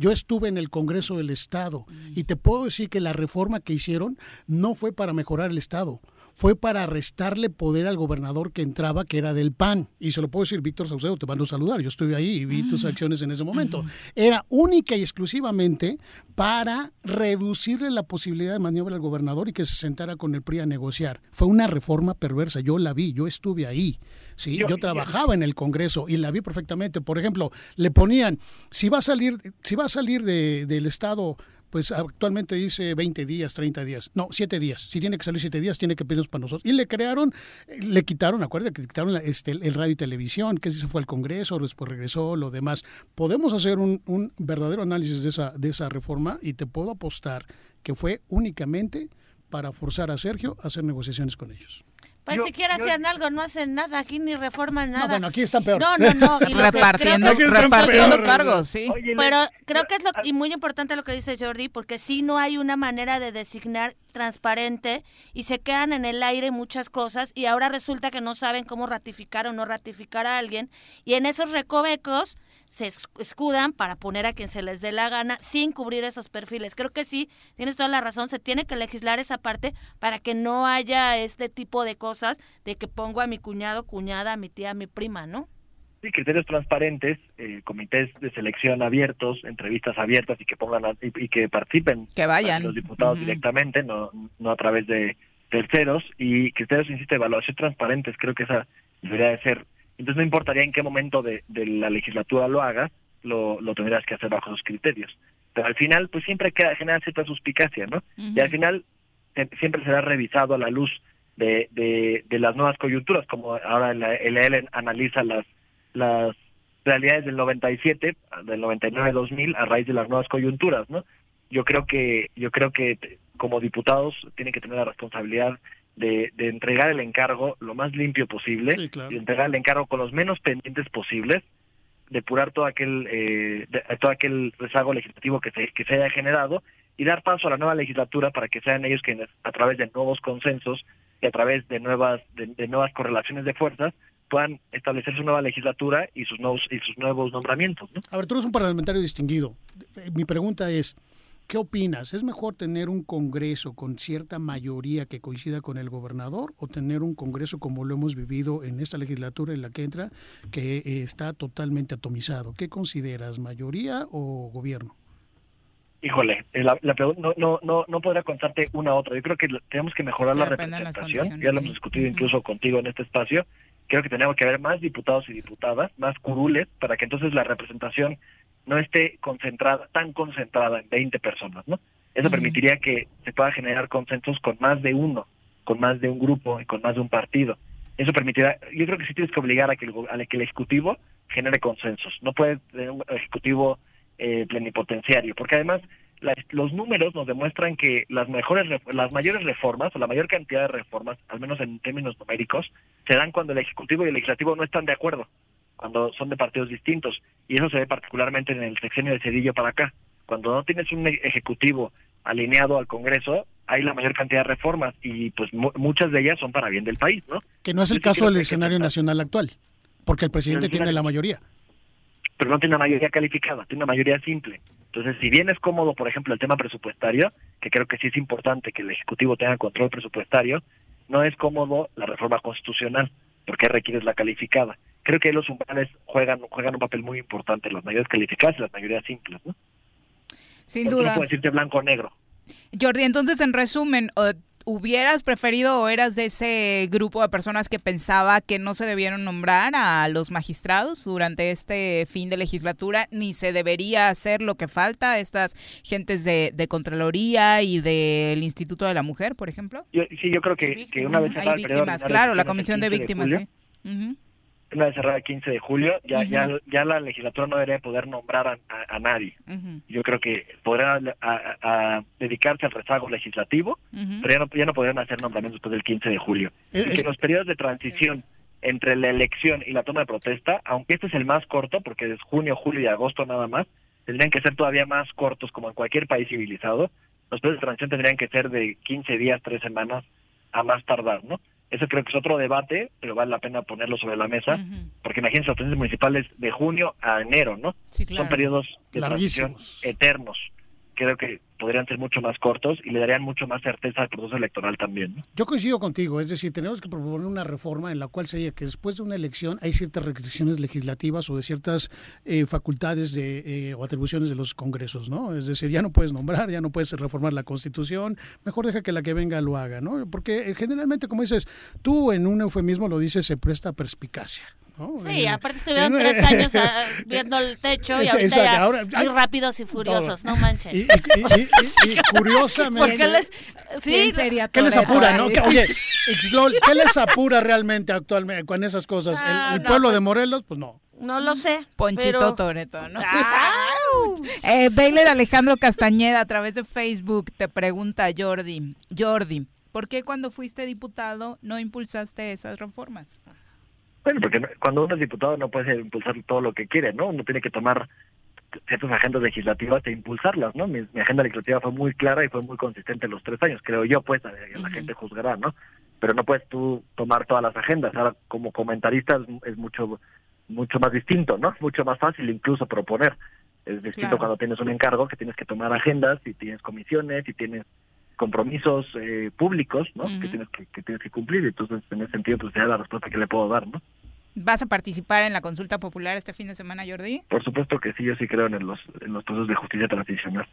Yo estuve en el Congreso del Estado y te puedo decir que la reforma que hicieron no fue para mejorar el Estado, fue para restarle poder al gobernador que entraba, que era del PAN. Y se lo puedo decir, Víctor Saucedo, te mando a saludar. Yo estuve ahí y vi tus acciones en ese momento. Era única y exclusivamente para reducirle la posibilidad de maniobra al gobernador y que se sentara con el PRI a negociar. Fue una reforma perversa. Yo la vi, yo estuve ahí. Sí, yo, trabajaba en el Congreso y la vi perfectamente. Por ejemplo, le ponían, si va a salir, si va a salir del Estado pues actualmente dice 20 días, 30 días. No, 7 días. Si tiene que salir 7 días, tiene que pedirnos para nosotros. Y le crearon, le quitaron, acuérdate que quitaron este, el radio y televisión, que se fue al Congreso, después regresó, lo demás. Podemos hacer un, un verdadero análisis de esa, de esa reforma y te puedo apostar que fue únicamente para forzar a Sergio a hacer negociaciones con ellos. Pues siquiera hacían algo, no hacen nada, aquí ni reforman nada. No, bueno, aquí están peor. No, no, no. repartiendo, repartiendo cargos, sí. Pero creo que es lo, y muy importante lo que dice Jordi, porque sí no hay una manera de designar transparente y se quedan en el aire muchas cosas y ahora resulta que no saben cómo ratificar o no ratificar a alguien y en esos recovecos se escudan para poner a quien se les dé la gana sin cubrir esos perfiles. Creo que sí, tienes toda la razón, se tiene que legislar esa parte para que no haya este tipo de cosas de que pongo a mi cuñado, cuñada, a mi tía, a mi prima, ¿no? Sí, criterios transparentes, eh, comités de selección abiertos, entrevistas abiertas y que pongan y, que participen que vayan los diputados directamente, no, no a través de terceros y criterios, insisto, de evaluación transparentes, creo que esa debería de ser entonces no importaría en qué momento de, la legislatura lo hagas, lo, lo, tendrías que hacer bajo esos criterios. Pero al final, pues siempre queda, genera cierta suspicacia, ¿no? Y al final siempre será revisado a la luz de, de, las nuevas coyunturas, como ahora el, el analiza las, las realidades del 97, del 99-2000 a raíz de las nuevas coyunturas, ¿no? Yo creo que yo creo que como diputados tienen que tener la responsabilidad de, entregar el encargo lo más limpio posible, y entregar el encargo con los menos pendientes posibles, depurar todo aquel eh, todo aquel rezago legislativo que se, que se haya generado y dar paso a la nueva legislatura para que sean ellos quienes a través de nuevos consensos y a través de nuevas de, nuevas correlaciones de fuerzas puedan establecer su nueva legislatura y sus nuevos y sus nuevos nombramientos. A ver, tú eres un parlamentario distinguido. Mi pregunta es, ¿Qué opinas? ¿Es mejor tener un Congreso con cierta mayoría que coincida con el gobernador o tener un Congreso como lo hemos vivido en esta legislatura en la que entra, que eh, está totalmente atomizado? ¿Qué consideras, mayoría o gobierno? Híjole, eh, la, no, no, no, no podría contarte una u otra. Yo creo que tenemos que mejorar la representación. Ya lo hemos discutido incluso contigo en este espacio. Creo que tenemos que haber más diputados y diputadas, más curules, para que entonces la representación no esté concentrada, tan concentrada en 20 personas, ¿no? Eso permitiría que se pueda generar consensos con más de uno, con más de un grupo y con más de un partido. Eso permitirá, yo creo que sí tienes que obligar a que el, a que el Ejecutivo genere consensos. No puede tener un Ejecutivo eh, plenipotenciario, porque además los números nos demuestran que las mejores, las mayores reformas o la mayor cantidad de reformas, al menos en términos numéricos, se dan cuando el ejecutivo y el legislativo no están de acuerdo, cuando son de partidos distintos, y eso se ve particularmente en el sexenio de Cedillo para acá. Cuando no tienes un ejecutivo alineado al Congreso, hay la mayor cantidad de reformas y pues muchas de ellas son para bien del país, ¿no? Que no es el caso del escenario nacional actual, porque el presidente tiene la mayoría. Pero no tiene una mayoría calificada, tiene una mayoría simple. Entonces, si bien es cómodo, por ejemplo, el tema presupuestario, que creo que sí es importante que el Ejecutivo tenga control presupuestario, no es cómodo la reforma constitucional, porque requiere la calificada. Creo que los umbrales juegan, juegan un papel muy importante, las mayorías calificadas y las mayorías simples, ¿no? Sin duda. No puedo decirte blanco o negro. Jordi, entonces en resumen, ¿hubieras preferido o eras de ese grupo de personas que pensaba que no se debieron nombrar a los magistrados durante este fin de legislatura, ni se debería hacer lo que falta a estas gentes de, Contraloría y del Instituto de la Mujer, por ejemplo? sí, yo creo que, una vez Hay víctimas, claro, la comisión de víctimas, sí una vez cerrada el 15 de julio, ya, ya, ya la legislatura no debería poder nombrar a, nadie. Yo creo que podrá a, dedicarse al rezago legislativo, pero ya no, ya no podrían hacer nombramientos después del 15 de julio. y que los periodos de transición entre la elección y la toma de protesta, aunque este es el más corto, porque es junio, julio y agosto nada más, tendrían que ser todavía más cortos como en cualquier país civilizado. Los periodos de transición tendrían que ser de 15 días, 3 semanas a más tardar, ¿no? Eso creo que es otro debate, pero vale la pena ponerlo sobre la mesa, porque imagínense los presidentes municipales de junio a enero, ¿no? Son periodos de transición eternos. Creo que podrían ser mucho más cortos y le darían mucho más certeza al proceso electoral también. Yo coincido contigo, es decir, tenemos que proponer una reforma en la cual se diga que después de una elección hay ciertas restricciones legislativas o de ciertas eh, facultades de, eh, o atribuciones de los congresos, ¿no? Es decir, ya no puedes nombrar, ya no puedes reformar la constitución, mejor deja que la que venga lo haga, ¿no? Porque eh, generalmente, como dices, tú en un eufemismo lo dices, se presta perspicacia. Sí, aparte estuvieron tres años ah, viendo el techo y ahorita ya, muy rápidos y furiosos, no manches. Y, curiosamente... ¿Qué les, sí, ¿Qué les apura, no? oye, ¿qué les apura realmente actualmente con esas cosas? ¿El, pueblo de pues, Morelos? Pues no. No lo sé. Ponchito Toreto, ¿no? eh, Alejandro Castañeda a través de Facebook te pregunta Jordi, Jordi, ¿por qué cuando fuiste diputado no impulsaste esas reformas? Bueno, porque cuando uno es diputado no puede impulsar todo lo que quiere, ¿no? Uno tiene que tomar ciertas agendas legislativas e impulsarlas, ¿no? Mi, agenda legislativa fue muy clara y fue muy consistente en los tres años, creo yo, pues, la gente juzgará, ¿no? Pero no puedes tú tomar todas las agendas. Ahora, como comentarista es, mucho mucho más distinto, ¿no? Mucho más fácil incluso proponer. Es distinto cuando tienes un encargo que tienes que tomar agendas y tienes comisiones y tienes compromisos eh, públicos, ¿no? que, tienes que, tienes que cumplir. Entonces, en ese sentido, pues, sería la respuesta que le puedo dar, ¿no? ¿Vas a participar en la consulta popular este fin de semana, Jordi? Por supuesto que sí, yo sí creo en los, en los procesos de justicia transicional.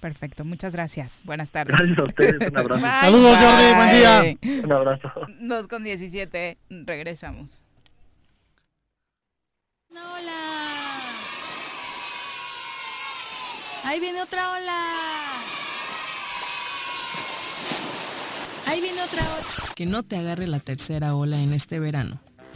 Perfecto, muchas gracias. Buenas tardes. Gracias a ustedes, un abrazo. Saludos, Jordi, buen día. Un abrazo. Dos con 17, regresamos. Hola. Ahí viene otra ola. Ahí viene otra ola. Que no te agarre la tercera ola en este verano.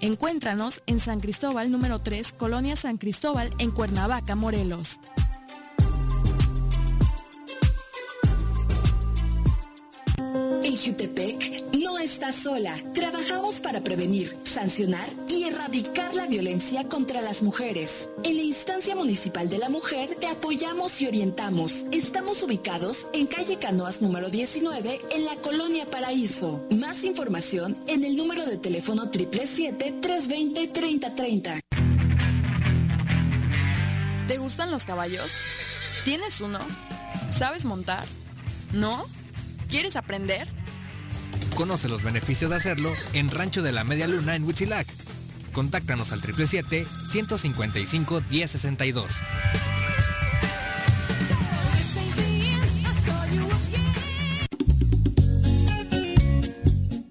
Encuéntranos en San Cristóbal número 3, Colonia San Cristóbal, en Cuernavaca, Morelos. En Jutepec no estás sola. Trabajamos para prevenir, sancionar y erradicar la violencia contra las mujeres. En la instancia municipal de la mujer te apoyamos y orientamos. Estamos ubicados en calle Canoas número 19 en la colonia Paraíso. Más información en el número de teléfono 777-320-3030. ¿Te gustan los caballos? ¿Tienes uno? ¿Sabes montar? ¿No? ¿Quieres aprender? Conoce los beneficios de hacerlo en Rancho de la Media Luna en Huitzilac. Contáctanos al 777-155-1062.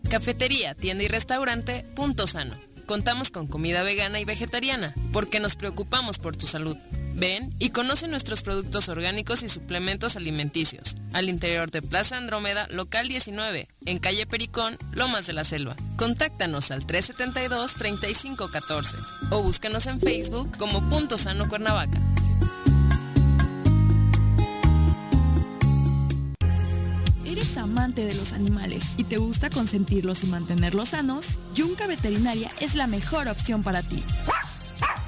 Cafetería, tienda y restaurante Punto Sano. Contamos con comida vegana y vegetariana, porque nos preocupamos por tu salud. Ven y conoce nuestros productos orgánicos y suplementos alimenticios. Al interior de Plaza Andrómeda, local 19, en calle Pericón, Lomas de la Selva. Contáctanos al 372-3514 o búscanos en Facebook como Punto Sano Cuernavaca. ¿Eres amante de los animales y te gusta consentirlos y mantenerlos sanos? Yunca Veterinaria es la mejor opción para ti.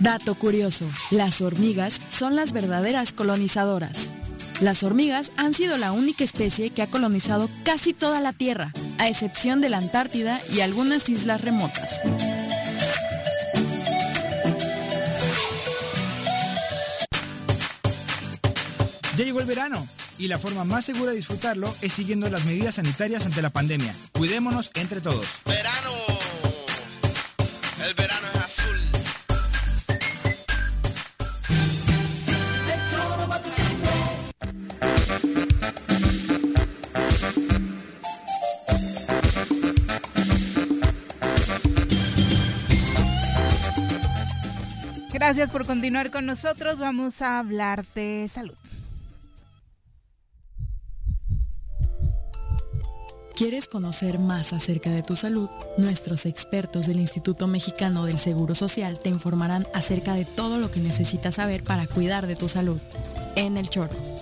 Dato curioso, las hormigas son las verdaderas colonizadoras. Las hormigas han sido la única especie que ha colonizado casi toda la Tierra, a excepción de la Antártida y algunas islas remotas. Ya llegó el verano y la forma más segura de disfrutarlo es siguiendo las medidas sanitarias ante la pandemia. Cuidémonos entre todos. Verano. El verano Gracias por continuar con nosotros. Vamos a hablar de salud. ¿Quieres conocer más acerca de tu salud? Nuestros expertos del Instituto Mexicano del Seguro Social te informarán acerca de todo lo que necesitas saber para cuidar de tu salud. En el choro.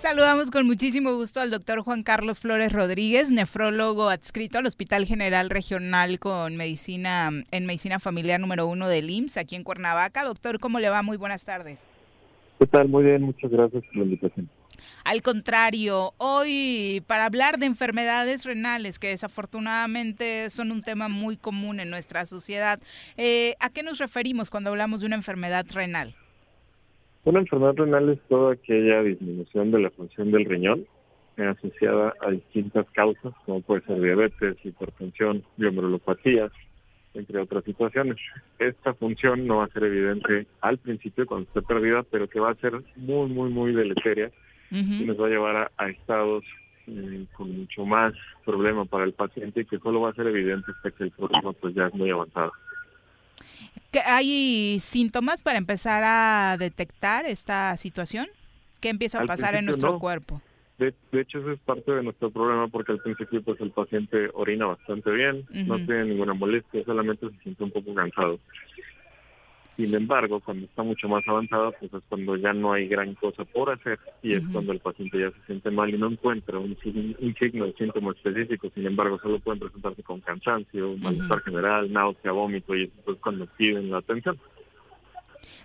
Saludamos con muchísimo gusto al doctor Juan Carlos Flores Rodríguez, nefrólogo adscrito al Hospital General Regional con medicina en medicina familiar número uno del IMSS aquí en Cuernavaca. Doctor, ¿cómo le va? Muy buenas tardes. ¿Qué tal? Muy bien, muchas gracias por la invitación. Al contrario, hoy para hablar de enfermedades renales, que desafortunadamente son un tema muy común en nuestra sociedad, eh, ¿a qué nos referimos cuando hablamos de una enfermedad renal? Una enfermedad renal es toda aquella disminución de la función del riñón eh, asociada a distintas causas, como puede ser diabetes, hipertensión, biomerulopatías, entre otras situaciones. Esta función no va a ser evidente al principio cuando esté perdida, pero que va a ser muy, muy, muy deleteria y nos va a llevar a, a estados eh, con mucho más problema para el paciente y que solo va a ser evidente hasta que el problema pues ya es muy avanzado. ¿Que ¿Hay síntomas para empezar a detectar esta situación? ¿Qué empieza a Al pasar en nuestro no. cuerpo? De, de hecho, eso es parte de nuestro problema porque al principio pues el paciente orina bastante bien, no tiene ninguna molestia, solamente se siente un poco cansado. Sin embargo, cuando está mucho más avanzada, pues es cuando ya no hay gran cosa por hacer y es cuando el paciente ya se siente mal y no encuentra un, un signo de síntoma específico. Sin embargo, solo pueden presentarse con cansancio, malestar general, náusea, vómito y eso es cuando piden la atención.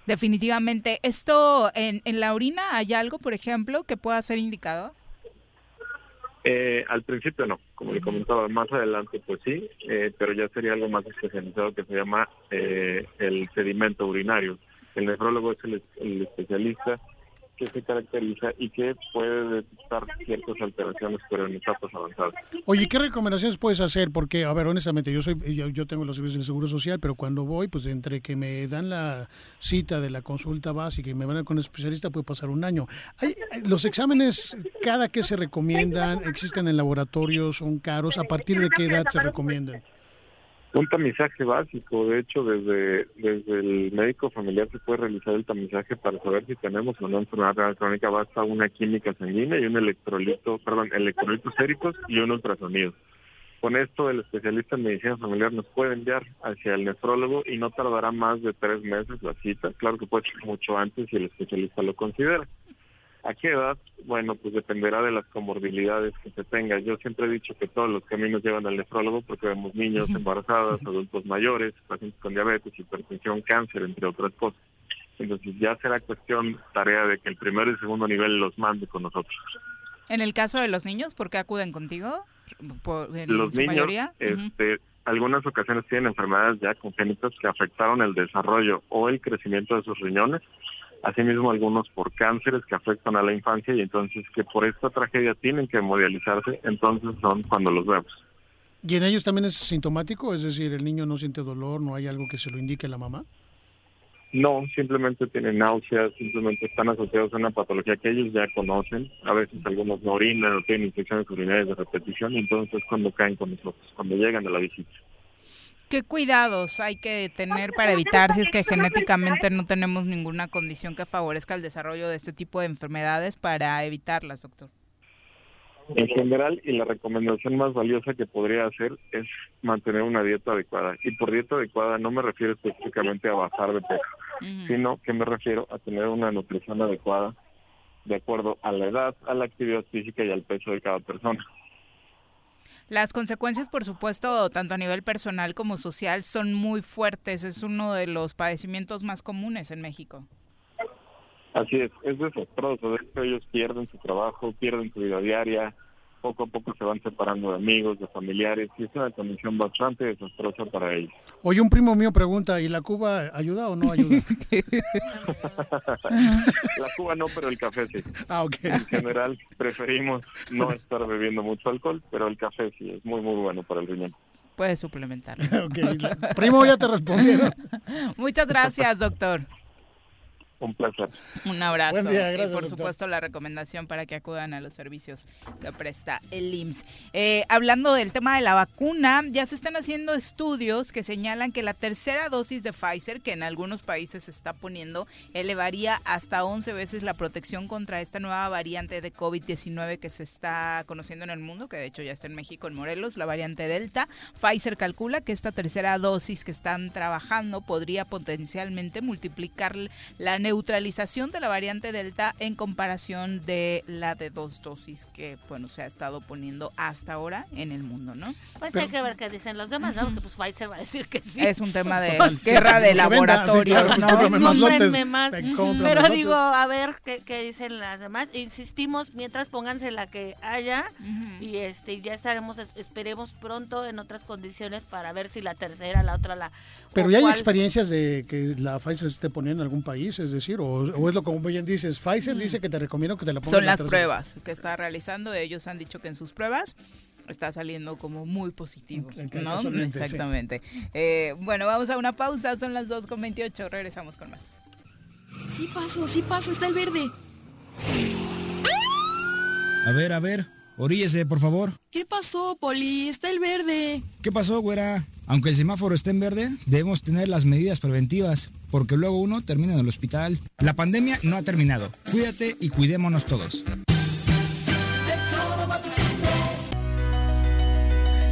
Definitivamente. ¿Esto en, en la orina hay algo, por ejemplo, que pueda ser indicado? Eh, al principio no, como le comentaba, más adelante pues sí, eh, pero ya sería algo más especializado que se llama eh, el sedimento urinario. El nefrólogo es el especialista que se caracteriza y que puede detectar ciertas alteraciones pero en etapas avanzadas. Oye, ¿qué recomendaciones puedes hacer? Porque, a ver, honestamente, yo soy yo, tengo los servicios del Seguro Social, pero cuando voy, pues entre que me dan la cita de la consulta básica y me van a con un especialista, puede pasar un año. Hay, los exámenes, cada que se recomiendan, existen en laboratorios, son caros, ¿a partir de qué edad se recomiendan? Un tamizaje básico, de hecho, desde, desde el médico familiar se puede realizar el tamizaje para saber si tenemos o no enfermedad crónica. Basta una química sanguínea y un electrolito, perdón, electrolitos séricos y un ultrasonido. Con esto, el especialista en medicina familiar nos puede enviar hacia el nefrólogo y no tardará más de tres meses la cita. Claro que puede ser mucho antes si el especialista lo considera. ¿A qué edad? Bueno, pues dependerá de las comorbilidades que se tenga. Yo siempre he dicho que todos los caminos llevan al nefrólogo porque vemos niños embarazadas, adultos mayores, pacientes con diabetes, hipertensión, cáncer, entre otras cosas. Entonces ya será cuestión, tarea de que el primero y segundo nivel los mande con nosotros. En el caso de los niños, ¿por qué acuden contigo? los niños, este, algunas ocasiones tienen enfermedades ya congénitas que afectaron el desarrollo o el crecimiento de sus riñones asimismo algunos por cánceres que afectan a la infancia y entonces que por esta tragedia tienen que hemodializarse, entonces son cuando los vemos. ¿Y en ellos también es sintomático? Es decir, ¿el niño no siente dolor? ¿No hay algo que se lo indique a la mamá? No, simplemente tienen náuseas, simplemente están asociados a una patología que ellos ya conocen. A veces algunos no orinan o tienen infecciones urinarias de repetición y entonces cuando caen con nosotros, cuando llegan a la visita. ¿Qué cuidados hay que tener para evitar si es que genéticamente no tenemos ninguna condición que favorezca el desarrollo de este tipo de enfermedades para evitarlas, doctor? En general, y la recomendación más valiosa que podría hacer es mantener una dieta adecuada. Y por dieta adecuada no me refiero específicamente a bajar de peso, sino que me refiero a tener una nutrición adecuada de acuerdo a la edad, a la actividad física y al peso de cada persona. Las consecuencias, por supuesto, tanto a nivel personal como social, son muy fuertes. Es uno de los padecimientos más comunes en México. Así es, es desastroso. Ellos pierden su trabajo, pierden su vida diaria, poco a poco se van separando de amigos, de familiares, y es una condición bastante desastrosa para ellos. Oye, un primo mío pregunta, ¿y la Cuba ayuda o no ayuda? la Cuba no, pero el café sí. Ah, ok. En general, preferimos no estar bebiendo mucho alcohol, pero el café sí es muy, muy bueno para el riñón. Puedes suplementar. okay. Primo, ya te respondieron. Muchas gracias, doctor. Un placer. Un abrazo. y por supuesto la recomendación para que acudan a los servicios que presta el IMSS. Eh, hablando del tema de la vacuna, ya se están haciendo estudios que señalan que la tercera dosis de Pfizer, que en algunos países se está poniendo, elevaría hasta 11 veces la protección contra esta nueva variante de COVID-19 que se está conociendo en el mundo, que de hecho ya está en México, en Morelos, la variante Delta. Pfizer calcula que esta tercera dosis que están trabajando podría potencialmente multiplicar la neutralización de la variante Delta en comparación de la de dos dosis que, bueno, se ha estado poniendo hasta ahora en el mundo, ¿no? Pues hay que ver qué dicen los demás, ¿no? Porque pues Pfizer va a decir que sí. Es un tema de guerra de laboratorio, ¿no? más. Pero digo, a ver qué, dicen las demás. Insistimos, mientras pónganse la que haya y este ya estaremos, esperemos pronto en otras condiciones para ver si la tercera, la otra, la... Pero ya hay experiencias de que la Pfizer se esté poniendo en algún país, es decir, o, es lo como bien dices, Pfizer dice que te recomiendo que te la pongas. Son las pruebas que está realizando, ellos han dicho que en sus pruebas está saliendo como muy positivo, ¿no? Exactamente. Eh, bueno, vamos a una pausa, son las 2.28, regresamos con más. Sí paso, sí paso, está el verde. A ver, a ver, oríllese, por favor. ¿Qué pasó, Poli? Está el verde. ¿Qué pasó, güera? Aunque el semáforo esté en verde, debemos tener las medidas preventivas porque luego uno termina en el hospital. La pandemia no ha terminado. Cuídate y cuidémonos todos.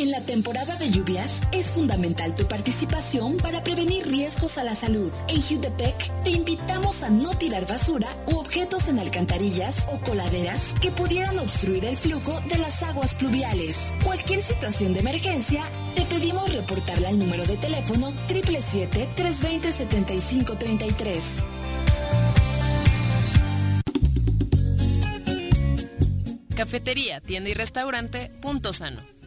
En la temporada de lluvias es fundamental tu participación para prevenir riesgos a la salud. En Jutepec te invitamos a no tirar basura u objetos en alcantarillas o coladeras que pudieran obstruir el flujo de las aguas pluviales. Cualquier situación de emergencia, te pedimos reportarla al número de teléfono 777-320-7533. Cafetería, tienda y restaurante Punto Sano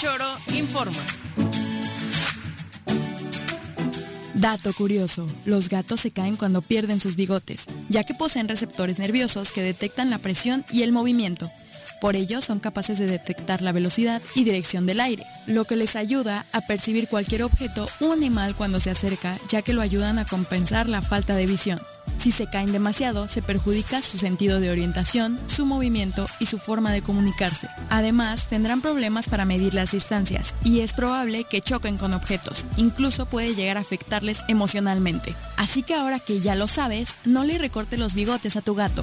Choro informa. Dato curioso, los gatos se caen cuando pierden sus bigotes, ya que poseen receptores nerviosos que detectan la presión y el movimiento. Por ello son capaces de detectar la velocidad y dirección del aire, lo que les ayuda a percibir cualquier objeto o animal cuando se acerca, ya que lo ayudan a compensar la falta de visión. Si se caen demasiado, se perjudica su sentido de orientación, su movimiento y su forma de comunicarse. Además, tendrán problemas para medir las distancias y es probable que choquen con objetos. Incluso puede llegar a afectarles emocionalmente. Así que ahora que ya lo sabes, no le recorte los bigotes a tu gato.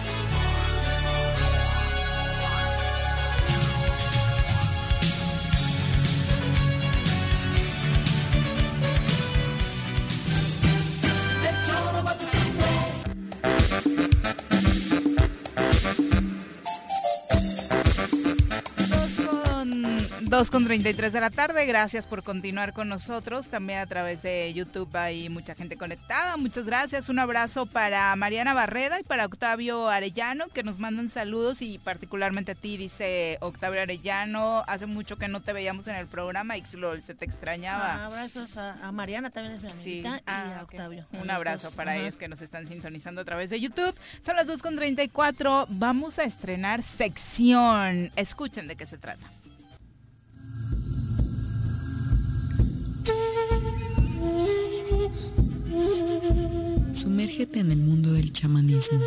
33 de la tarde, gracias por continuar con nosotros. También a través de YouTube hay mucha gente conectada. Muchas gracias. Un abrazo para Mariana Barreda y para Octavio Arellano, que nos mandan saludos y particularmente a ti, dice Octavio Arellano. Hace mucho que no te veíamos en el programa, Xlol, se te extrañaba. Ah, abrazos a, Mariana, también es mi amiguita, y a ah, Octavio. Un abrazo para ellos que nos están sintonizando a través de YouTube. Son las 2 con 34. Vamos a estrenar sección. Escuchen de qué se trata. Sumérgete en el mundo del chamanismo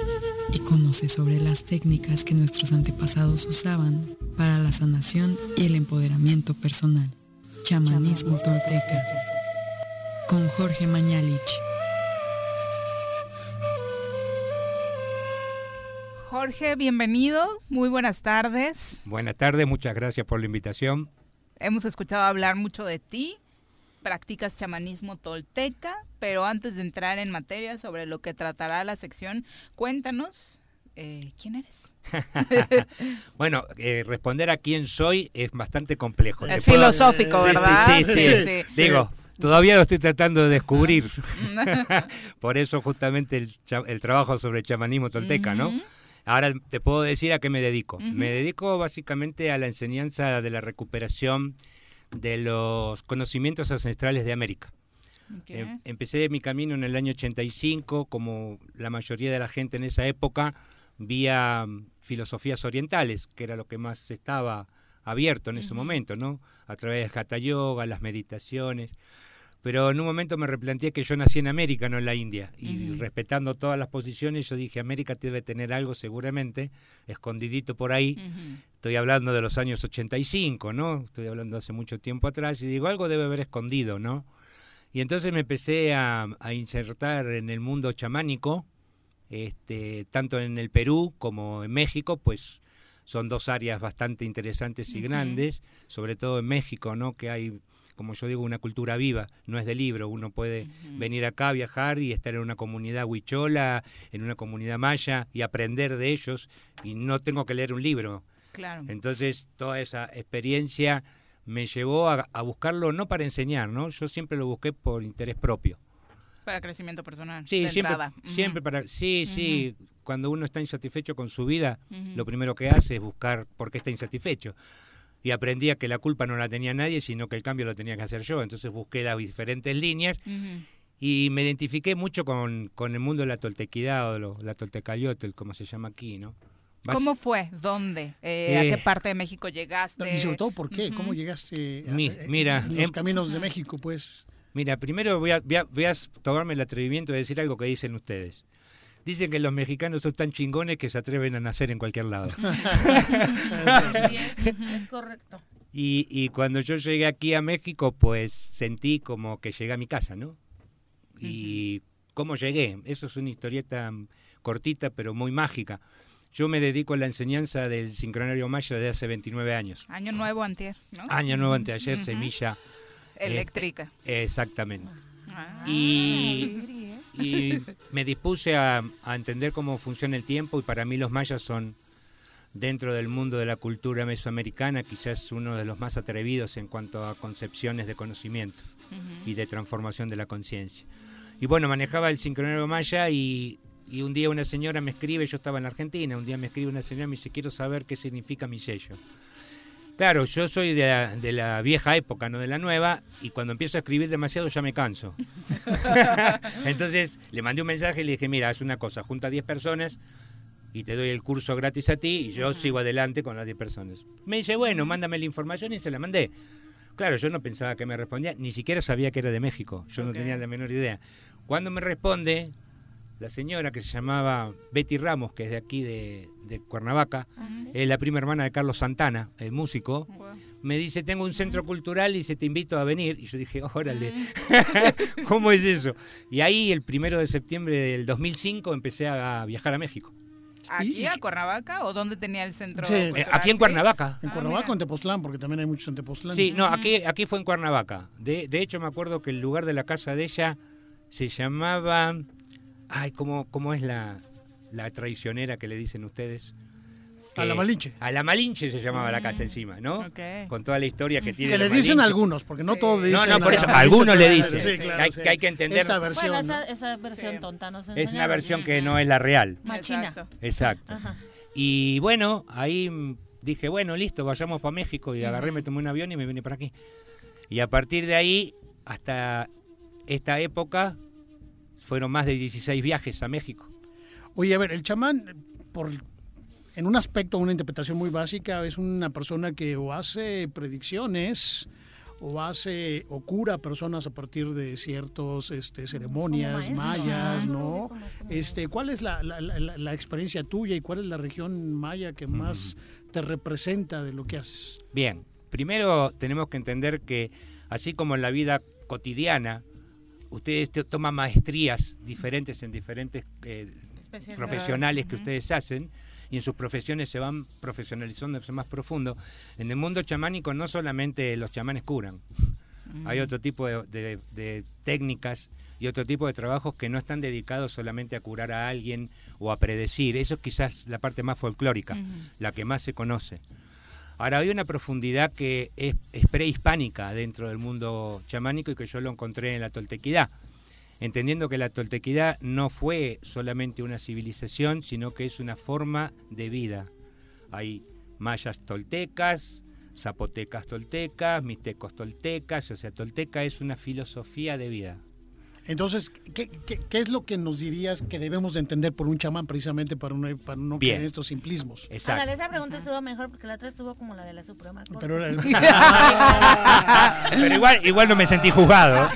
y conoce sobre las técnicas que nuestros antepasados usaban para la sanación y el empoderamiento personal. Chamanismo tolteca. Con Jorge Mañalich. Jorge, bienvenido. Muy buenas tardes. Buenas tardes, muchas gracias por la invitación. Hemos escuchado hablar mucho de ti, practicas chamanismo tolteca, pero antes de entrar en materia sobre lo que tratará la sección, cuéntanos eh, ¿quién eres? bueno, eh, responder a quién soy es bastante complejo. Es filosófico, ¿verdad? Sí sí, sí, Digo, todavía lo estoy tratando de descubrir. Por eso justamente el, trabajo sobre el chamanismo tolteca, ¿no? Ahora te puedo decir a qué me dedico. Me dedico básicamente a la enseñanza de la recuperación de los conocimientos ancestrales de América. Em, empecé mi camino en el año 85, como la mayoría de la gente en esa época, vía mm, filosofías orientales, que era lo que más estaba abierto en ese momento, ¿no? A través del hatha yoga, las meditaciones. Pero en un momento me replanteé que yo nací en América, no en la India. Y respetando todas las posiciones, yo dije, América debe tener algo seguramente, escondidito por ahí. Estoy hablando de los años 85, ¿no? Estoy hablando hace mucho tiempo atrás. Y digo, algo debe haber escondido, ¿no? Y entonces me empecé a, insertar en el mundo chamánico, este, tanto en el Perú como en México, pues son dos áreas bastante interesantes y grandes, sobre todo en México, ¿no? Que hay como yo digo, una cultura viva, no es de libro. Uno puede venir acá, viajar y estar en una comunidad huichola, en una comunidad maya y aprender de ellos y no tengo que leer un libro. Claro. Entonces, toda esa experiencia me llevó a, buscarlo no para enseñar, ¿no? Yo siempre lo busqué por interés propio. Para crecimiento personal. Sí, siempre, siempre para. Sí, sí. Cuando uno está insatisfecho con su vida, lo primero que hace es buscar por qué está insatisfecho y aprendía que la culpa no la tenía nadie, sino que el cambio lo tenía que hacer yo. Entonces busqué las diferentes líneas y me identifiqué mucho con, el mundo de la toltequidad o la toltecayotl, como se llama aquí, ¿no? ¿Cómo fue? ¿Dónde? Eh, ¿A qué eh, parte de México llegaste? Y sobre todo, ¿por qué? ¿Cómo llegaste a, mira, los em- caminos de México, pues? Mira, primero voy a, voy a tomarme el atrevimiento de decir algo que dicen ustedes. Dicen que los mexicanos son tan chingones que se atreven a nacer en cualquier lado. es, correcto. Y, cuando yo llegué aquí a México, pues sentí como que llegué a mi casa, ¿no? Y cómo llegué. Eso es una historieta cortita, pero muy mágica. Yo me dedico a la enseñanza del sincronario maya desde hace 29 años. Año nuevo antier, ¿no? Año nuevo anteayer, semilla. Eléctrica. exactamente. Ah, y y me dispuse a, entender cómo funciona el tiempo y para mí los mayas son, dentro del mundo de la cultura mesoamericana, quizás uno de los más atrevidos en cuanto a concepciones de conocimiento y de transformación de la conciencia. Y bueno, manejaba el sincronario maya y, y un día una señora me escribe, yo estaba en la Argentina, un día me escribe una señora y me dice, quiero saber qué significa mi sello. Claro, yo soy de la, vieja época, no de la nueva, y cuando empiezo a escribir demasiado ya me canso. Entonces le mandé un mensaje y le dije, mira, haz una cosa, junta 10 personas y te doy el curso gratis a ti y yo sigo adelante con las 10 personas. Me dice, bueno, mándame la información y se la mandé. Claro, yo no pensaba que me respondía, ni siquiera sabía que era de México, yo no tenía la menor idea. Cuando me responde, la señora que se llamaba Betty Ramos, que es de aquí de, Cuernavaca, ah, es la prima hermana de Carlos Santana, el músico, me dice, tengo un centro cultural y se te invito a venir. Y yo dije, órale, mm. ¿cómo es eso? Y ahí el primero de septiembre del 2005 empecé a viajar a México. ¿Aquí a Cuernavaca o dónde tenía el centro? Sí, aquí en Cuernavaca. En ah, Cuernavaca o en Tepoztlán, porque también hay muchos en Tepoztlán. Sí, no, aquí, aquí fue en Cuernavaca. De, de hecho, me acuerdo que el lugar de la casa de ella se llamaba Ay, ¿cómo, cómo es la, la traicionera que le dicen ustedes? a la Malinche. A la Malinche se llamaba la casa encima, ¿no? Con toda la historia que tiene. Que le dicen algunos, porque no todos dicen. No, no, por eso, algunos le dicen. que, hay, que, entender. Esta versión. esa, versión tonta no Es una versión que no es la real. Machina. Exacto. Y bueno, ahí dije, bueno, listo, vayamos para México. Y agarré, me tomé un avión y me vine para aquí. Y a partir de ahí, hasta esta época, fueron más de 16 viajes a México. Oye, a ver, el chamán, por en un aspecto, una interpretación muy básica, es una persona que o hace predicciones o hace o cura personas a partir de ciertos este, ceremonias mayas, ¿no? Este, ¿cuál es la, la, experiencia tuya y cuál es la región maya que más te representa de lo que haces? Bien, primero tenemos que entender que así como en la vida cotidiana ustedes toman maestrías diferentes en diferentes eh, profesionales que ustedes hacen y en sus profesiones se van profesionalizando más profundo. En el mundo chamánico no solamente los chamanes curan, hay otro tipo de, técnicas y otro tipo de trabajos que no están dedicados solamente a curar a alguien o a predecir. Eso es quizás la parte más folclórica, la que más se conoce. Ahora hay una profundidad que es, prehispánica dentro del mundo chamánico y que yo lo encontré en la toltequidad entendiendo que la toltequidad no fue solamente una civilización, sino que es una forma de vida. Hay mayas toltecas, zapotecas toltecas, mixtecos toltecas, o sea, tolteca es una filosofía de vida. Entonces, ¿qué, ¿qué, es lo que nos dirías que debemos de entender por un chamán precisamente para, no, para no caer en estos simplismos? Exacto. esa pregunta estuvo mejor porque la otra estuvo como la de la Suprema Corte. Pero, igual, igual no me sentí juzgado.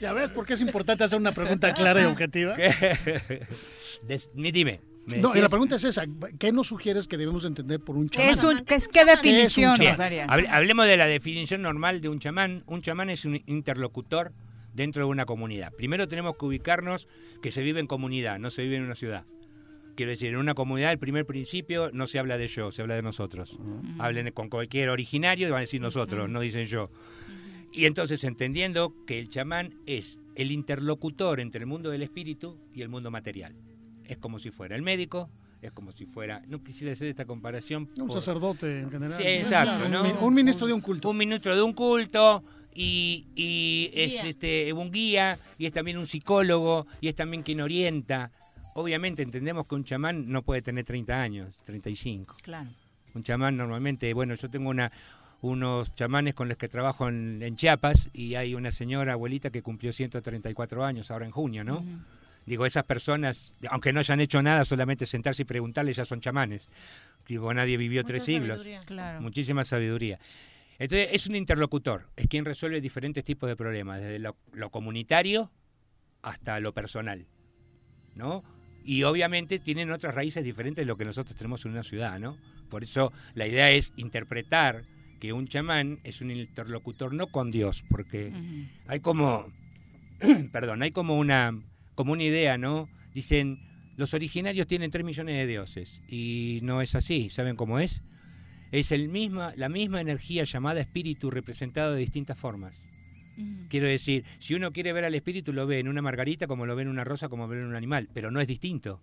ya ves por qué es importante hacer una pregunta clara y objetiva. dime. No, y la pregunta es esa, ¿qué nos sugieres que debemos entender por un chamán? ¿Qué, es ¿qué, definición nos Hablemos de la definición normal de un chamán. Un chamán es un interlocutor dentro de una comunidad. Primero tenemos que ubicarnos que se vive en comunidad, no se vive en una ciudad. Quiero decir, en una comunidad el primer principio no se habla de yo, se habla de nosotros. Hablen con cualquier originario y van a decir nosotros, no dicen yo. Y entonces entendiendo que el chamán es el interlocutor entre el mundo del espíritu y el mundo material. Es como si fuera el médico, es como si fuera, no quisiera hacer esta comparación. Un sacerdote en general. Sí, exacto. Un ministro de un culto. Un ministro de un culto, y, es este, un guía y es también un psicólogo y es también quien orienta. Obviamente entendemos que un chamán no puede tener 30 años, 35. Claro. Un chamán normalmente, bueno, yo tengo una, unos chamanes con los que trabajo en, Chiapas y hay una señora abuelita que cumplió 134 años ahora en junio, ¿no? Digo, esas personas, aunque no hayan hecho nada, solamente sentarse y preguntarle ya son chamanes. Digo, nadie vivió tres siglos. Muchísima sabiduría. Entonces es un interlocutor, es quien resuelve diferentes tipos de problemas, desde lo, comunitario hasta lo personal, ¿no? Y obviamente tienen otras raíces diferentes de lo que nosotros tenemos en una ciudad, ¿no? Por eso la idea es interpretar que un chamán es un interlocutor no con Dios, porque hay como, perdón, hay como una, como una idea, ¿no? Dicen, los originarios tienen tres millones de dioses, y no es así, ¿saben cómo es? es el misma, la misma energía llamada espíritu representado de distintas formas. Quiero decir, si uno quiere ver al espíritu, lo ve en una margarita como lo ve en una rosa, como lo ve en un animal, pero no es distinto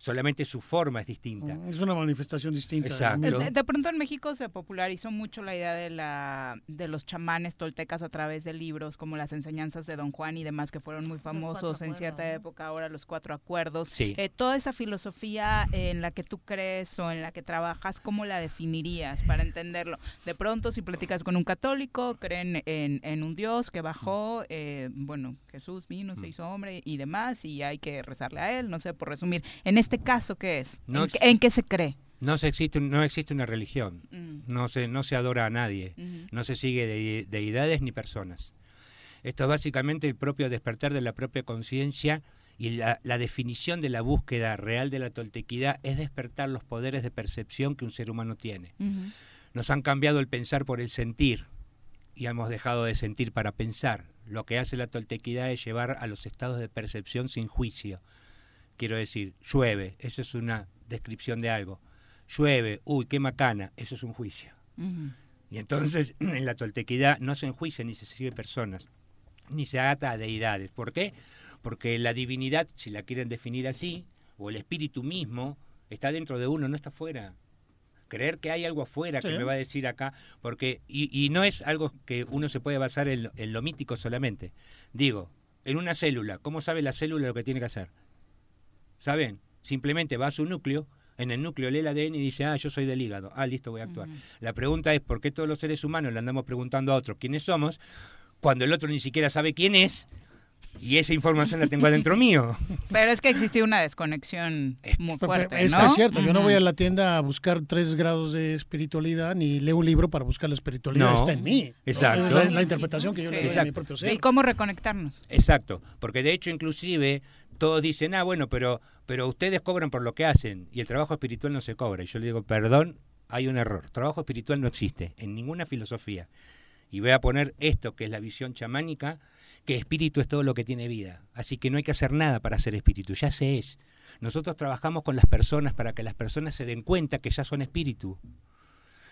solamente su forma es distinta. Es una manifestación distinta. Exacto. De, pronto en México se popularizó mucho la idea de la de los chamanes toltecas a través de libros como las enseñanzas de Don Juan y demás que fueron muy famosos en cierta época, ahora los cuatro acuerdos. Sí. Eh, toda esa filosofía en la que tú crees o en la que trabajas, ¿cómo la definirías para entenderlo? De pronto si platicas con un católico, creen en, un Dios que bajó, eh, bueno, Jesús vino, se mm. hizo hombre y demás y hay que rezarle a él, no sé, por resumir. En este este caso qué es? ¿En, qué, se cree? No, se existe, no existe una religión, mm. no, se, no se adora a nadie, no se sigue de, deidades ni personas. Esto es básicamente el propio despertar de la propia conciencia y la, definición de la búsqueda real de la toltequidad es despertar los poderes de percepción que un ser humano tiene. Nos han cambiado el pensar por el sentir y hemos dejado de sentir para pensar. Lo que hace la toltequidad es llevar a los estados de percepción sin juicio, quiero decir, llueve, eso es una descripción de algo. Llueve, uy, qué macana, eso es un juicio. Y entonces en la toltequidad no se enjuicia ni se sigue personas, ni se ata a deidades. ¿Por qué? Porque la divinidad, si la quieren definir así, o el espíritu mismo, está dentro de uno, no está afuera. Creer que hay algo afuera que me va a decir acá, porque, y, no es algo que uno se puede basar en, en lo mítico solamente. Digo, en una célula, ¿cómo sabe la célula lo que tiene que hacer? ¿Saben? Simplemente va a su núcleo, en el núcleo lee el ADN y dice, ah, yo soy del hígado, ah, listo, voy a actuar. La pregunta es, ¿por qué todos los seres humanos le andamos preguntando a otros quiénes somos, cuando el otro ni siquiera sabe quién es? Y esa información la tengo adentro mío. Pero es que existe una desconexión muy fuerte, ¿no? Es cierto, yo no voy a la tienda a buscar tres grados de espiritualidad ni leo un libro para buscar la espiritualidad, está en mí. Exacto. Es la, interpretación que yo le doy a mi propio ser. ¿Y cómo reconectarnos? Exacto, porque de hecho inclusive todos dicen, ah, bueno, pero, pero ustedes cobran por lo que hacen y el trabajo espiritual no se cobra. Y yo le digo, perdón, hay un error. Trabajo espiritual no existe en ninguna filosofía. Y voy a poner esto, que es la visión chamánica, que espíritu es todo lo que tiene vida. Así que no hay que hacer nada para ser espíritu, ya se es. Nosotros trabajamos con las personas para que las personas se den cuenta que ya son espíritu.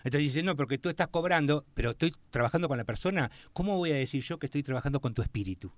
Entonces dicen, no, porque tú estás cobrando, pero estoy trabajando con la persona. ¿Cómo voy a decir yo que estoy trabajando con tu espíritu?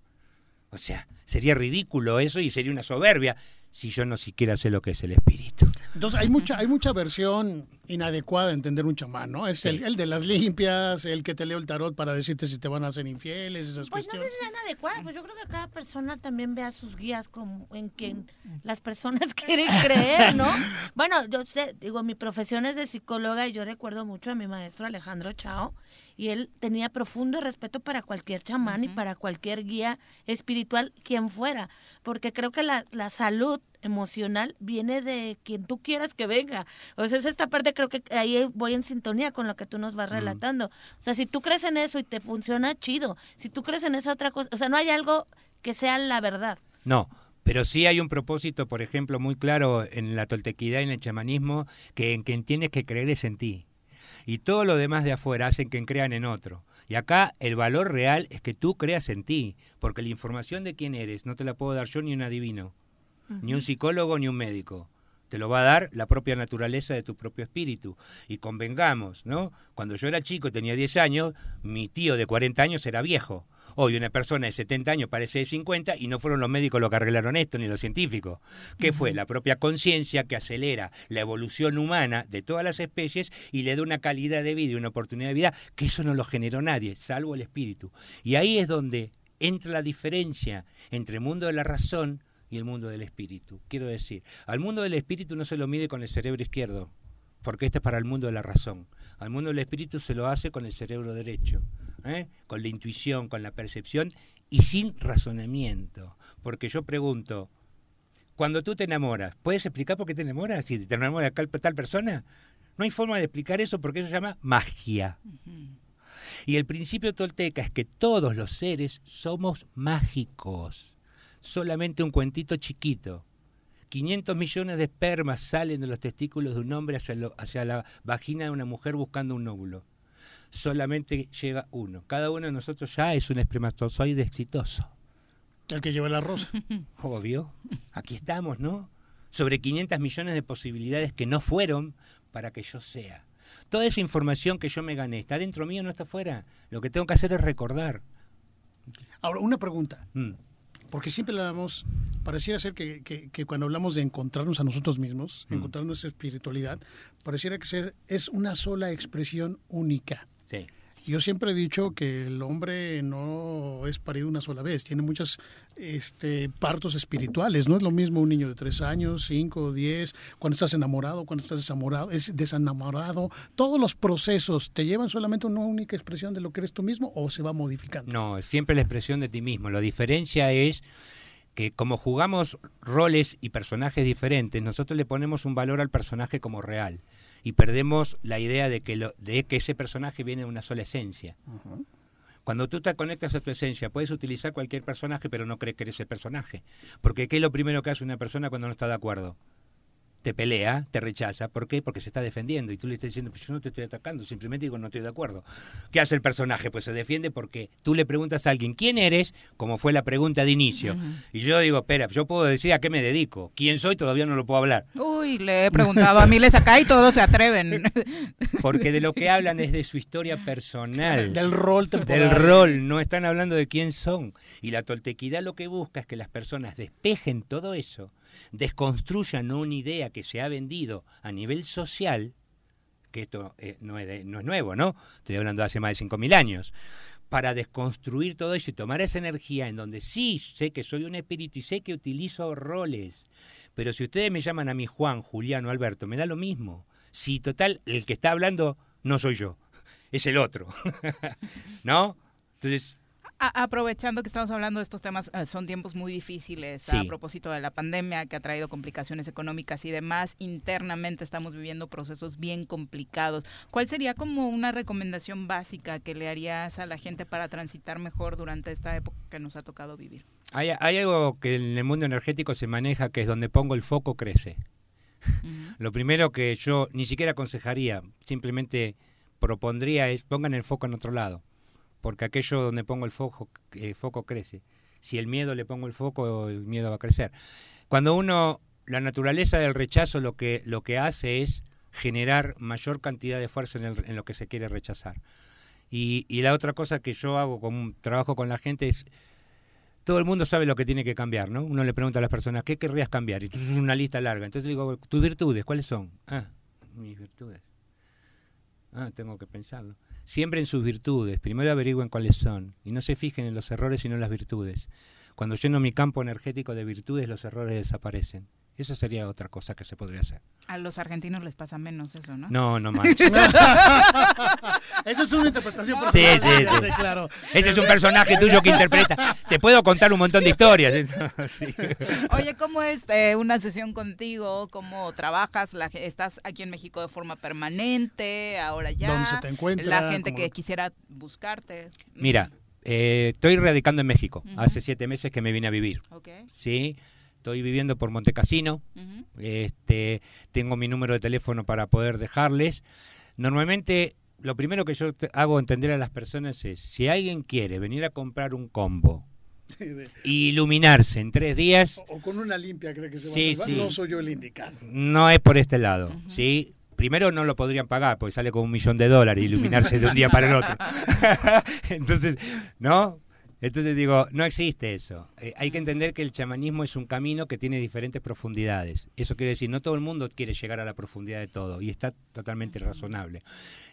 O sea, sería ridículo eso y sería una soberbia si yo no siquiera sé lo que es el espíritu. Entonces hay mucha, hay mucha versión inadecuada de entender un chamán, ¿no? Es el, de las limpias, el que te leo el tarot para decirte si te van a hacer infieles, esas pues cuestiones. Pues no sé si sean adecuadas, pues yo creo que cada persona también vea sus guías como en quien las personas quieren creer, ¿no? bueno, yo digo, mi profesión es de psicóloga y yo recuerdo mucho a mi maestro Alejandro Chao, y él tenía profundo respeto para cualquier chamán y para cualquier guía espiritual, quien fuera, porque creo que la, la salud emocional viene de quien tú quieras que venga. O sea, es esta parte, creo que ahí voy en sintonía con lo que tú nos vas relatando. O sea, si tú crees en eso y te funciona, chido. Si tú crees en esa otra cosa, o sea, no hay algo que sea la verdad. No, pero sí hay un propósito, por ejemplo, muy claro en la toltequidad y en el chamanismo, que en quien tienes que creer es en ti. Y todo lo demás de afuera hacen que crean en otro. Y acá el valor real es que tú creas en ti, porque la información de quién eres no te la puedo dar yo ni un adivino ni un psicólogo ni un médico. Te lo va a dar la propia naturaleza de tu propio espíritu. Y convengamos, ¿no? Cuando yo era chico, tenía 10 años, mi tío de 40 años era viejo. Hoy una persona de 70 años parece de 50 y no fueron los médicos los que arreglaron esto, ni los científicos. ¿Qué fue? La propia conciencia que acelera la evolución humana de todas las especies y le da una calidad de vida y una oportunidad de vida que eso no lo generó nadie, salvo el espíritu. Y ahí es donde entra la diferencia entre el mundo de la razón y el mundo del espíritu. Quiero decir, al mundo del espíritu no se lo mide con el cerebro izquierdo, porque este es para el mundo de la razón. Al mundo del espíritu se lo hace con el cerebro derecho, ¿eh? con la intuición, con la percepción y sin razonamiento. Porque yo pregunto, cuando tú te enamoras, ¿puedes explicar por qué te enamoras? Si te enamoras de tal persona, no hay forma de explicar eso porque eso se llama magia. Y el principio tolteca es que todos los seres somos mágicos solamente un cuentito chiquito. 500 millones de espermas salen de los testículos de un hombre hacia, la vagina de una mujer buscando un óvulo. Solamente llega uno. Cada uno de nosotros ya es un espermatozoide exitoso. El que lleva la rosa. Obvio. Aquí estamos, ¿no? Sobre 500 millones de posibilidades que no fueron para que yo sea. Toda esa información que yo me gané, ¿está dentro mío o no está fuera? Lo que tengo que hacer es recordar. Ahora, una pregunta. Mm porque siempre hablamos, pareciera ser que, que, cuando hablamos de encontrarnos a nosotros mismos, mm. encontrar nuestra espiritualidad, pareciera que ser, es una sola expresión única. Sí. Yo siempre he dicho que el hombre no es parido una sola vez, tiene muchos este, partos espirituales. No es lo mismo un niño de tres años, cinco, diez, cuando estás enamorado, cuando estás desamorado, es desenamorado. Todos los procesos te llevan solamente a una única expresión de lo que eres tú mismo o se va modificando. No, es siempre la expresión de ti mismo. La diferencia es que como jugamos roles y personajes diferentes, nosotros le ponemos un valor al personaje como real y perdemos la idea de que, lo, de que ese personaje viene de una sola esencia. Cuando tú te conectas a tu esencia, puedes utilizar cualquier personaje, pero no crees que eres el personaje. Porque ¿qué es lo primero que hace una persona cuando no está de acuerdo? Te pelea, te rechaza. ¿Por qué? Porque se está defendiendo y tú le estás diciendo, pues yo no te estoy atacando, simplemente digo, no estoy de acuerdo. ¿Qué hace el personaje? Pues se defiende porque tú le preguntas a alguien, ¿quién eres? Como fue la pregunta de inicio. Y yo digo, espera, yo puedo decir a qué me dedico. ¿Quién soy? Todavía no lo puedo hablar. Uy, le he preguntado a miles acá y todos se atreven. Porque de lo que hablan es de su historia personal. Del rol temporal. Del rol, no están hablando de quién son. Y la toltequidad lo que busca es que las personas despejen todo eso desconstruyan una idea que se ha vendido a nivel social, que esto eh, no, es no es nuevo, ¿no? Estoy hablando de hace más de 5.000 años para desconstruir todo eso y tomar esa energía en donde sí sé que soy un espíritu y sé que utilizo roles. Pero si ustedes me llaman a mí Juan, Juliano, Alberto, me da lo mismo. Si total, el que está hablando no soy yo, es el otro. ¿No? Entonces, aprovechando que estamos hablando de estos temas, eh, son tiempos muy difíciles a propósito de la pandemia que ha traído complicaciones económicas y demás. Internamente estamos viviendo procesos bien complicados. ¿Cuál sería como una recomendación básica que le harías a la gente para transitar mejor durante esta época que nos ha tocado vivir? Hay, algo que en el mundo energético se maneja que es donde pongo el foco crece. Lo primero que yo ni siquiera aconsejaría, simplemente propondría es pongan el foco en otro lado porque aquello donde pongo el foco, eh, foco crece. Si el miedo le pongo el foco, el miedo va a crecer. Cuando uno, la naturaleza del rechazo lo que, lo que hace es generar mayor cantidad de fuerza en, en lo que se quiere rechazar. Y, y, la otra cosa que yo hago como trabajo con la gente es, todo el mundo sabe lo que tiene que cambiar, ¿no? Uno le pregunta a las personas, ¿qué querrías cambiar? Y tú es una lista larga. Entonces digo, tus virtudes, ¿cuáles son? Ah, mis virtudes. Ah, tengo que pensarlo. Siempre en sus virtudes. Primero averigüen cuáles son. Y no se fijen en los errores, sino en las virtudes. Cuando lleno mi campo energético de virtudes, los errores desaparecen. Eso sería otra cosa que se podría hacer. A los argentinos les pasa menos eso, ¿no? No, no más. eso es una interpretación personal. Sí, sí, sí. claro. Ese es un personaje tuyo que interpreta. Te puedo contar un montón de historias. Oye, ¿cómo es eh, una sesión contigo? ¿Cómo trabajas? La, ¿Estás aquí en México de forma permanente? Ahora ya. ¿Dónde se te encuentra? La gente que quisiera buscarte. Mira, eh, estoy radicando en México. Hace siete meses que me vine a vivir. Okay. Sí estoy viviendo por Montecasino, este, tengo mi número de teléfono para poder dejarles. Normalmente lo primero que yo hago entender a las personas es, si alguien quiere venir a comprar un combo, iluminarse en tres días... O, con una limpia cree que se va a salvar, no soy yo el indicado. No es por este lado, ¿sí? Primero no lo podrían pagar porque sale con un millón de dólares iluminarse de un día para el otro. Entonces, ¿no? Entonces digo, no existe eso. Eh, hay que entender que el chamanismo es un camino que tiene diferentes profundidades. Eso quiere decir, no todo el mundo quiere llegar a la profundidad de todo y está totalmente razonable.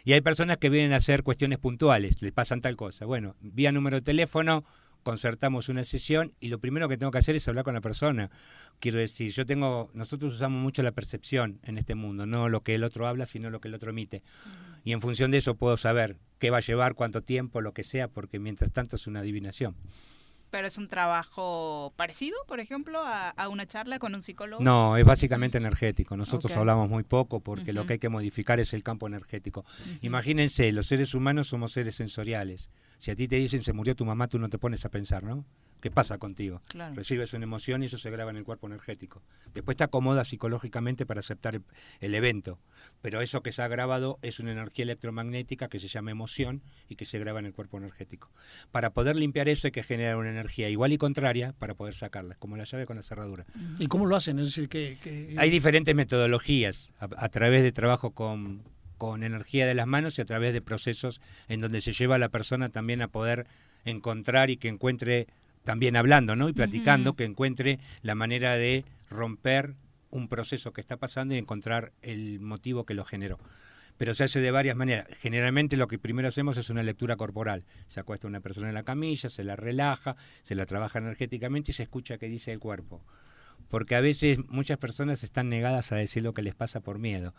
Y hay personas que vienen a hacer cuestiones puntuales, les pasan tal cosa. Bueno, vía número de teléfono, concertamos una sesión y lo primero que tengo que hacer es hablar con la persona. Quiero decir, yo tengo, nosotros usamos mucho la percepción en este mundo, no lo que el otro habla, sino lo que el otro emite. Y en función de eso puedo saber qué va a llevar, cuánto tiempo, lo que sea, porque mientras tanto es una adivinación. ¿Pero es un trabajo parecido, por ejemplo, a, una charla con un psicólogo? No, es básicamente energético. Nosotros hablamos muy poco porque lo que hay que modificar es el campo energético. Imagínense, los seres humanos somos seres sensoriales. Si a ti te dicen se murió tu mamá, tú no te pones a pensar, ¿no? ¿Qué pasa contigo? Recibes una emoción y eso se graba en el cuerpo energético. Después te acomodas psicológicamente para aceptar el, evento, pero eso que se ha grabado es una energía electromagnética que se llama emoción y que se graba en el cuerpo energético. Para poder limpiar eso hay que generar una energía igual y contraria para poder sacarla, como la llave con la cerradura. ¿Y cómo lo hacen? Es decir, que... Hay diferentes metodologías a través de trabajo con con energía de las manos y a través de procesos en donde se lleva a la persona también a poder encontrar y que encuentre, también hablando ¿no? y platicando, que encuentre la manera de romper un proceso que está pasando y encontrar el motivo que lo generó. Pero se hace de varias maneras. Generalmente lo que primero hacemos es una lectura corporal. Se acuesta una persona en la camilla, se la relaja, se la trabaja energéticamente y se escucha qué dice el cuerpo porque a veces muchas personas están negadas a decir lo que les pasa por miedo.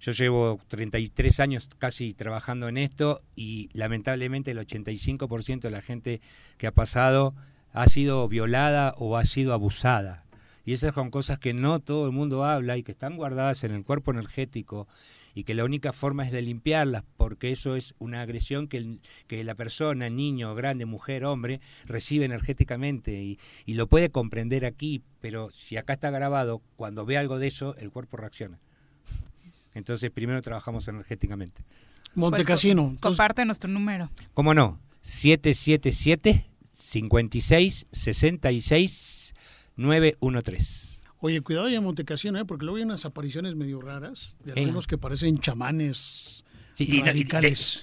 Yo llevo 33 años casi trabajando en esto y lamentablemente el 85% de la gente que ha pasado ha sido violada o ha sido abusada. Y esas son cosas que no todo el mundo habla y que están guardadas en el cuerpo energético y que la única forma es de limpiarlas, porque eso es una agresión que, que la persona, niño, grande, mujer, hombre, recibe energéticamente y, y lo puede comprender aquí, pero si acá está grabado, cuando ve algo de eso, el cuerpo reacciona. Entonces, primero trabajamos energéticamente. Montecasino. Pues, comparte nuestro número. ¿Cómo no? 777 56 66 913. Oye, cuidado ya en Montecasino, ¿eh? porque luego hay unas apariciones medio raras de algunos que parecen chamanes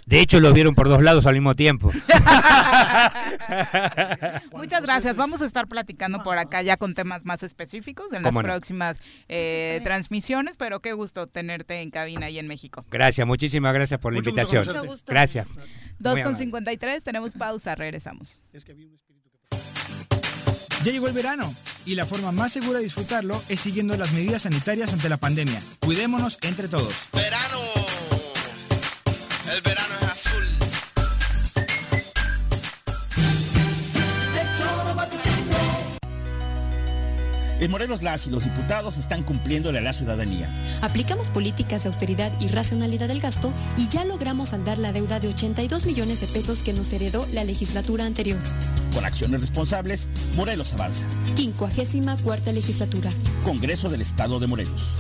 de, hecho, los vieron por dos lados al mismo tiempo. Muchas gracias. Vamos a estar platicando por acá ya con temas más específicos en las próximas eh, transmisiones, pero qué gusto tenerte en cabina y en México. Gracias, muchísimas gracias por la invitación. Gracias. 2 con 53, tenemos pausa, regresamos. Ya llegó el verano y la forma más segura de disfrutarlo es siguiendo las medidas sanitarias ante la pandemia. Cuidémonos entre todos. Verano el verano es azul. En Morelos las y los diputados están cumpliéndole a la ciudadanía. Aplicamos políticas de austeridad y racionalidad del gasto y ya logramos andar la deuda de 82 millones de pesos que nos heredó la legislatura anterior. Con acciones responsables, Morelos avanza. 54 legislatura. Congreso del Estado de Morelos.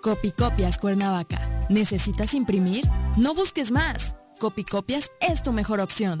Copicopias Cuernavaca. ¿Necesitas imprimir? No busques más. Copicopias es tu mejor opción.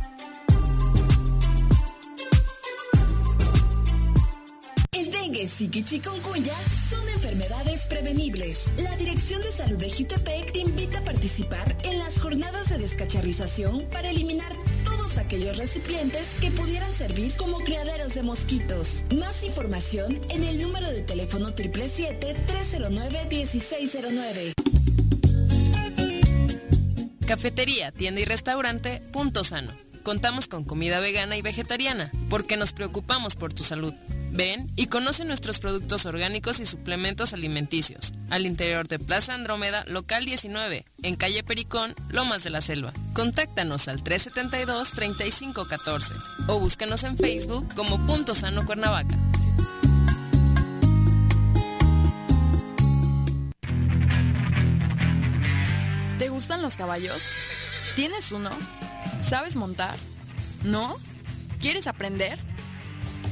Zika y chikungunya son enfermedades prevenibles. La Dirección de Salud de Jutepec te invita a participar en las jornadas de descacharrización para eliminar todos aquellos recipientes que pudieran servir como criaderos de mosquitos. Más información en el número de teléfono 777-309-1609. Cafetería, tienda y restaurante Punto Sano. Contamos con comida vegana y vegetariana, porque nos preocupamos por tu salud. Ven y conoce nuestros productos orgánicos y suplementos alimenticios. Al interior de Plaza Andrómeda, local 19, en calle Pericón, Lomas de la Selva. Contáctanos al 372-3514 o búscanos en Facebook como Punto Sano Cuernavaca. ¿Te gustan los caballos? ¿Tienes uno? ¿Sabes montar? ¿No? ¿Quieres aprender?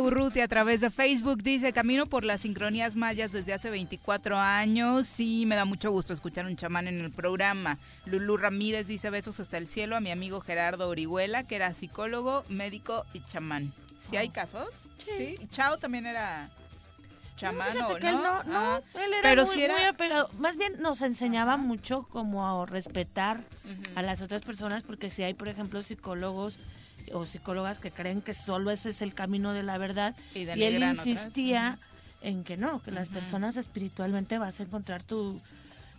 Urruti a través de Facebook dice, camino por las sincronías mayas desde hace 24 años y me da mucho gusto escuchar un chamán en el programa. Lulú Ramírez dice besos hasta el cielo a mi amigo Gerardo Orihuela, que era psicólogo, médico y chamán. ¿Sí hay casos? Sí. Chao también era... chamán no, ¿no? no, ah, él era pero muy, si era... muy apegado. Más bien nos enseñaba mucho como a respetar a las otras personas, porque si hay, por ejemplo, psicólogos o psicólogas que creen que solo ese es el camino de la verdad, y, él insistía en que no, que las personas espiritualmente vas a encontrar tu,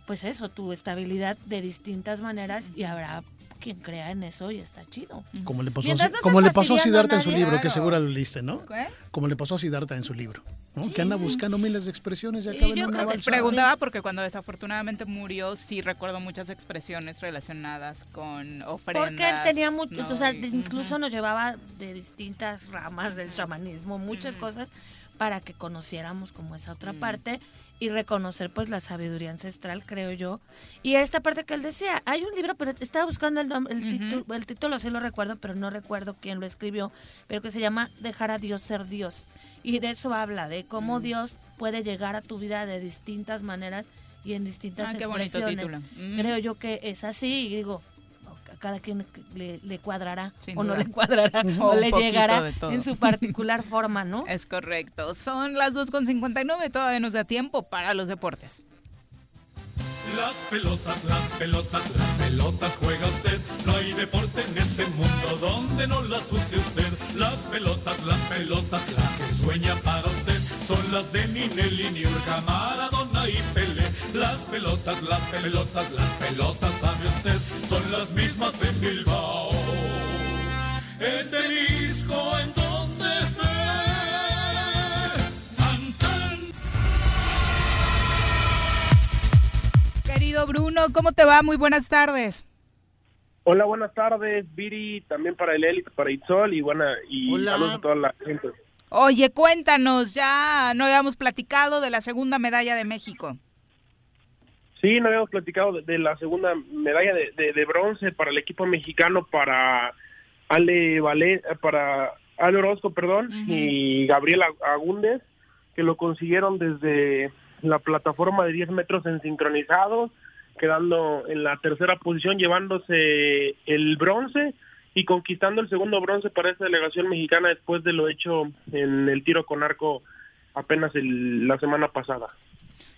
pues eso, tu estabilidad de distintas maneras y habrá quien crea en eso y está chido. Como le pasó, a, como le pasó a Siddhartha en su libro, que seguro lo leíste, ¿no? Como le pasó a Siddhartha en su libro, ¿no? que anda buscando miles de expresiones y acaba en una Preguntaba porque cuando desafortunadamente murió, sí recuerdo muchas expresiones relacionadas con ofrendas. Porque él tenía mucho, o sea, incluso nos llevaba de distintas ramas del chamanismo, muchas cosas para que conociéramos como esa otra parte y reconocer pues la sabiduría ancestral, creo yo. Y esta parte que él decía, hay un libro, pero estaba buscando el, el, título, el título sí lo recuerdo, pero no recuerdo quién lo escribió, pero que se llama Dejar a Dios ser Dios. Y de eso habla, de cómo. Dios puede llegar a tu vida de distintas maneras y en distintas ah, expresiones. Mm. Creo yo que es así y digo, cada quien le, cuadrará o no le cuadrará o, le llegará en su particular forma, ¿no? Es correcto. Son las 2.59, todavía nos da tiempo para los deportes. Las pelotas, las pelotas, las pelotas juega usted. No hay deporte en este mundo donde no las use usted. Las pelotas, las pelotas, las que sueña para usted. Son las de Ninelli, Niurka, Maradona y Pele. Las pelotas, las pelotas, las pelotas, sabe usted. Son las mismas en Bilbao. En Temisco, en donde esté. querido Bruno. ¿Cómo te va? Muy buenas tardes. Hola, buenas tardes, Viri, también para el Élite, para Itzol y buena y saludos a toda la gente. Oye, cuéntanos, ya no habíamos platicado de la segunda medalla de México. Sí, no habíamos platicado de, la segunda medalla de, bronce para el equipo mexicano, para Ale Valle, para Ale Orozco, perdón, y Gabriel Agúndez, que lo consiguieron desde la plataforma de 10 metros en sincronizado, quedando en la tercera posición, llevándose el bronce y conquistando el segundo bronce para esta delegación mexicana después de lo hecho en el tiro con arco apenas la semana pasada.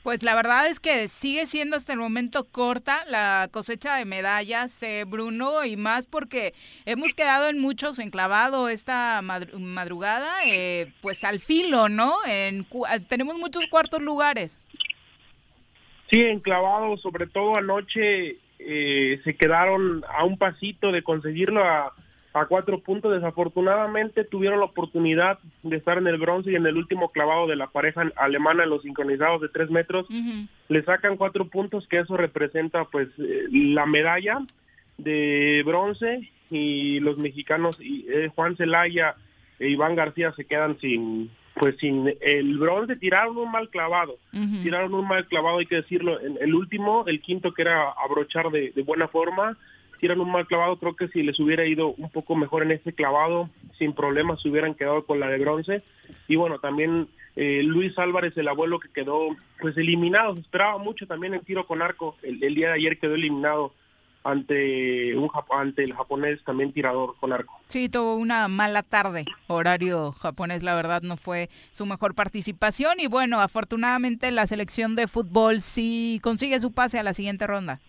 Pues la verdad es que sigue siendo hasta el momento corta la cosecha de medallas, eh, Bruno, y más porque hemos quedado en muchos enclavado esta madrugada, eh, pues al filo, ¿no? En, tenemos muchos cuartos lugares. Sí, enclavados, sobre todo anoche eh, se quedaron a un pasito de conseguirlo a a cuatro puntos. Desafortunadamente tuvieron la oportunidad de estar en el bronce y en el último clavado de la pareja alemana en los sincronizados de tres metros. Le sacan cuatro puntos, que eso representa pues eh, la medalla de bronce. Y los mexicanos y, eh, Juan Celaya e Iván García se quedan sin pues sin el bronce. Tiraron un mal clavado. Tiraron un mal clavado hay que decirlo el último el quinto que era abrochar de buena forma tiran un mal clavado, creo que si les hubiera ido un poco mejor en este clavado, sin problemas se hubieran quedado con la de bronce. Y bueno, también eh, Luis Álvarez, el abuelo que quedó pues eliminado, esperaba mucho también en tiro con arco, el, día de ayer quedó eliminado ante un ante el japonés también tirador con arco. Sí, tuvo una mala tarde, horario japonés, la verdad no fue su mejor participación y bueno, afortunadamente la selección de fútbol sí consigue su pase a la siguiente ronda.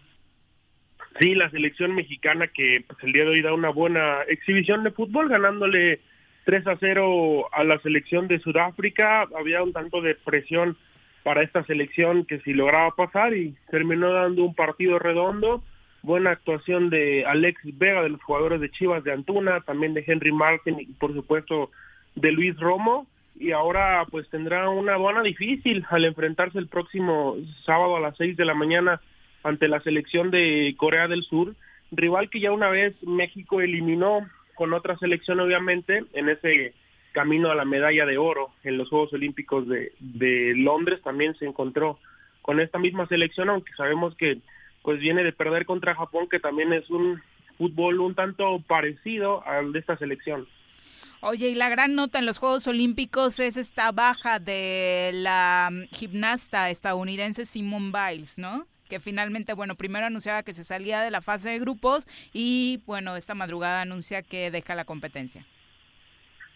Sí, la selección mexicana que pues, el día de hoy da una buena exhibición de fútbol, ganándole 3 a 0 a la selección de Sudáfrica. Había un tanto de presión para esta selección que si lograba pasar y terminó dando un partido redondo. Buena actuación de Alexis Vega, de los jugadores de Chivas de Antuna, también de Henry Martin y por supuesto de Luis Romo. Y ahora pues tendrá una buena difícil al enfrentarse el próximo sábado a las 6 de la mañana ante la selección de Corea del Sur, rival que ya una vez México eliminó con otra selección obviamente en ese camino a la medalla de oro en los Juegos Olímpicos de, Londres también se encontró con esta misma selección, aunque sabemos que pues viene de perder contra Japón, que también es un fútbol un tanto parecido al de esta selección. Oye, y la gran nota en los Juegos Olímpicos es esta baja de la gimnasta estadounidense Simone Biles, ¿no? Que finalmente, bueno, primero anunciaba que se salía de la fase de grupos y, bueno, esta madrugada anuncia que deja la competencia.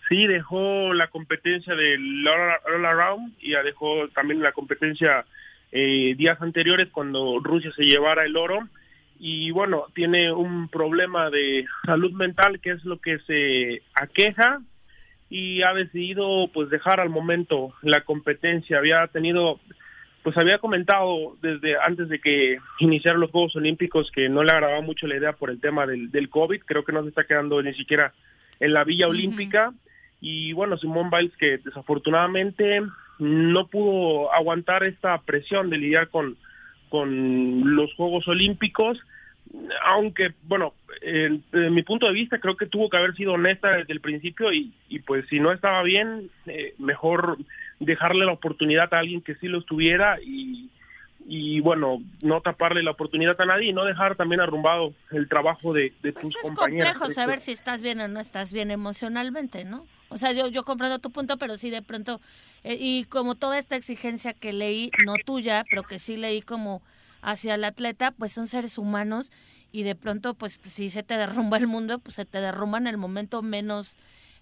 sí dejó la competencia del All Around y dejó también la competencia eh, días anteriores cuando Rusia se llevara el oro y bueno, tiene un problema de salud mental que es lo que se aqueja y ha decidido pues dejar al momento la competencia. Había tenido pues había comentado desde antes de que iniciaran los Juegos Olímpicos que no le agradaba mucho la idea por el tema del, del COVID, creo que no se está quedando ni siquiera en la Villa Olímpica. Y bueno, Simón Biles que desafortunadamente no pudo aguantar esta presión de lidiar con, con los Juegos Olímpicos, aunque, bueno, en, mi punto de vista creo que tuvo que haber sido honesta desde el principio y, y pues si no estaba bien, eh, mejor dejarle la oportunidad a alguien que sí lo estuviera y, y bueno, no taparle la oportunidad a nadie y no dejar también arrumbado el trabajo de, de pues tus es compañeros. complejo saber si estás bien o no estás bien emocionalmente, ¿no? O sea, yo, yo comprendo tu punto, pero sí de pronto, eh, y como toda esta exigencia que leí, no tuya, pero que sí leí como hacia el atleta, pues son seres humanos y de pronto, pues si se te derrumba el mundo, pues se te derrumba en el momento menos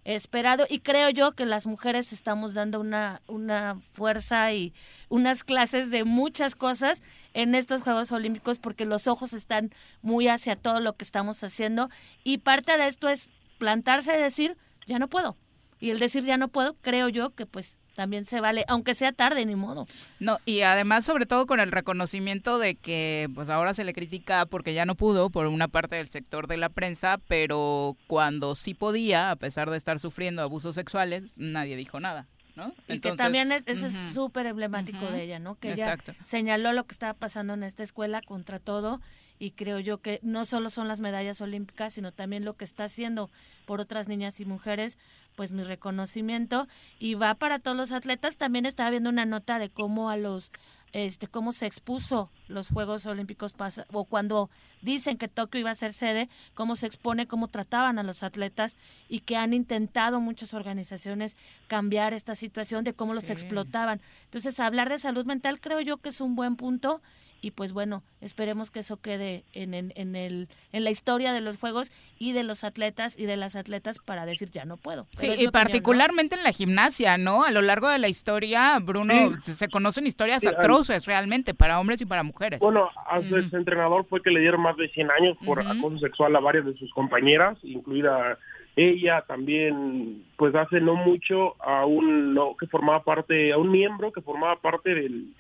esperado y creo yo que las mujeres estamos dando una, una fuerza y unas clases de muchas cosas en estos Juegos Olímpicos porque los ojos están muy hacia todo lo que estamos haciendo y parte de esto es plantarse y decir, ya no puedo, y el decir ya no puedo, creo yo que pues también se vale, aunque sea tarde, ni modo. No, y además sobre todo con el reconocimiento de que pues ahora se le critica porque ya no pudo por una parte del sector de la prensa, pero cuando sí podía, a pesar de estar sufriendo abusos sexuales, nadie dijo nada. ¿No? Y que también es, eso es súper emblemático de ella, ¿no? Que ella señaló lo que estaba pasando en esta escuela contra todo y creo yo que no solo son las medallas olímpicas, sino también lo que está haciendo por otras niñas y mujeres, pues mi reconocimiento y va para todos los atletas. También estaba viendo una nota de cómo a los este cómo se expuso los Juegos Olímpicos o cuando dicen que Tokio iba a ser sede, cómo se expone, cómo trataban a los atletas y que han intentado muchas organizaciones cambiar esta situación de cómo los explotaban. Entonces, hablar de salud mental creo yo que es un buen punto y pues bueno, esperemos que eso quede en, en, en, el, en la historia de los Juegos y de los atletas y de las atletas para decir ya no puedo. Sí, y particularmente en la gimnasia, ¿no? A lo largo de la historia, Bruno, se conocen historias atroces realmente para hombres y para mujeres. Bueno, a su entrenador fue que le dieron más de 100 años por acoso sexual a varias de sus compañeras, incluida ella también pues hace no mucho a un no, que formaba parte a un miembro que formaba parte del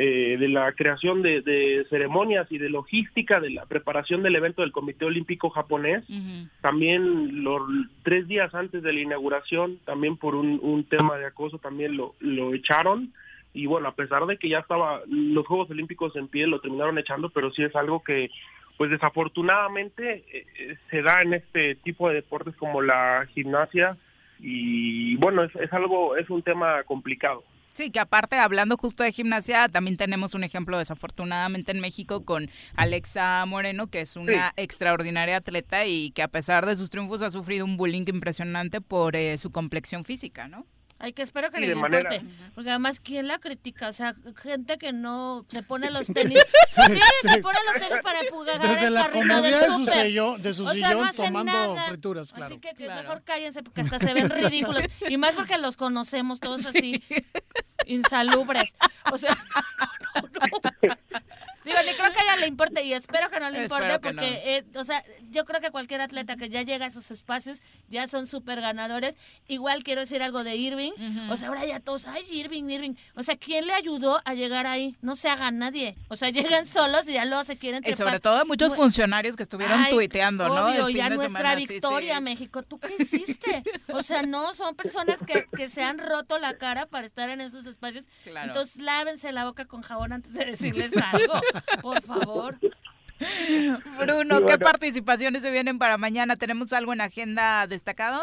eh, de la creación de, ceremonias y de logística de la preparación del evento del Comité Olímpico Japonés. También los tres días antes de la inauguración, también por un, tema de acoso, también lo, lo echaron. Y bueno, a pesar de que ya estaba los Juegos Olímpicos en pie, lo terminaron echando, pero sí es algo que, pues desafortunadamente, eh, se da en este tipo de deportes como la gimnasia. Y bueno, es, es algo, es un tema complicado. Sí, que aparte, hablando justo de gimnasia, también tenemos un ejemplo desafortunadamente en México con Alexa Moreno, que es una extraordinaria atleta y que a pesar de sus triunfos ha sufrido un bullying impresionante por eh, su complexión física, ¿no? Ay, que espero que le importe. Porque además, ¿quién la critica? O sea, gente que no se pone los tenis. sí, se pone los tenis para empujar Desde el la comodidad de su, sillón, de su sillón tomando frituras, claro. Así que, mejor cállense porque hasta se ven ridículos. Y más porque los conocemos todos así, insalubres. O sea, no, no, no. Digo, ni creo que a ella le importe y espero que no le importe porque, eh, o sea, yo creo que cualquier atleta que ya llega a esos espacios ya son súper ganadores. Igual quiero decir algo de Irving. O sea, ahora ya todos, ay, Irving, Irving. O sea, ¿quién le ayudó a llegar ahí? No se haga nadie. O sea, llegan solos y ya luego se quieren trepar. Y sobre todo muchos funcionarios que estuvieron tuiteando, ¿no? Obvio, ya nuestra victoria, México. ¿Tú qué hiciste? O sea, no, son personas que, que se han roto la cara para estar en esos espacios. Entonces, lávense la boca con jabón antes de decirles algo. Por favor. Bruno, ¿qué participaciones se vienen para mañana? ¿Tenemos algo en agenda destacado?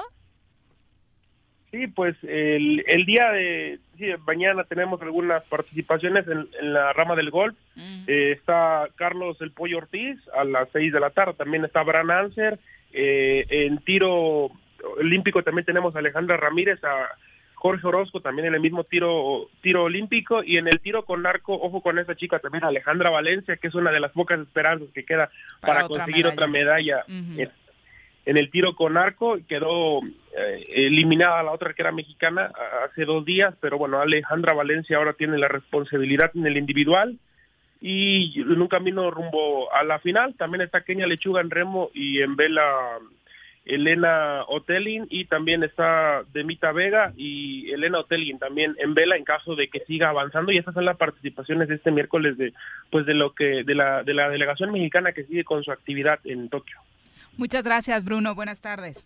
Sí, pues el, el día de mañana tenemos algunas participaciones en, la rama del golf. Mm. Eh, está Carlos El Pollo Ortiz a las 6 de la tarde. También está Bran Anser. Eh, en tiro olímpico también tenemos a Alejandra Ramírez a Jorge Orozco también en el mismo tiro tiro olímpico y en el tiro con arco, ojo con esa chica también Alejandra Valencia, que es una de las pocas esperanzas que queda para, conseguir otra medalla. en el tiro con arco, quedó eh, eliminada la otra que era mexicana hace dos días, pero bueno, Alejandra Valencia ahora tiene la responsabilidad en el individual y en un camino rumbo a la final. También está Kenia Lechuga en remo y en vela Elena Otelin y también está Demita Vega y Elena Otelin también en vela en caso de que siga avanzando y estas son las participaciones de este miércoles de pues de lo que de la de la delegación mexicana que sigue con su actividad en Tokio. Muchas gracias, Bruno. Buenas tardes.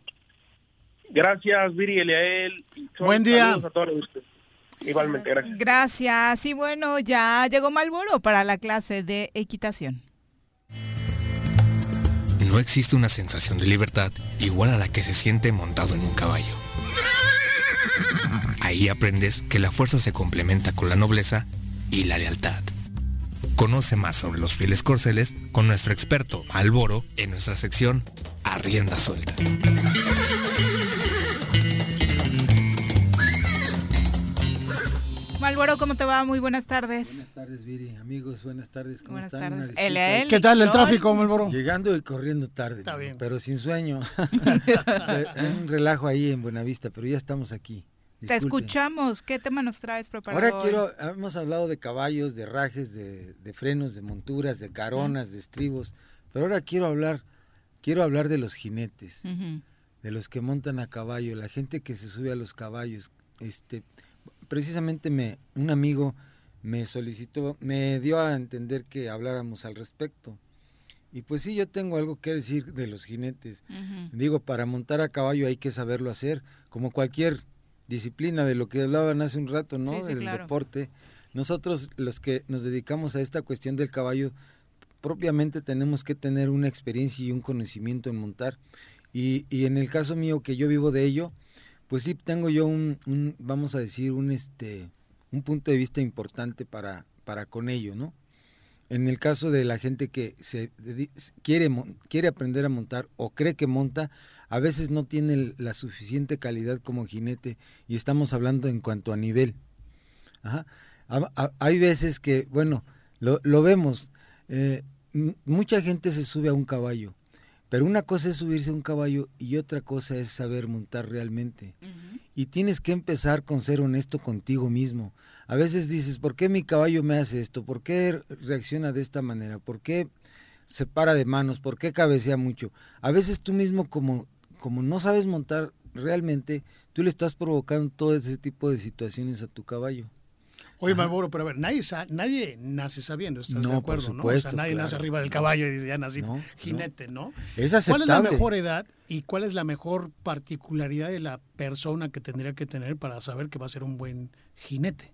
Gracias, Viri Eliael. Buen día. a todos ustedes. Igualmente, gracias. Gracias. Y bueno, ya llegó Malboro para la clase de equitación. No existe una sensación de libertad igual a la que se siente montado en un caballo. Ahí aprendes que la fuerza se complementa con la nobleza y la lealtad. Conoce más sobre los fieles corceles con nuestro experto Alboro en nuestra sección Arrienda Suelta. Malboro, ¿cómo te va? Muy buenas tardes. Buenas tardes, Viri. Amigos, buenas tardes. ¿Cómo buenas están? tardes. ¿Qué tal el tráfico, Malboro? Llegando y corriendo tarde. Está bien. Pero sin sueño. Un relajo ahí en Buenavista, pero ya estamos aquí. Te escuchamos. ¿Qué tema nos traes preparado Ahora quiero, hemos hablado de caballos, de rajes, de, frenos, de monturas, de caronas, de estribos, pero ahora quiero hablar, quiero hablar de los jinetes, de los que montan a caballo, la gente que se sube a los caballos. Este, precisamente me, un amigo me solicitó, me dio a entender que habláramos al respecto. Y pues sí, yo tengo algo que decir de los jinetes. Digo, para montar a caballo hay que saberlo hacer, como cualquier disciplina de lo que hablaban hace un rato, ¿no? del deporte. Nosotros los que nos dedicamos a esta cuestión del caballo, propiamente tenemos que tener una experiencia y un conocimiento en montar. Y, y en el caso mío que yo vivo de ello, pues sí tengo yo un, vamos a decir, un este un punto de vista importante para, para con ello, ¿no? En el caso de la gente que se quiere, quiere aprender a montar o cree que monta, a veces no tiene la suficiente calidad como jinete y estamos hablando en cuanto a nivel. hay veces que, bueno, lo, lo vemos, eh, mucha gente se sube a un caballo pero una cosa es subirse a un caballo y otra cosa es saber montar realmente. Y tienes que empezar con ser honesto contigo mismo. A veces dices, ¿por qué mi caballo me hace esto? ¿Por qué reacciona de esta manera? ¿Por qué se para de manos? ¿Por qué cabecea mucho? A veces tú mismo como, como no sabes montar realmente, tú le estás provocando todo ese tipo de situaciones a tu caballo. Oye, Malboro, pero a ver, nadie, nadie nace sabiendo, ¿estás de acuerdo? ¿no? O sea, nadie nace arriba del caballo y dice, ya nací jinete, ¿no? Es aceptable. ¿Cuál es la mejor edad y cuál es la mejor particularidad de la persona que tendría que tener para saber que va a ser un buen jinete?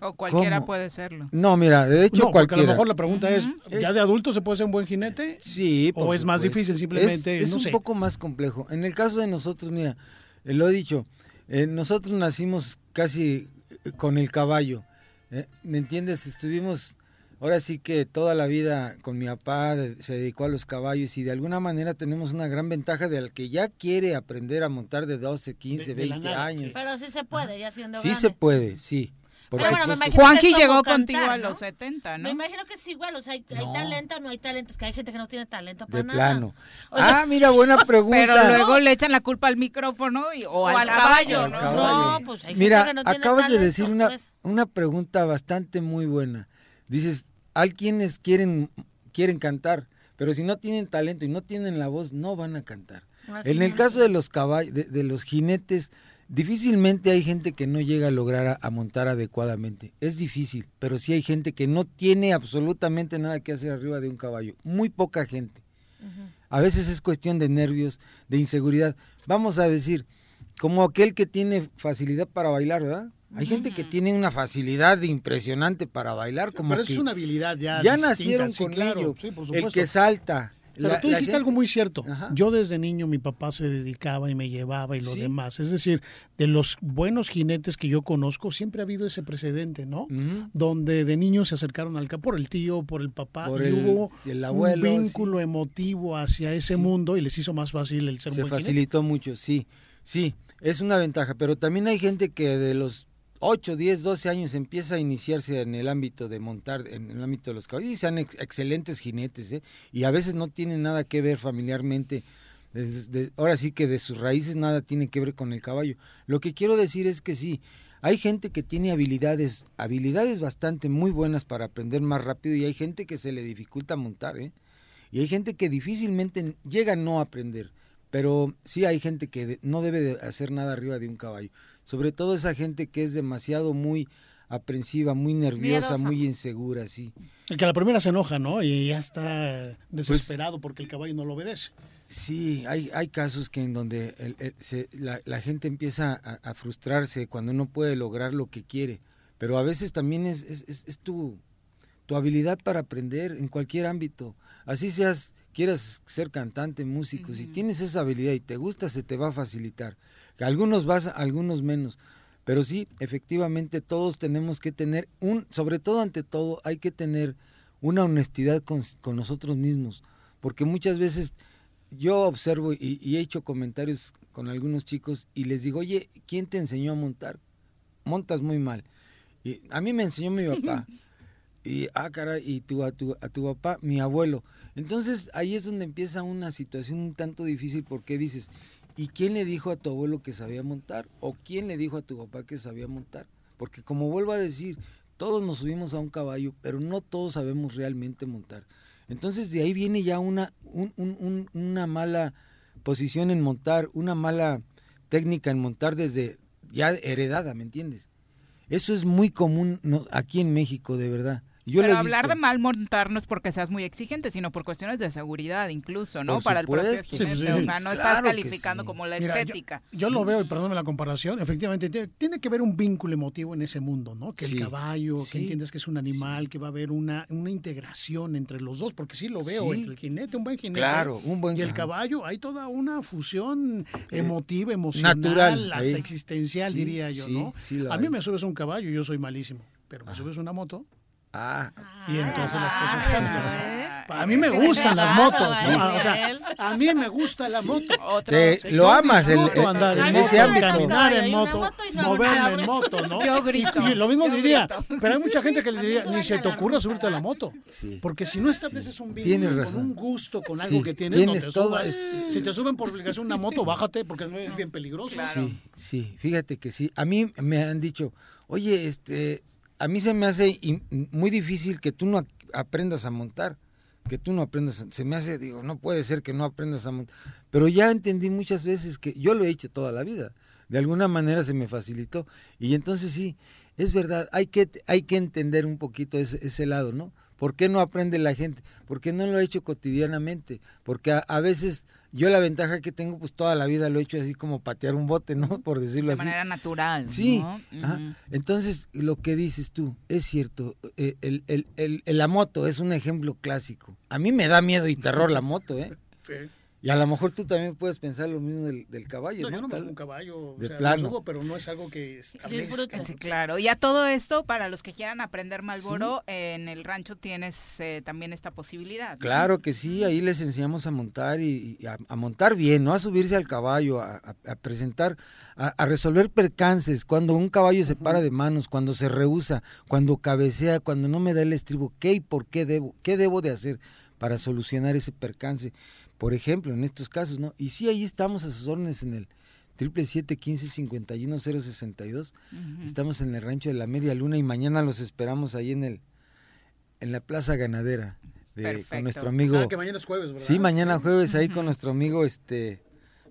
O cualquiera puede serlo. No, mira, de hecho no, cualquiera. a lo mejor la pregunta es, ¿ya de adulto se puede ser un buen jinete? Sí. ¿O es más difícil simplemente? Es, es un poco más complejo. En el caso de nosotros, mira, eh, lo he dicho, eh, nosotros nacimos casi con el caballo. ¿eh? ¿Me entiendes? Estuvimos ahora sí que toda la vida con mi papá se dedicó a los caballos y de alguna manera tenemos una gran ventaja del que ya quiere aprender a montar de 12, 15, 20 años. Pero sí se puede, ya siendo Sí se puede, sí. Juanqui llegó contigo a los 70, ¿no? Me imagino que es igual, o sea, hay, talento, no hay talento, es que hay gente que no tiene talento para de nada. plano. ah, mira, buena pregunta. Pero luego le echan la culpa al micrófono o, al, caballo, ¿no? pues hay mira, gente que no tiene acabas talento, de decir una, pues. una pregunta bastante muy buena. Dices, hay quienes quieren, quieren cantar, pero si no tienen talento y no tienen la voz, no van a cantar. en el caso de los caballos, de los jinetes, Difícilmente hay gente que no llega a lograr a, montar adecuadamente. Es difícil, pero sí hay gente que no tiene absolutamente nada que hacer arriba de un caballo. Muy poca gente. A veces es cuestión de nervios, de inseguridad. Vamos a decir, como aquel que tiene facilidad para bailar, ¿verdad? Hay gente que tiene una facilidad impresionante para bailar, como Pero es una habilidad ya. Ya nacieron con ello. el que salta, pero tú dijiste algo muy cierto. Yo desde niño mi papá se dedicaba y me llevaba y lo demás. Es decir, de los buenos jinetes que yo conozco, siempre ha habido ese precedente, ¿no? Donde de niños se acercaron al por el tío, por el papá, y hubo un vínculo emotivo hacia ese mundo y les hizo más fácil el ser se un buen facilitó mucho, sí. Sí, es una ventaja. Pero también hay gente que de los 8, 10, 12 años empieza a iniciarse en el ámbito de montar, en el ámbito de los caballos, y sean excelentes jinetes, ¿eh? y a veces no tienen nada que ver familiarmente, ahora sí que de sus raíces nada tiene que ver con el caballo. Lo que quiero decir es que sí, hay gente que tiene habilidades, habilidades bastante muy buenas para aprender más rápido, y hay gente que se le dificulta montar, ¿eh? y hay gente que difícilmente llega a no aprender. Pero sí hay gente que no debe de hacer nada arriba de un caballo. Sobre todo esa gente que es demasiado muy aprensiva, muy nerviosa, muy insegura, sí. El que a la primera se enoja, ¿no? Y ya está desesperado porque el caballo no lo obedece. Sí, hay, hay casos que en donde la, gente empieza a, frustrarse cuando no puede lograr lo que quiere. Pero a veces también es, es, es tu, tu habilidad para aprender en cualquier ámbito. Así seas quieras ser cantante, músico, si tienes esa habilidad y te gusta, se te va a facilitar. Algunos vas, algunos menos. Pero sí, efectivamente, todos tenemos que tener un, sobre todo ante todo, hay que tener una honestidad con, nosotros mismos. Porque muchas veces yo observo y, y, he hecho comentarios con algunos chicos y les digo, oye, ¿quién te enseñó a montar? Montas muy mal. Y a mí me enseñó mi papá. y ah cara y tú a tu a tu papá mi abuelo entonces ahí es donde empieza una situación un tanto difícil porque dices y quién le dijo a tu abuelo que sabía montar o quién le dijo a tu papá que sabía montar porque como vuelvo a decir todos nos subimos a un caballo pero no todos sabemos realmente montar. Entonces de ahí viene ya una una mala posición en montar una mala técnica en montar desde ya heredada me entiendes eso es muy común aquí en México de verdad pero hablar de mal montar no es porque seas muy exigente, sino por cuestiones de seguridad incluso, ¿no? Para el propio jinete. O sea, no estás calificando como la estética. Yo, lo veo, y perdóname la comparación, efectivamente tiene, que haber un vínculo emotivo en ese mundo, ¿no? Que el caballo, que entiendes que es un animal, que va a haber una, una integración entre los dos, porque sí lo veo, entre el jinete, un buen jinete. Claro, un buen Y el caballo, hay toda una fusión eh, emotiva, emocional, natural, existencial, diría yo, ¿no? a mí me subes un caballo, yo soy malísimo, pero me subes una moto Ah. Y entonces las cosas cambian. A mí me gustan las motos. O sea, a mí me gusta la moto. lo amas el, andar en ese ámbito. Caminar en moto, moverme en moto, ¿no? Yo grito. Y, lo mismo diría, pero hay mucha gente que le diría, ni se te ocurra subirte a la moto. Porque si no estableces un vínculo con un gusto, con algo que tienes, no te subas. Si te suben por obligación una moto, bájate porque no es bien peligroso. Sí, sí, fíjate que sí. A mí me han dicho, oye, este a mí se me hace muy difícil que tú no aprendas a montar, que tú no aprendas, se me hace, digo, no puede ser que no aprendas a montar, pero ya entendí muchas veces que yo lo he hecho toda la vida, de alguna manera se me facilitó, y entonces sí, es verdad, hay que, hay que entender un poquito ese, ese lado, ¿no? ¿Por qué no aprende la gente? Porque no lo ha hecho cotidianamente, porque a veces yo la ventaja que tengo, pues toda la vida lo he hecho así como patear un bote, ¿no? Por decirlo así. De manera natural. Sí. Entonces, lo que dices tú, es cierto, eh, el, el, el, la moto es un ejemplo clásico. A mí me da miedo y terror la moto, ¿eh? Sí. Y a lo mejor tú también puedes pensar lo mismo del, caballo, ¿no? Yo no me un caballo, de o sea, plano. Subo, pero no es algo que es Sí, claro. Y a todo esto, para los que quieran aprender Malboro, en el rancho tienes eh, también esta posibilidad. Claro que sí, ahí les enseñamos a montar y, a, montar bien, no a subirse al caballo, a, presentar, a, resolver percances, cuando un caballo se para de manos, cuando se rehúsa, cuando cabecea, cuando no me da el estribo, ¿qué y por qué debo? ¿Qué debo de hacer para solucionar ese percance? Por ejemplo, en estos casos, ¿no? Y sí, ahí estamos a sus órdenes en el triple siete quince cincuenta y uno cero sesenta y dos. Estamos en el rancho de la Media Luna y mañana los esperamos ahí en el en la Plaza Ganadera de, con nuestro amigo. Ah, que mañana es jueves, ¿verdad? Sí, mañana jueves ahí con nuestro amigo este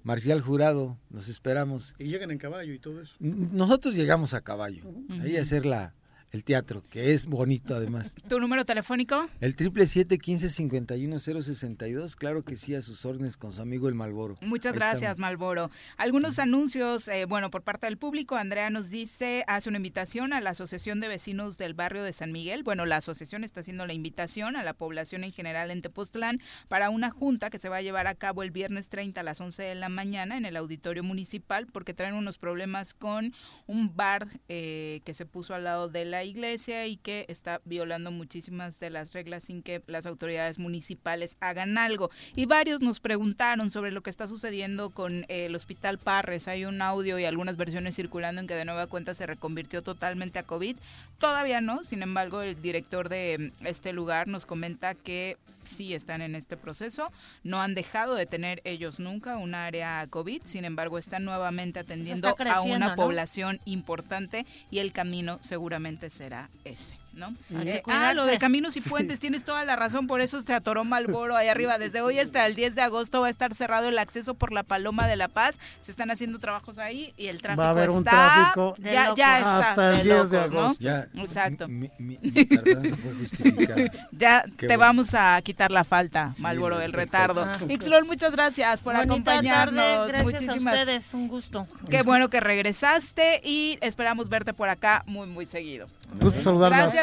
Marcial Jurado, los esperamos. ¿Y llegan en caballo y todo eso? Nosotros llegamos a caballo, ahí a hacer la, el teatro, que es bonito además. ¿Tu número telefónico? El triple siete quince cincuenta y uno cero sesenta y dos, claro que sí, a sus órdenes con su amigo el Malboro. Muchas gracias, Malboro. Algunos anuncios, eh, bueno, por parte del público, Andrea nos dice, hace una invitación a la Asociación de Vecinos del Barrio de San Miguel. Bueno, la asociación está haciendo la invitación a la población en general en Tepoztlán para una junta que se va a llevar a cabo el viernes 30 a las 11 de la mañana en el auditorio municipal porque traen unos problemas con un bar eh, que se puso al lado de la la iglesia y que está violando muchísimas de las reglas sin que las autoridades municipales hagan algo. Y varios nos preguntaron sobre lo que está sucediendo con el Hospital Parres. Hay un audio y algunas versiones circulando en que de nueva cuenta se reconvirtió totalmente a COVID. Todavía no, sin embargo, el director de este lugar nos comenta que sí están en este proceso. No han dejado de tener ellos nunca un área COVID, sin embargo, están nuevamente atendiendo a una población importante y el camino seguramente será ese. ¿No? Eh, ah, lo de caminos y puentes, tienes toda la razón, por eso se atoró Malboro ahí arriba. Desde hoy hasta el 10 de agosto va a estar cerrado el acceso por la Paloma de la Paz. Se están haciendo trabajos ahí y el tráfico va a haber está. Un tráfico ya, ya está. Hasta el 10 de agosto. Exacto. Mi, mi, fue ya te vamos a quitar la falta, Malboro, el retardo. Ixlol, muchas gracias por acompañarnos. Gracias Muchísimas... a ustedes, un gusto. Qué bueno que regresaste y esperamos verte por acá muy, muy seguido. Gusto saludarlas. Gracias,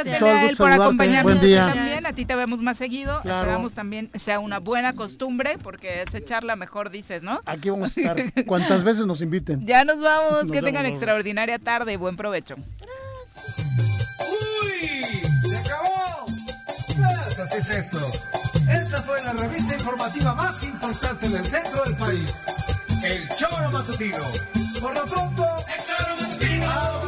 por acompañarnos también. A ti te vemos más seguido. Esperamos también sea una buena costumbre, porque es echarla mejor, dices, ¿no? Aquí vamos a estar cuantas veces nos inviten. Ya nos vamos. que tengan extraordinaria tarde. Buen provecho. ¡Uy! ¡Se acabó! Pues así es esto. Esta fue la revista informativa más importante del centro del país. El Choro Matutino. Por lo pronto, el Choro Matutino.